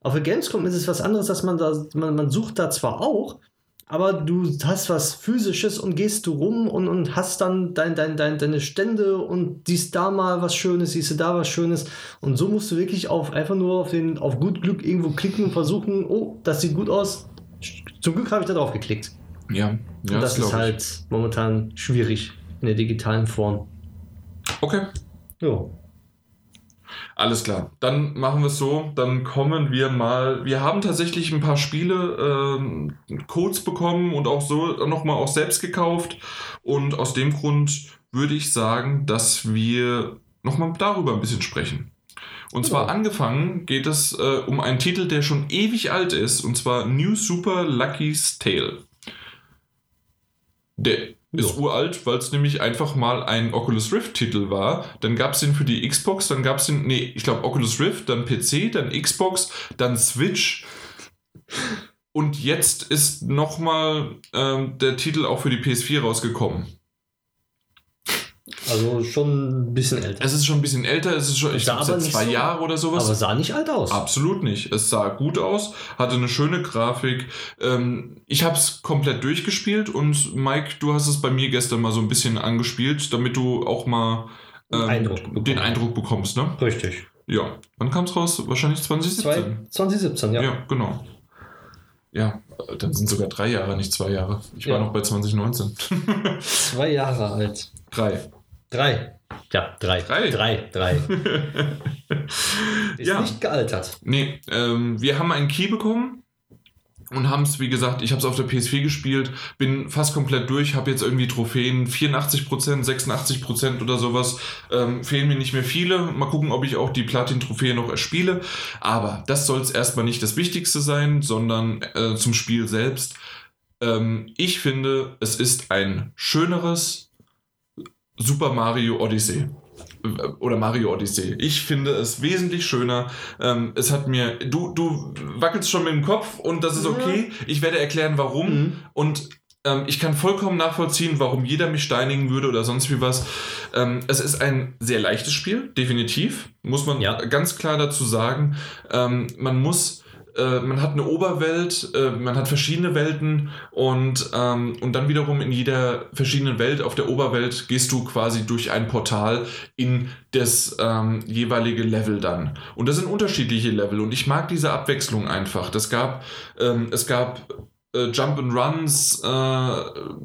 Auf der Gamescom ist es was anderes, dass man da, man, man sucht da zwar auch, aber du hast was Physisches und gehst du rum und, und hast dann dein, dein, dein, deine Stände und siehst da mal was Schönes, siehst du da was Schönes. Und so musst du wirklich auf einfach nur auf den auf gut Glück irgendwo klicken und versuchen, oh, das sieht gut aus. Zum Glück habe ich da drauf geklickt. Ja, ja und das glaub ist halt momentan schwierig in der digitalen Form. ich. Okay, Jo. Alles klar. Dann machen wir es so. Dann kommen wir mal. Wir haben tatsächlich ein paar Spiele, ähm, Codes bekommen und auch so nochmal auch selbst gekauft. Und aus dem Grund würde ich sagen, dass wir nochmal darüber ein bisschen sprechen. Und zwar Ja. angefangen geht es äh, um einen Titel, der schon ewig alt ist, und zwar New Super Lucky's Tale. Der ist uralt, weil es nämlich einfach mal ein Oculus Rift-Titel war. Dann gab es den für die Xbox, dann gab es den, nee, ich glaube Oculus Rift, dann PC, dann Xbox, dann Switch. Und jetzt ist nochmal ähm, der Titel auch für die PS4 rausgekommen. Also schon ein bisschen älter. Es ist schon ein bisschen älter, es ist schon, ich glaube, zwei so- Jahren oder sowas. Aber sah nicht alt aus. Absolut nicht. Es sah gut aus, hatte eine schöne Grafik. Ähm, ich habe es komplett durchgespielt und Mike, du hast es bei mir gestern mal so ein bisschen angespielt, damit du auch mal ähm, Eindruck den Eindruck bekommst. Ne? Richtig. Ja. Wann kam es raus? Wahrscheinlich 2017. Zwei, 2017, ja. ja. genau. Ja, dann sind sogar drei Jahre, nicht zwei Jahre. Ich war Ja. noch bei 2019. [laughs] Zwei Jahre alt. drei. Drei. Ja, drei. Drei? Drei, drei. [laughs] Ist Ja. nicht gealtert. Nee, ähm, wir haben einen Key bekommen und haben es, wie gesagt, ich habe es auf der PS4 gespielt, bin fast komplett durch, habe jetzt irgendwie Trophäen, 84%, 86% oder sowas, ähm, fehlen mir nicht mehr viele. Mal gucken, ob ich auch die Platin-Trophäe noch erspiele. Aber das soll es erstmal nicht das Wichtigste sein, sondern äh, zum Spiel selbst. Ähm, ich finde, es ist ein schöneres Super Mario Odyssey oder Mario Odyssey. Ich finde es wesentlich schöner. Ähm, es hat mir, du, du wackelst schon mit dem Kopf und das ist okay. Ich werde erklären, warum. Mhm. Und ähm, ich kann vollkommen nachvollziehen, warum jeder mich steinigen würde oder sonst wie was. Ähm, es ist ein sehr leichtes Spiel, definitiv. Muss man Ja. ganz klar dazu sagen. Ähm, man muss äh, man hat eine Oberwelt, äh, man hat verschiedene Welten und, ähm, und dann wiederum in jeder verschiedenen Welt, auf der Oberwelt, gehst du quasi durch ein Portal in das ähm, jeweilige Level dann. Und das sind unterschiedliche Level und ich mag diese Abwechslung einfach. Das gab, ähm, es gab äh, Jump and Runs, äh,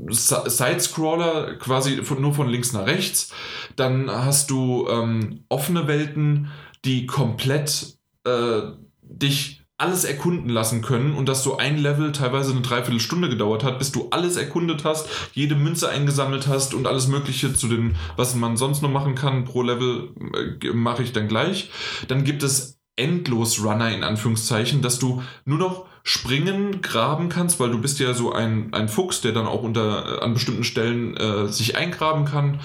Si- Sidescroller, quasi von, nur von links nach rechts. Dann hast du ähm, offene Welten, die komplett äh, dich alles erkunden lassen können und dass so ein Level teilweise eine Dreiviertelstunde gedauert hat, bis du alles erkundet hast, jede Münze eingesammelt hast und alles Mögliche zu den, was man sonst noch machen kann pro Level, äh, mache ich dann gleich. Dann gibt es endlos Runner in Anführungszeichen, dass du nur noch springen, graben kannst, weil du bist ja so ein, ein Fuchs, der dann auch unter äh, an bestimmten Stellen äh, sich eingraben kann.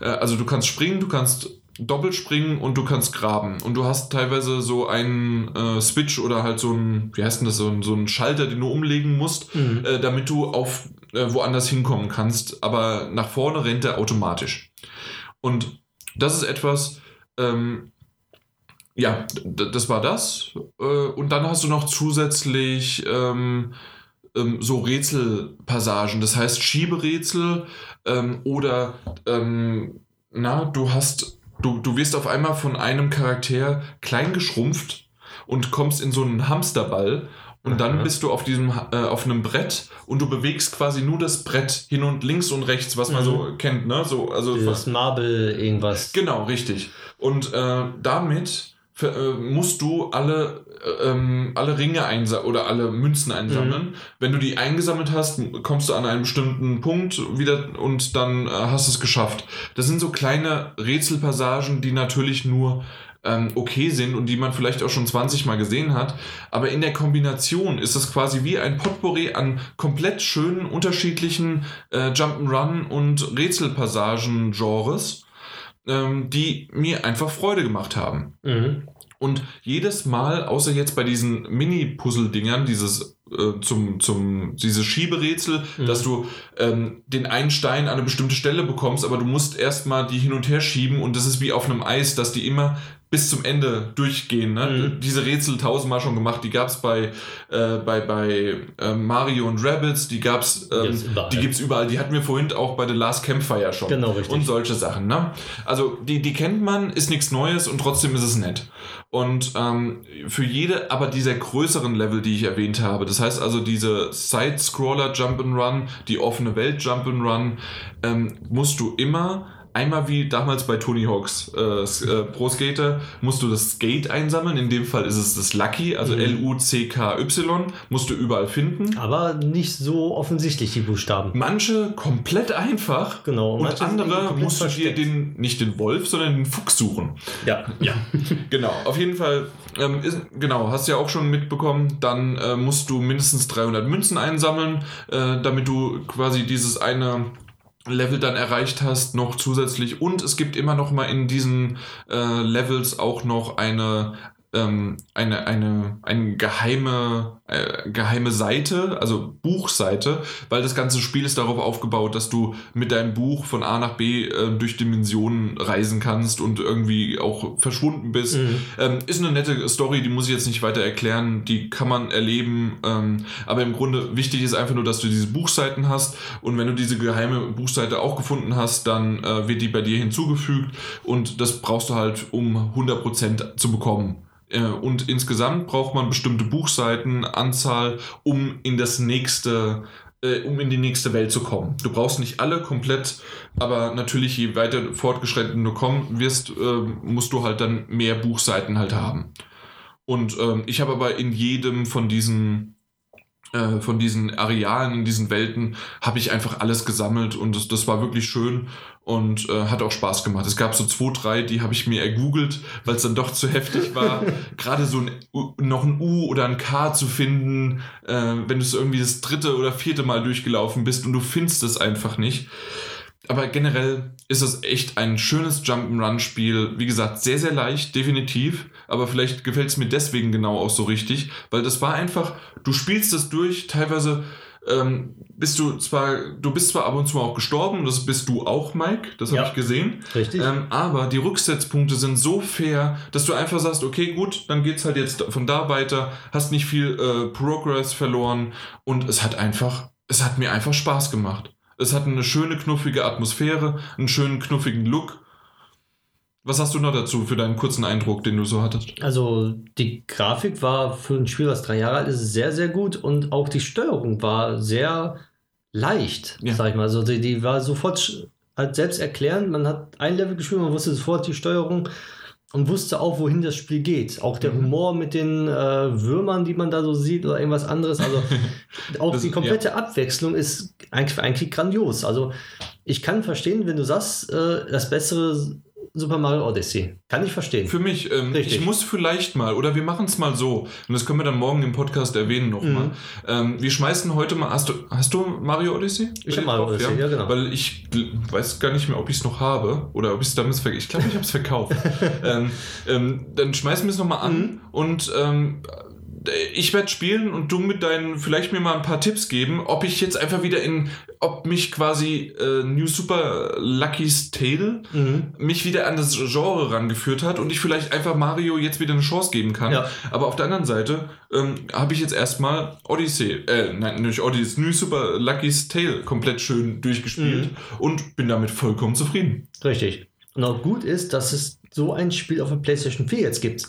Äh, also du kannst springen, du kannst Doppelspringen und du kannst graben. Und du hast teilweise so einen äh, Switch oder halt so ein, wie heißt denn das, so ein, so ein Schalter, den du umlegen musst, Mhm. äh, damit du auf äh, woanders hinkommen kannst. Aber nach vorne rennt er automatisch. Und das ist etwas, ähm, ja, das war das. Äh, und dann hast du noch zusätzlich ähm, ähm, so Rätselpassagen, das heißt Schieberätsel ähm, oder ähm, na, du hast, du, du wirst auf einmal von einem Charakter klein geschrumpft und kommst in so einen Hamsterball und dann Aha. bist du auf diesem äh, auf einem Brett und du bewegst quasi nur das Brett hin und links und rechts, was man Mhm. so kennt, ne? So, also Dieses Marble irgendwas. Genau, richtig. Und äh, damit ver- äh, musst du alle, äh, ähm, alle Ringe einsammeln oder alle Münzen einsammeln. Wenn du die eingesammelt hast, kommst du an einen bestimmten Punkt wieder und dann äh, hast du es geschafft. Das sind so kleine Rätselpassagen, die natürlich nur ähm, okay sind und die man vielleicht auch schon 20 Mal gesehen hat. Aber in der Kombination ist es quasi wie ein Potpourri an komplett schönen, unterschiedlichen äh, Jump'n'Run und Rätselpassagen-Genres ähm, die mir einfach Freude gemacht haben. Mhm. Und jedes Mal, außer jetzt bei diesen Mini-Puzzle-Dingern, dieses äh, zum, zum, dieses Schieberätsel, Mhm. dass du ähm, den einen Stein an eine bestimmte Stelle bekommst, aber du musst erstmal die hin und her schieben und das ist wie auf einem Eis, dass die immer bis zum Ende durchgehen. Ne? Mhm. Diese Rätsel tausendmal schon gemacht, die gab es bei, äh, bei, bei äh, Mario und Rabbids, die gab es ähm, die gibt's überall. Die hatten wir vorhin auch bei The Last Campfire schon. Genau, richtig. Und solche Sachen. Ne? Also die, die kennt man, ist nichts Neues und trotzdem ist es nett. Und ähm, für jede aber dieser größeren Level, die ich erwähnt habe, das heißt also diese Side-Scroller Jump'n'Run, die offene Welt Jump'n'Run, ähm, musst du immer Einmal wie damals bei Tony Hawks äh, äh, Pro Skater musst du das Skate einsammeln. In dem Fall ist es das Lucky, also Mhm. L-U-C-K-Y, musst du überall finden. Aber nicht so offensichtlich, die Buchstaben. Manche komplett einfach Genau. und andere musst du dir versteckt. den, nicht den Wolf, sondern den Fuchs suchen. Ja. Ja, [laughs] genau. Auf jeden Fall, ähm, ist, genau, hast du ja auch schon mitbekommen, dann äh, musst du mindestens 300 Münzen einsammeln, äh, damit du quasi dieses eine Level dann erreicht hast, noch zusätzlich. Und es gibt immer noch mal in diesen äh, Levels auch noch eine ähm, eine, eine, eine geheime, äh, geheime Seite, also Buchseite, weil das ganze Spiel ist darauf aufgebaut, dass du mit deinem Buch von A nach B äh, durch Dimensionen reisen kannst und irgendwie auch verschwunden bist. Mhm. Ähm, ist eine nette Story, die muss ich jetzt nicht weiter erklären, die kann man erleben. Ähm, aber im Grunde wichtig ist einfach nur, dass du diese Buchseiten hast und wenn du diese geheime Buchseite auch gefunden hast, dann äh, wird die bei dir hinzugefügt und das brauchst du halt, um 100% zu bekommen. Äh, Und insgesamt braucht man bestimmte Buchseitenanzahl, um in das nächste, äh, um in die nächste Welt zu kommen. Du brauchst nicht alle komplett, aber natürlich je weiter fortgeschritten du kommen wirst, äh, musst du halt dann mehr Buchseiten halt haben. Und ähm, ich habe aber in jedem von diesen äh, von diesen Arealen, in diesen Welten, habe ich einfach alles gesammelt und das, das war wirklich schön und äh, hat auch Spaß gemacht. Es gab so zwei, drei, die habe ich mir ergoogelt, weil es dann doch zu heftig war. [laughs] Gerade so ein, noch ein U oder ein K zu finden, äh, wenn du es irgendwie das dritte oder vierte Mal durchgelaufen bist und du findest es einfach nicht. Aber generell ist es echt ein schönes Jump'n'Run-Spiel. Wie gesagt, sehr, sehr leicht, definitiv. Aber vielleicht gefällt es mir deswegen genau auch so richtig, weil das war einfach, du spielst das durch, teilweise ähm, bist du zwar, du bist zwar ab und zu auch gestorben, das bist du auch, Mike, das habe Ja. ich gesehen. Richtig. Ähm, aber die Rücksetzpunkte sind so fair, dass du einfach sagst, okay, gut, dann geht's halt jetzt von da weiter, hast nicht viel äh, Progress verloren und es hat einfach, es hat mir einfach Spaß gemacht. Es hat eine schöne, knuffige Atmosphäre, einen schönen, knuffigen Look. Was hast du noch dazu für deinen kurzen Eindruck, den du so hattest? Also die Grafik war für ein Spiel, was drei Jahre alt ist, sehr, sehr gut und auch die Steuerung war sehr leicht, Ja. sag ich mal. Also die, die war sofort halt selbst erklärend. Man hat ein Level gespielt, man wusste sofort die Steuerung. und wusste auch, wohin das Spiel geht. Auch der Mhm. Humor mit den äh, Würmern, die man da so sieht oder irgendwas anderes. Also [laughs] auch Das- die komplette Abwechslung ist eigentlich, eigentlich grandios. Also ich kann verstehen, wenn du sagst, äh, das bessere Super Mario Odyssey. Kann ich verstehen. Für mich, ähm, ich muss vielleicht mal, oder wir machen es mal so, und das können wir dann morgen im Podcast erwähnen nochmal. Mhm. Ähm, wir schmeißen heute mal, hast du, hast du Mario Odyssey? Ich hab Mario Odyssey, ja, genau. Weil ich weiß gar nicht mehr, ob ich es noch habe oder ob ich es damals verkauft Ich glaube, ich habe es verkauft. ähm, ähm, dann schmeißen wir es nochmal an Mhm. und ähm, ich werde spielen und du mit deinen, vielleicht mir mal ein paar Tipps geben, ob ich jetzt einfach wieder in, ob mich quasi äh, New Super Lucky's Tale Mhm. mich wieder an das Genre rangeführt hat und ich vielleicht einfach Mario jetzt wieder eine Chance geben kann. Ja. Aber auf der anderen Seite ähm, habe ich jetzt erstmal Odyssey, äh, nein, nicht Odyssey, New Super Lucky's Tale komplett schön durchgespielt Mhm. und bin damit vollkommen zufrieden. Richtig. Und auch gut ist, dass es so ein Spiel auf der PlayStation 4 jetzt gibt.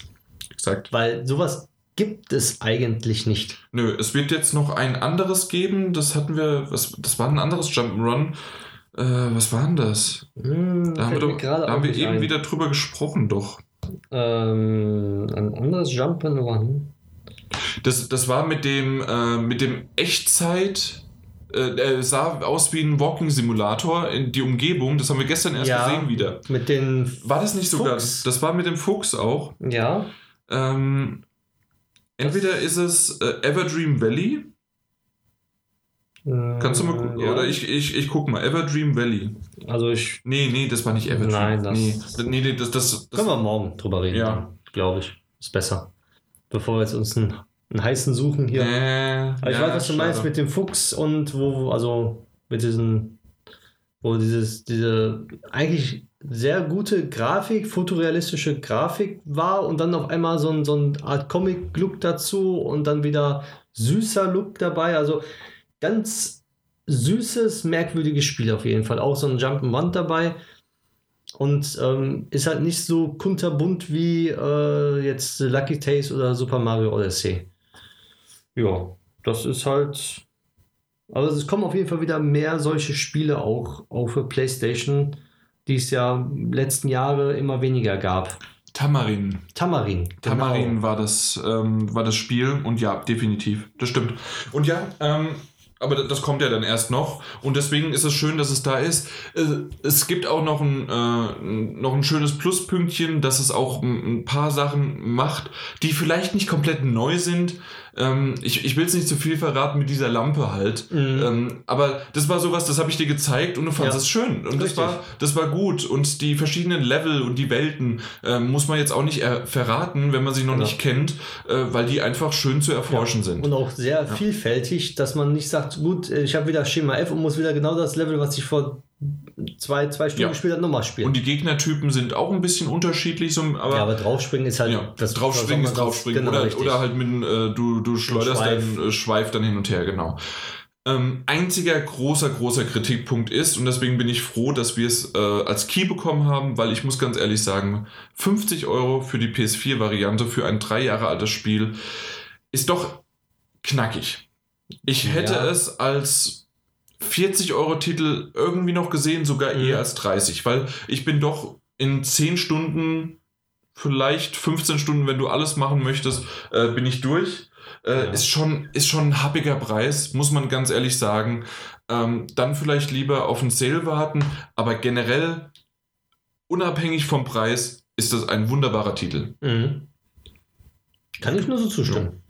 Exakt. Weil sowas gibt es eigentlich nicht. Nö, es wird jetzt noch ein anderes geben, das hatten wir, was, das war ein anderes Jump'n'Run. Äh, was war denn das? Hm, Da haben wir, doch, da haben wir eben ein. wieder drüber gesprochen, doch. Ähm, ein anderes Jump'n'Run. Das, das war mit dem, äh, mit dem Echtzeit. Äh, er sah aus wie ein Walking-Simulator in die Umgebung. Das haben wir gestern erst Ja. gesehen wieder. Mit den. War das nicht sogar? Fuchs. Das war mit dem Fuchs auch. Ja. Ähm, entweder ist es äh, Everdream Valley. Kannst du mal gucken? Äh, ja. Oder ich, ich, ich guck mal. Everdream Valley. Also ich. Nee, nee, das war nicht Everdream. Nein, das- nee, nee, nee, das, das, das Können wir morgen drüber reden, Ja. glaube ich. Ist besser. Bevor wir jetzt uns einen, einen heißen suchen hier. Äh, Aber ich ja, weiß, was du meinst schade. mit dem Fuchs und wo, wo- also mit diesen, wo dieses, diese eigentlich sehr gute Grafik, fotorealistische Grafik war und dann auf einmal so ein, so ein Art Comic-Look dazu und dann wieder süßer Look dabei. Also ganz süßes, merkwürdiges Spiel auf jeden Fall. Auch so ein Jump'n'Run dabei. Und ähm, ist halt nicht so kunterbunt wie äh, jetzt Lucky Taste oder Super Mario Odyssey. Ja, das ist halt. Also es kommen auf jeden Fall wieder mehr solche Spiele auch, auch für PlayStation, die es ja letzten Jahre immer weniger gab. Tamarin. Tamarin. Tamarin genau. war das, ähm, war das Spiel und ja, definitiv. Das stimmt. Und ja, ähm, aber das- kommt ja dann erst noch und deswegen ist es schön, dass es da ist. Äh, Es gibt auch noch ein, äh, noch ein schönes Pluspünktchen, dass es auch ein paar Sachen macht, die vielleicht nicht komplett neu sind. Ähm, Ich, ich will es nicht zu viel verraten mit dieser Lampe halt. Mhm. Ähm, aber das war sowas, das habe ich dir gezeigt und du fandest Ja. es schön. Und das war, das war gut. Und die verschiedenen Level und die Welten ähm, muss man jetzt auch nicht er verraten, wenn man sie noch Genau. nicht kennt, äh, weil die einfach schön zu erforschen sind. Und auch sehr vielfältig, dass man nicht sagt, gut, ich habe wieder Schema F und muss wieder genau das Level, was ich vor zwei, zwei Stunden Ja. gespielt habe, nochmal spielen. Und die Gegnertypen sind auch ein bisschen unterschiedlich, so, aber, ja, aber draufspringen ist halt ja, das draufspringen ist draufspringen. Genau, oder, richtig. oder halt mit äh, du, du schleuderst deinen äh, Schweif dann hin und her, genau. Ähm, einziger großer, großer Kritikpunkt ist, und deswegen bin ich froh, dass wir es äh, als Key bekommen haben, weil ich muss ganz ehrlich sagen, 50 Euro für die PS4-Variante für ein drei Jahre altes Spiel ist doch knackig. Ich hätte Ja. es als 40 Euro Titel irgendwie noch gesehen, sogar Mhm. eher als 30, weil ich bin doch in 10 Stunden, vielleicht 15 Stunden, wenn du alles machen möchtest, äh, bin ich durch. Äh, Ja. ist, schon, ist schon ein happiger Preis, muss man ganz ehrlich sagen. Ähm, dann vielleicht lieber auf einen Sale warten, aber generell, unabhängig vom Preis, ist das ein wunderbarer Titel. Mhm. Kann ich nur so zustimmen.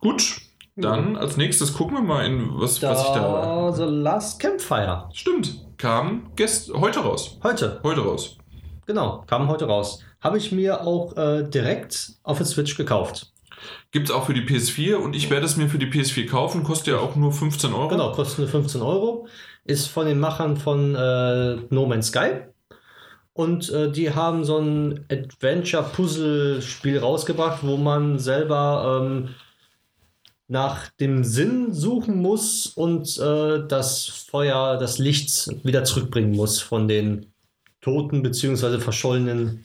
Gut, dann als nächstes gucken wir mal, in was, Da, was ich da. The Last Campfire. Stimmt, kam gest heute raus. Heute, Heute raus. genau, kam heute raus. Habe ich mir auch äh, direkt auf der Switch gekauft. Gibt es auch für die PS4 und ich werde es mir für die PS4 kaufen. Kostet ja auch nur 15 Euro. Genau, kostet nur 15 Euro. Ist von den Machern von äh, No Man's Sky. Und äh, die haben so ein Adventure-Puzzle-Spiel rausgebracht, wo man selber ähm, nach dem Sinn suchen muss und äh, das Feuer, das Licht wieder zurückbringen muss von den toten bzw. verschollenen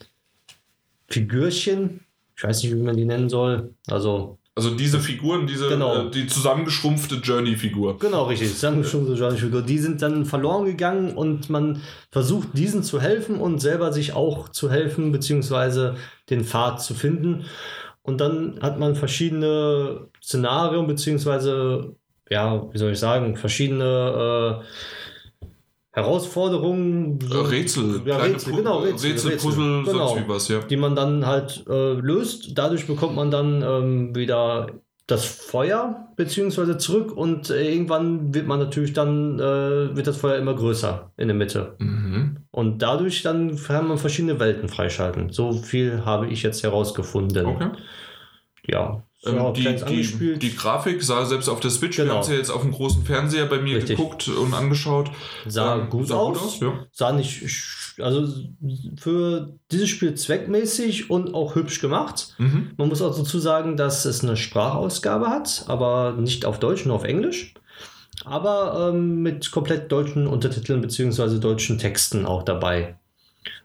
Figürchen. Ich weiß nicht, wie man die nennen soll. Also Also diese Figuren, diese Genau. äh, die zusammengeschrumpfte Journey-Figur. Genau, richtig. Zusammengeschrumpfte Journey-Figur. Die sind dann verloren gegangen und man versucht, diesen zu helfen und selber sich auch zu helfen, beziehungsweise den Pfad zu finden. Und dann hat man verschiedene Szenarien, beziehungsweise, ja, wie soll ich sagen, verschiedene äh, Herausforderungen. Äh, Rätsel, Ja, Rätsel, Pu- genau, Rätsel, Rätsel, Rätsel. Puzzle, Genau. sonst wie was, ja. die man dann halt äh, löst. Dadurch bekommt man dann ähm, wieder das Feuer beziehungsweise zurück und äh, irgendwann wird man natürlich dann äh, wird das Feuer immer größer in der Mitte Mhm. Und dadurch dann kann man verschiedene Welten freischalten. So viel habe ich jetzt herausgefunden. Okay. Ja, so Ähm, die, die, die Grafik sah selbst auf der Switch, wir Genau. haben es ja jetzt auf dem großen Fernseher bei mir Richtig. geguckt und angeschaut. sah Ähm, gut sah aus. ja. Sah nicht, also für dieses Spiel zweckmäßig und auch hübsch gemacht. Mhm. Man muss auch dazu sagen, dass es eine Sprachausgabe hat, aber nicht auf Deutsch, nur auf Englisch. Aber ähm, mit komplett deutschen Untertiteln bzw. deutschen Texten auch dabei.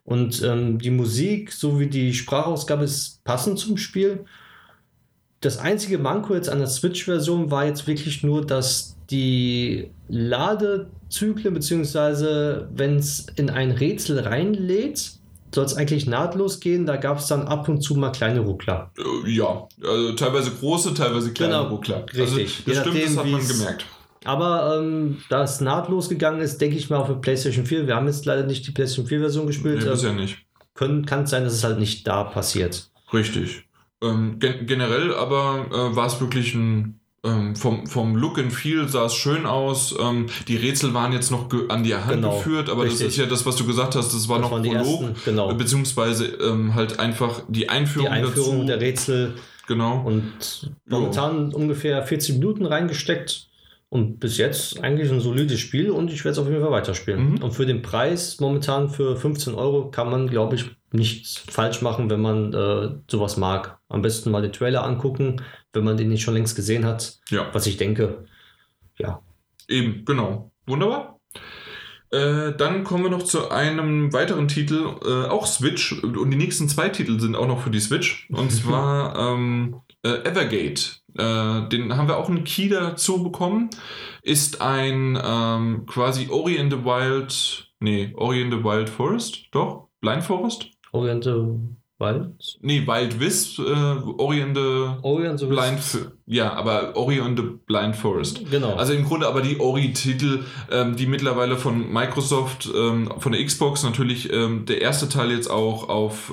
Und ähm, die Musik sowie die Sprachausgabe ist passend zum Spiel. Das einzige Manko jetzt an der Switch-Version war jetzt wirklich nur, dass die Ladezyklen, beziehungsweise wenn es in ein Rätsel reinlädt, soll es eigentlich nahtlos gehen. Da gab es dann ab und zu mal kleine Ruckler. Äh, ja, also teilweise große, teilweise kleine Genau, Ruckler. richtig. Also, Je das stimmt, nachdem, das hat man gemerkt. Aber ähm, da es nahtlos gegangen ist, denke ich mal auf der PlayStation 4. Wir haben jetzt leider nicht die PlayStation 4-Version gespielt. Nee, äh, bisher nicht. können, kann es sein, dass es halt nicht da passiert. Richtig. Ähm, gen generell aber äh, war es wirklich ein. Ähm, vom, vom Look and Feel sah es schön aus. Ähm, die Rätsel waren jetzt noch an die Hand Genau, geführt, aber das richtig. ist ja das, was du gesagt hast, das war Das noch Prolog, ersten, genau. beziehungsweise ähm, halt einfach die Die Einführung, Einführung dazu. der Rätsel genau. und momentan ungefähr 40 Minuten reingesteckt. Und bis jetzt eigentlich ein solides Spiel und ich werde es auf jeden Fall weiterspielen. Mhm. Und für den Preis momentan für 15 Euro kann man, glaube ich, nichts falsch machen, wenn man äh, sowas mag. Am besten mal den Trailer angucken, wenn man den nicht schon längst gesehen hat. Ja. Was ich denke, ja. Eben, genau. Wunderbar. Äh, dann kommen wir noch zu einem weiteren Titel, äh, auch Switch. Und die nächsten zwei Titel sind auch noch für die Switch. Und [laughs] zwar ähm, äh, Evergate. Äh, den haben wir auch einen Key dazu bekommen. Ist ein ähm, quasi Ori in the Wild. Nee, Ori in the Wild Forest? Doch? Blind Forest? Oriente Wild? Nee, Wild Wisp. Äh, Ori in the Orient so Blind. F- Ja, aber Ori in the Blind Forest. Genau. Also im Grunde aber die Ori-Titel, ähm, die mittlerweile von Microsoft, ähm, von der Xbox natürlich ähm, der erste Teil jetzt auch auf,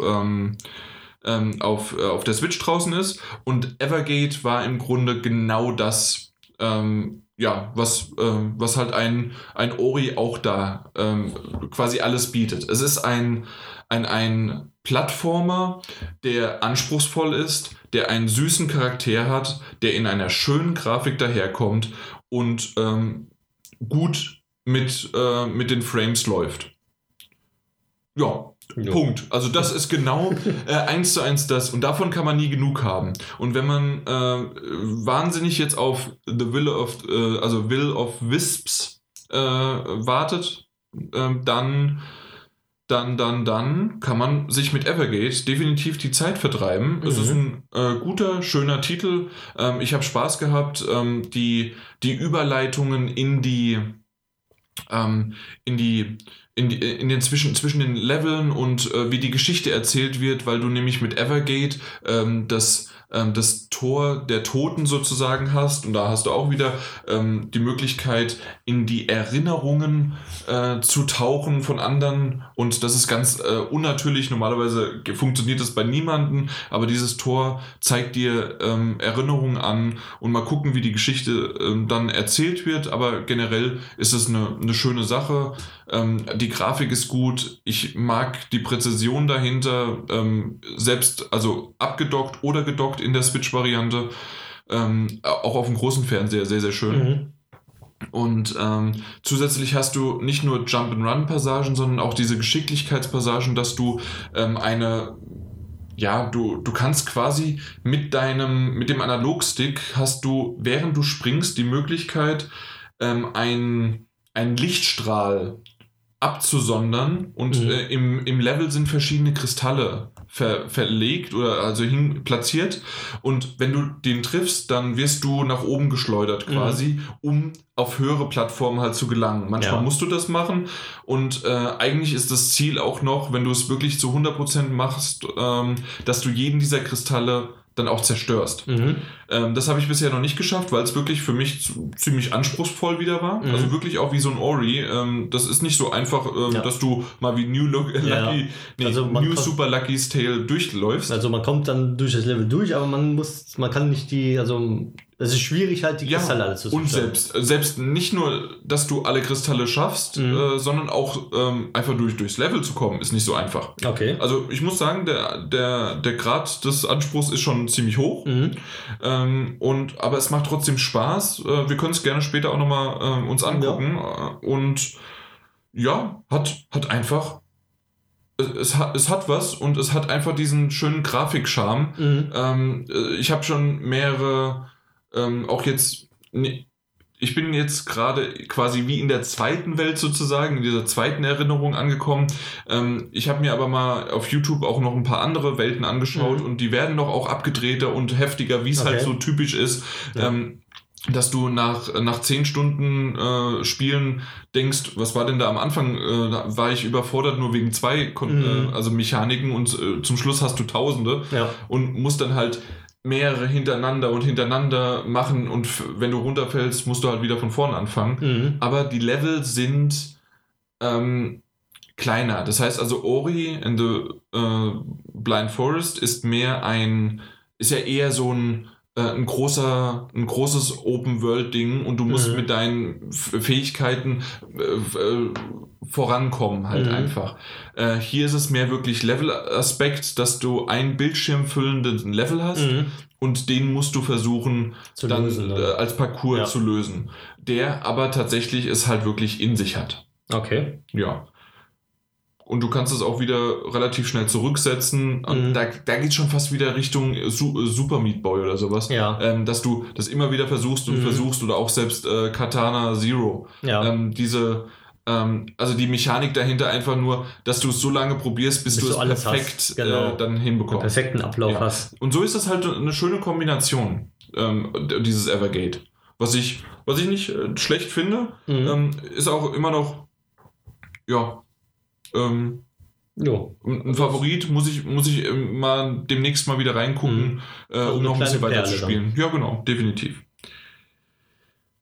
ähm, auf, äh, auf der Switch draußen ist. Und Evergate war im Grunde genau das, ähm, ja, was, ähm, was halt ein, ein Ori auch da ähm, quasi alles bietet. Es ist ein, ein, ein Plattformer, der anspruchsvoll ist, der einen süßen Charakter hat, der in einer schönen Grafik daherkommt und ähm, gut mit, äh, mit den Frames läuft. Ja, Jo. Punkt. Also das ist genau äh, eins zu eins das und davon kann man nie genug haben. Und wenn man äh, wahnsinnig jetzt auf The Will of, äh, also Will of Wisps äh, wartet, ähm, dann dann, dann, dann kann man sich mit Evergate definitiv die Zeit vertreiben. Es Mhm. ist ein äh, guter, schöner Titel. Ähm, ich habe Spaß gehabt. Ähm, die, die Überleitungen in die, ähm, in die, in, in den zwischen, zwischen den Leveln und äh, wie die Geschichte erzählt wird, weil du nämlich mit Evergate ähm, das, ähm, das Tor der Toten sozusagen hast und da hast du auch wieder ähm, die Möglichkeit, in die Erinnerungen äh, zu tauchen von anderen und das ist ganz äh, unnatürlich. Normalerweise funktioniert das bei niemandem, aber dieses Tor zeigt dir ähm, Erinnerungen an und mal gucken, wie die Geschichte ähm, dann erzählt wird, aber generell ist es eine, eine schöne Sache. Ähm, die Grafik ist gut. Ich mag die Präzision dahinter. Ähm, selbst, also abgedockt oder gedockt in der Switch-Variante. Ähm, auch auf dem großen Fernseher sehr, sehr schön. Mhm. Und ähm, zusätzlich hast du nicht nur Jump-and-Run-Passagen, sondern auch diese Geschicklichkeitspassagen, dass du ähm, eine ja, du, du kannst quasi mit deinem, mit dem Analogstick hast du, während du springst, die Möglichkeit, ähm, ein, einen Lichtstrahl abzusondern und Mhm. äh, im, im Level sind verschiedene Kristalle ver, verlegt oder also hin platziert und wenn du den triffst, dann wirst du nach oben geschleudert Mhm. quasi, um auf höhere Plattformen halt zu gelangen. Manchmal Ja. musst du das machen und äh, eigentlich ist das Ziel auch noch, wenn du es wirklich zu 100% machst, ähm, dass du jeden dieser Kristalle dann auch zerstörst. Mhm. Ähm, das habe ich bisher noch nicht geschafft, weil es wirklich für mich zu, ziemlich anspruchsvoll wieder war. Mhm. Also wirklich auch wie so ein Ori. Ähm, das ist nicht so einfach, ähm, Ja. dass du mal wie New, Lu Ja. Lucky, nee, Also New Super Lucky's Tale durchläufst. Also man kommt dann durch das Level durch, aber man muss, man kann nicht die, also es ist schwierig halt die Ja, Kristalle alle zu und selbst, selbst nicht nur, dass du alle Kristalle schaffst, Mhm. äh, sondern auch ähm, einfach durch, durchs Level zu kommen, ist nicht so einfach. Okay. Also ich muss sagen, der, der, der Grad des Anspruchs ist schon ziemlich hoch. Mhm. Ähm, und, aber es macht trotzdem Spaß. Äh, wir können es gerne später auch nochmal ähm, uns angucken. Äh, und ja, hat, hat einfach. Es, hat, es hat was und es hat einfach diesen schönen Grafikcharme. Mhm. Ähm, äh, ich habe schon mehrere, ähm, auch jetzt. Ich bin jetzt gerade quasi wie in der zweiten Welt sozusagen, in dieser zweiten Erinnerung angekommen. Ähm, ich habe mir aber mal auf YouTube auch noch ein paar andere Welten angeschaut Mhm. und die werden noch auch abgedrehter und heftiger, wie es Okay. halt so typisch ist. Ja. Ähm, dass du nach, nach zehn Stunden äh, Spielen denkst, was war denn da am Anfang? Äh, da war ich überfordert nur wegen zwei Kon Mhm. äh, also Mechaniken und äh, zum Schluss hast du Tausende Ja. und musst dann halt mehrere hintereinander und hintereinander machen und wenn du runterfällst, musst du halt wieder von vorne anfangen. Mhm. Aber die Level sind ähm, kleiner. Das heißt also, Ori and the äh, Blind Forest ist mehr ein, ist ja eher so ein, ein großer, ein großes Open-World-Ding und du musst Mhm. mit deinen Fähigkeiten äh, äh, vorankommen halt Mhm. einfach. Äh, hier ist es mehr wirklich Level-Aspekt, dass du einen Bildschirm füllenden Level hast Mhm. und den musst du versuchen Zu dann lösen, äh, dann. als Parcours Ja. zu lösen. Der aber tatsächlich es halt wirklich in sich hat. Okay. Ja. Und du kannst es auch wieder relativ schnell zurücksetzen. Und Mhm. da, da geht schon fast wieder Richtung Su Super Meat Boy oder sowas. Ja. Ähm, dass du das immer wieder versuchst und Mhm. versuchst oder auch selbst äh, Katana Zero. Ja. Ähm, diese, ähm, also die Mechanik dahinter einfach nur, dass du es so lange probierst, bis, Bis du es perfekt hast. Genau. äh, dann hinbekommst. perfekten Ablauf Ja. hast. Und so ist das halt eine schöne Kombination, ähm, dieses Evergate. Was ich, was ich nicht äh, schlecht finde, Mhm. ähm, ist auch immer noch, ja, ähm, jo. ein Favorit, muss ich, muss ich ähm, mal demnächst mal wieder reingucken, äh, Also um noch ein bisschen weiter Perle zu spielen. Ja, genau, definitiv.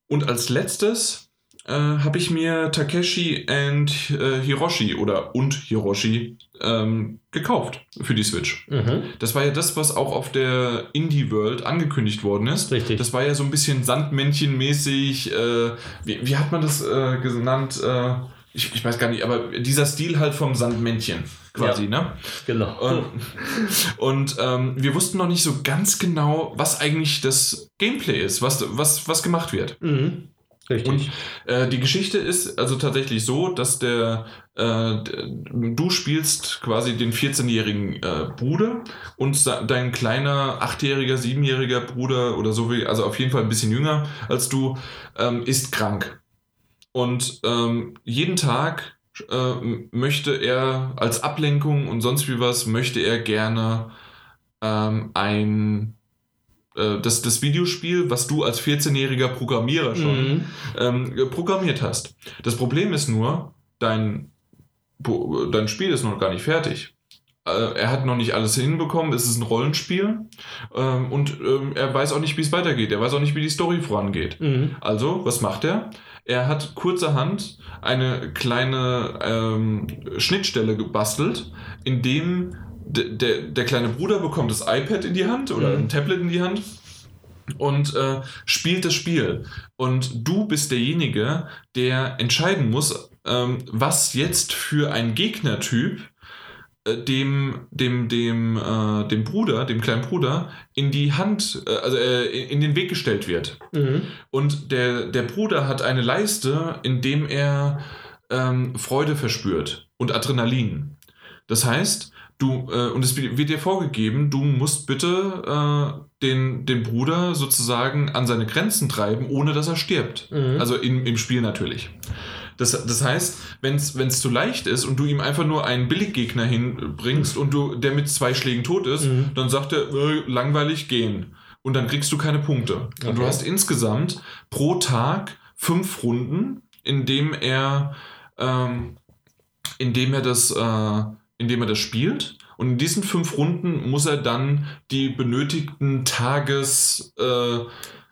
Und als letztes äh, habe ich mir Takeshi and äh, Hiroshi oder und Hiroshi ähm, gekauft für die Switch. Mhm. Das war ja das, was auch auf der Indie World angekündigt worden ist. Richtig. Das war ja so ein bisschen Sandmännchen-mäßig. Äh, wie, wie hat man das äh, genannt? Ich, ich weiß gar nicht, aber dieser Stil halt vom Sandmännchen quasi, ne? Genau. Und, und ähm, wir wussten noch nicht so ganz genau, was eigentlich das Gameplay ist, was, was, was gemacht wird. Mhm. Richtig. Und äh, die Geschichte ist also tatsächlich so, dass der äh, du spielst quasi den 14-jährigen äh, Bruder und dein kleiner 8-jähriger, 7-jähriger Bruder oder so wie, also auf jeden Fall ein bisschen jünger als du, ähm, ist krank. Und ähm, jeden Tag äh, möchte er als Ablenkung und sonst wie was, möchte er gerne ähm, ein äh, das, das Videospiel, was du als 14-jähriger Programmierer schon Mhm. ähm, programmiert hast. Das Problem ist nur, dein, dein Spiel ist noch gar nicht fertig. Äh, Er hat noch nicht alles hinbekommen, es ist ein Rollenspiel ähm, und ähm, er weiß auch nicht, wie es weitergeht. Er weiß auch nicht, wie die Story vorangeht. Mhm. Also, was macht er? Er hat kurzerhand eine kleine ähm, Schnittstelle gebastelt, in dem de, der, der kleine Bruder bekommt das iPad in die Hand oder Mhm. ein Tablet in die Hand und äh, spielt das Spiel. Und du bist derjenige, der entscheiden muss, ähm, was jetzt für ein Gegnertyp dem, dem, dem, äh, dem Bruder, dem kleinen Bruder, in die Hand, äh, also äh, in, in den Weg gestellt wird. Mhm. Und der, der Bruder hat eine Leiste, in dem er ähm, Freude verspürt und Adrenalin. Das heißt, du, äh, und es wird dir vorgegeben, du musst bitte äh, den, den Bruder sozusagen an seine Grenzen treiben, ohne dass er stirbt. Mhm. Also in, im Spiel natürlich. Das, das heißt, wenn es zu leicht ist und du ihm einfach nur einen Billiggegner hinbringst und du der mit zwei Schlägen tot ist, Mhm. dann sagt er, äh, langweilig gehen. Und dann kriegst du keine Punkte. Und du Okay. hast insgesamt pro Tag fünf Runden, in dem er, ähm, in dem er das, äh, in dem er das spielt. Und in diesen fünf Runden muss er dann die benötigten Tages, äh,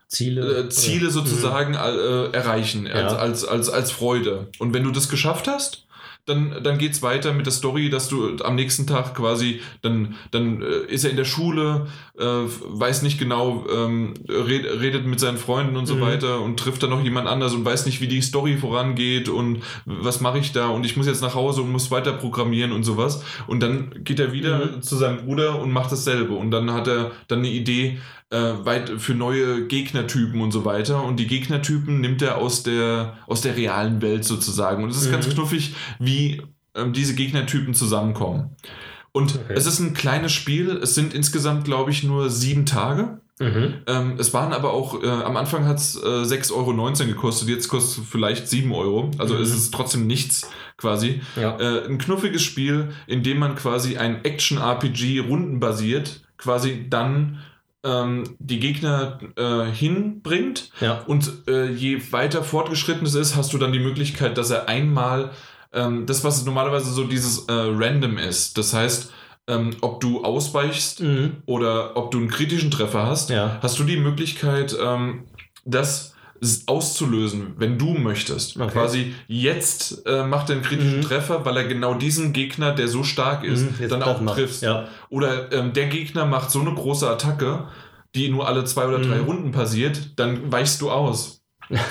Ziele. äh, Ziele sozusagen äh, erreichen als, Ja. als, als, als Freude. Und wenn du das geschafft hast, dann, dann geht es weiter mit der Story, dass du am nächsten Tag quasi, dann, dann äh, ist er in der Schule, äh, weiß nicht genau, ähm, red, redet mit seinen Freunden und so Mhm. weiter und trifft dann noch jemand anders und weiß nicht, wie die Story vorangeht und was mache ich da und ich muss jetzt nach Hause und muss weiter programmieren und sowas. Und dann geht er wieder Mhm. zu seinem Bruder und macht dasselbe. Und dann hat er dann eine Idee, äh, weit für neue Gegnertypen und so weiter. Und die Gegnertypen nimmt er aus der, aus der realen Welt sozusagen. Und es ist Mhm. ganz knuffig, wie ähm, diese Gegnertypen zusammenkommen. Und Okay. es ist ein kleines Spiel. Es sind insgesamt, glaube ich, nur sieben Tage. Mhm. Ähm, es waren aber auch, äh, am Anfang hat es äh, 6,19 Euro gekostet, jetzt kostet es vielleicht 7 Euro. Also Mhm. es ist trotzdem nichts quasi. Ja. Äh, ein knuffiges Spiel, in dem man quasi ein Action-RPG rundenbasiert, quasi dann ähm, die Gegner äh, hinbringt. ja. Und äh, je weiter fortgeschritten es ist, hast du dann die Möglichkeit, dass er einmal ähm, das, was normalerweise so dieses äh, Random ist. Das heißt, ähm, ob du ausweichst Mhm. oder ob du einen kritischen Treffer hast, Ja. hast du die Möglichkeit, ähm, das auszulösen, wenn du möchtest. Okay. Quasi jetzt äh, macht er einen kritischen Mhm. Treffer, weil er genau diesen Gegner, der so stark ist, Mhm. Dann auch trifft. Ja. Oder ähm, der Gegner macht so eine große Attacke, die nur alle zwei oder drei Mhm. Runden passiert, dann weichst du aus.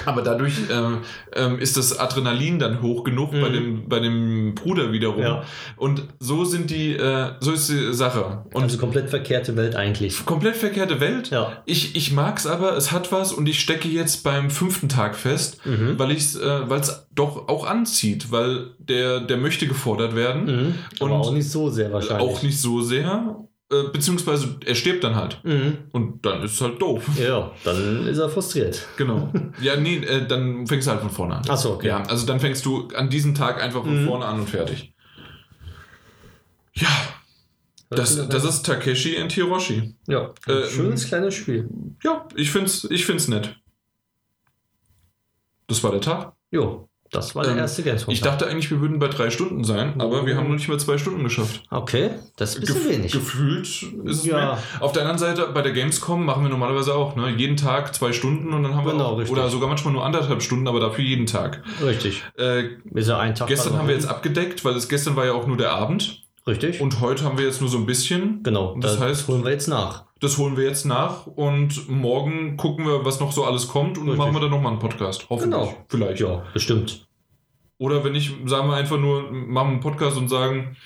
Aber dadurch ähm, ähm, ist das Adrenalin dann hoch genug bei, Mhm. dem, bei dem Bruder wiederum. Ja. Und so sind die, äh, so ist die Sache. Und Also komplett verkehrte Welt eigentlich. komplett verkehrte Welt. Ja. Ich, ich mag's aber, es hat was und ich stecke jetzt beim fünften Tag fest, Mhm. weil ich äh, es doch auch anzieht, weil der, der möchte gefordert werden. Mhm. Aber Und auch nicht so sehr wahrscheinlich. Auch nicht so sehr, beziehungsweise er stirbt dann halt. Mhm. Und dann ist es halt doof. Ja, dann ist er frustriert. Genau. [laughs] ja, nee, äh, dann fängst du halt von vorne an. Achso, okay. Ja, also dann fängst du an diesem Tag einfach von Mhm. vorne an und fertig. Ja, das, das ist Takeshi und Hiroshi. Ja, äh, schönes kleines Spiel. Ja, ich find's, ich find's nett. Das war der Tag. Jo, das war der Ähm, erste Gamescom. Ich dachte eigentlich, wir würden bei drei Stunden sein, aber wir haben noch nicht mal zwei Stunden geschafft. Okay, das ist ein bisschen Gef- wenig. Gefühlt ist es Ja. mehr. Auf der anderen Seite, bei der Gamescom machen wir normalerweise auch, ne? Jeden Tag zwei Stunden und dann haben wir Genau, auch, richtig. oder sogar manchmal nur anderthalb Stunden, aber dafür jeden Tag. Richtig. Äh, Ist ja ein Tag. gestern haben wir jetzt abgedeckt, weil es gestern war ja auch nur der Abend Richtig. und heute haben wir jetzt nur so ein bisschen. genau, das das heißt- holen wir jetzt nach. Das holen wir jetzt nach und morgen gucken wir, was noch so alles kommt und Richtig. machen wir dann nochmal einen Podcast. Hoffentlich. Genau. Vielleicht. Ja, bestimmt. Oder wenn nicht, sagen wir einfach nur, machen einen Podcast und sagen,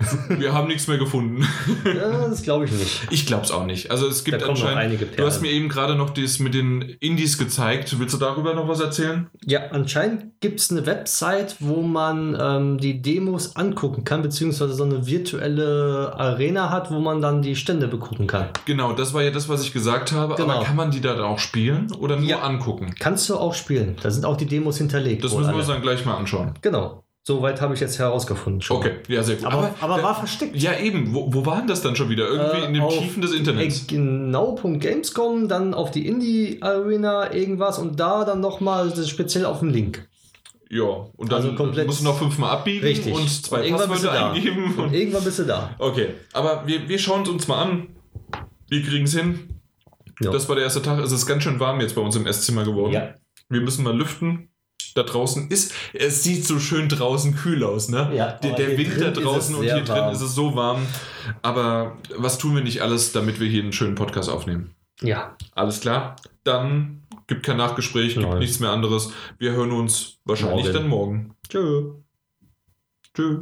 [laughs] wir haben nichts mehr gefunden. ja, das glaube ich nicht. Ich glaub's auch nicht. Also es gibt Da anscheinend. einige Du hast mir eben gerade noch das mit den Indies gezeigt. Willst du darüber noch was erzählen? Ja, anscheinend gibt es eine Website, wo man ähm, die Demos angucken kann, beziehungsweise so eine virtuelle Arena hat, wo man dann die Stände begucken kann. Genau, das war ja das, was ich gesagt habe. Genau. Aber kann man die dann auch spielen oder nur Ja. angucken? Kannst du auch spielen. Da sind auch die Demos hinterlegt. Das müssen wir uns dann gleich mal anschauen. Genau. Soweit habe ich jetzt herausgefunden. Schon. Okay, ja, sehr gut. Aber, aber, äh, war versteckt. Ja, eben. Wo, wo war denn das dann schon wieder? Irgendwie Äh, in den auf- Tiefen des Internets. Genau.gamescom, dann auf die Indie-Arena irgendwas und da dann nochmal speziell auf den Link. Ja, und dann Also komplett- musst du noch fünfmal abbiegen Richtig. und zwei Und irgendwann bist du Passwörter da. eingeben. Und Und irgendwann bist du da. okay, aber wir, wir schauen es uns mal an. Wir kriegen es hin. Ja. Das war der erste Tag. Es ist ganz schön warm jetzt bei uns im Esszimmer geworden. Ja. Wir müssen mal lüften. Da draußen ist, es sieht so schön draußen kühl aus, ne? Ja, der der Wind drin da draußen und hier drin warm. ist es so warm. Aber was tun wir nicht alles, damit wir hier einen schönen Podcast aufnehmen? Ja. Alles klar? Dann gibt kein Nachgespräch, gibt Nein. nichts mehr anderes. Wir hören uns wahrscheinlich Morgen. dann morgen. Tschö. Tschüss.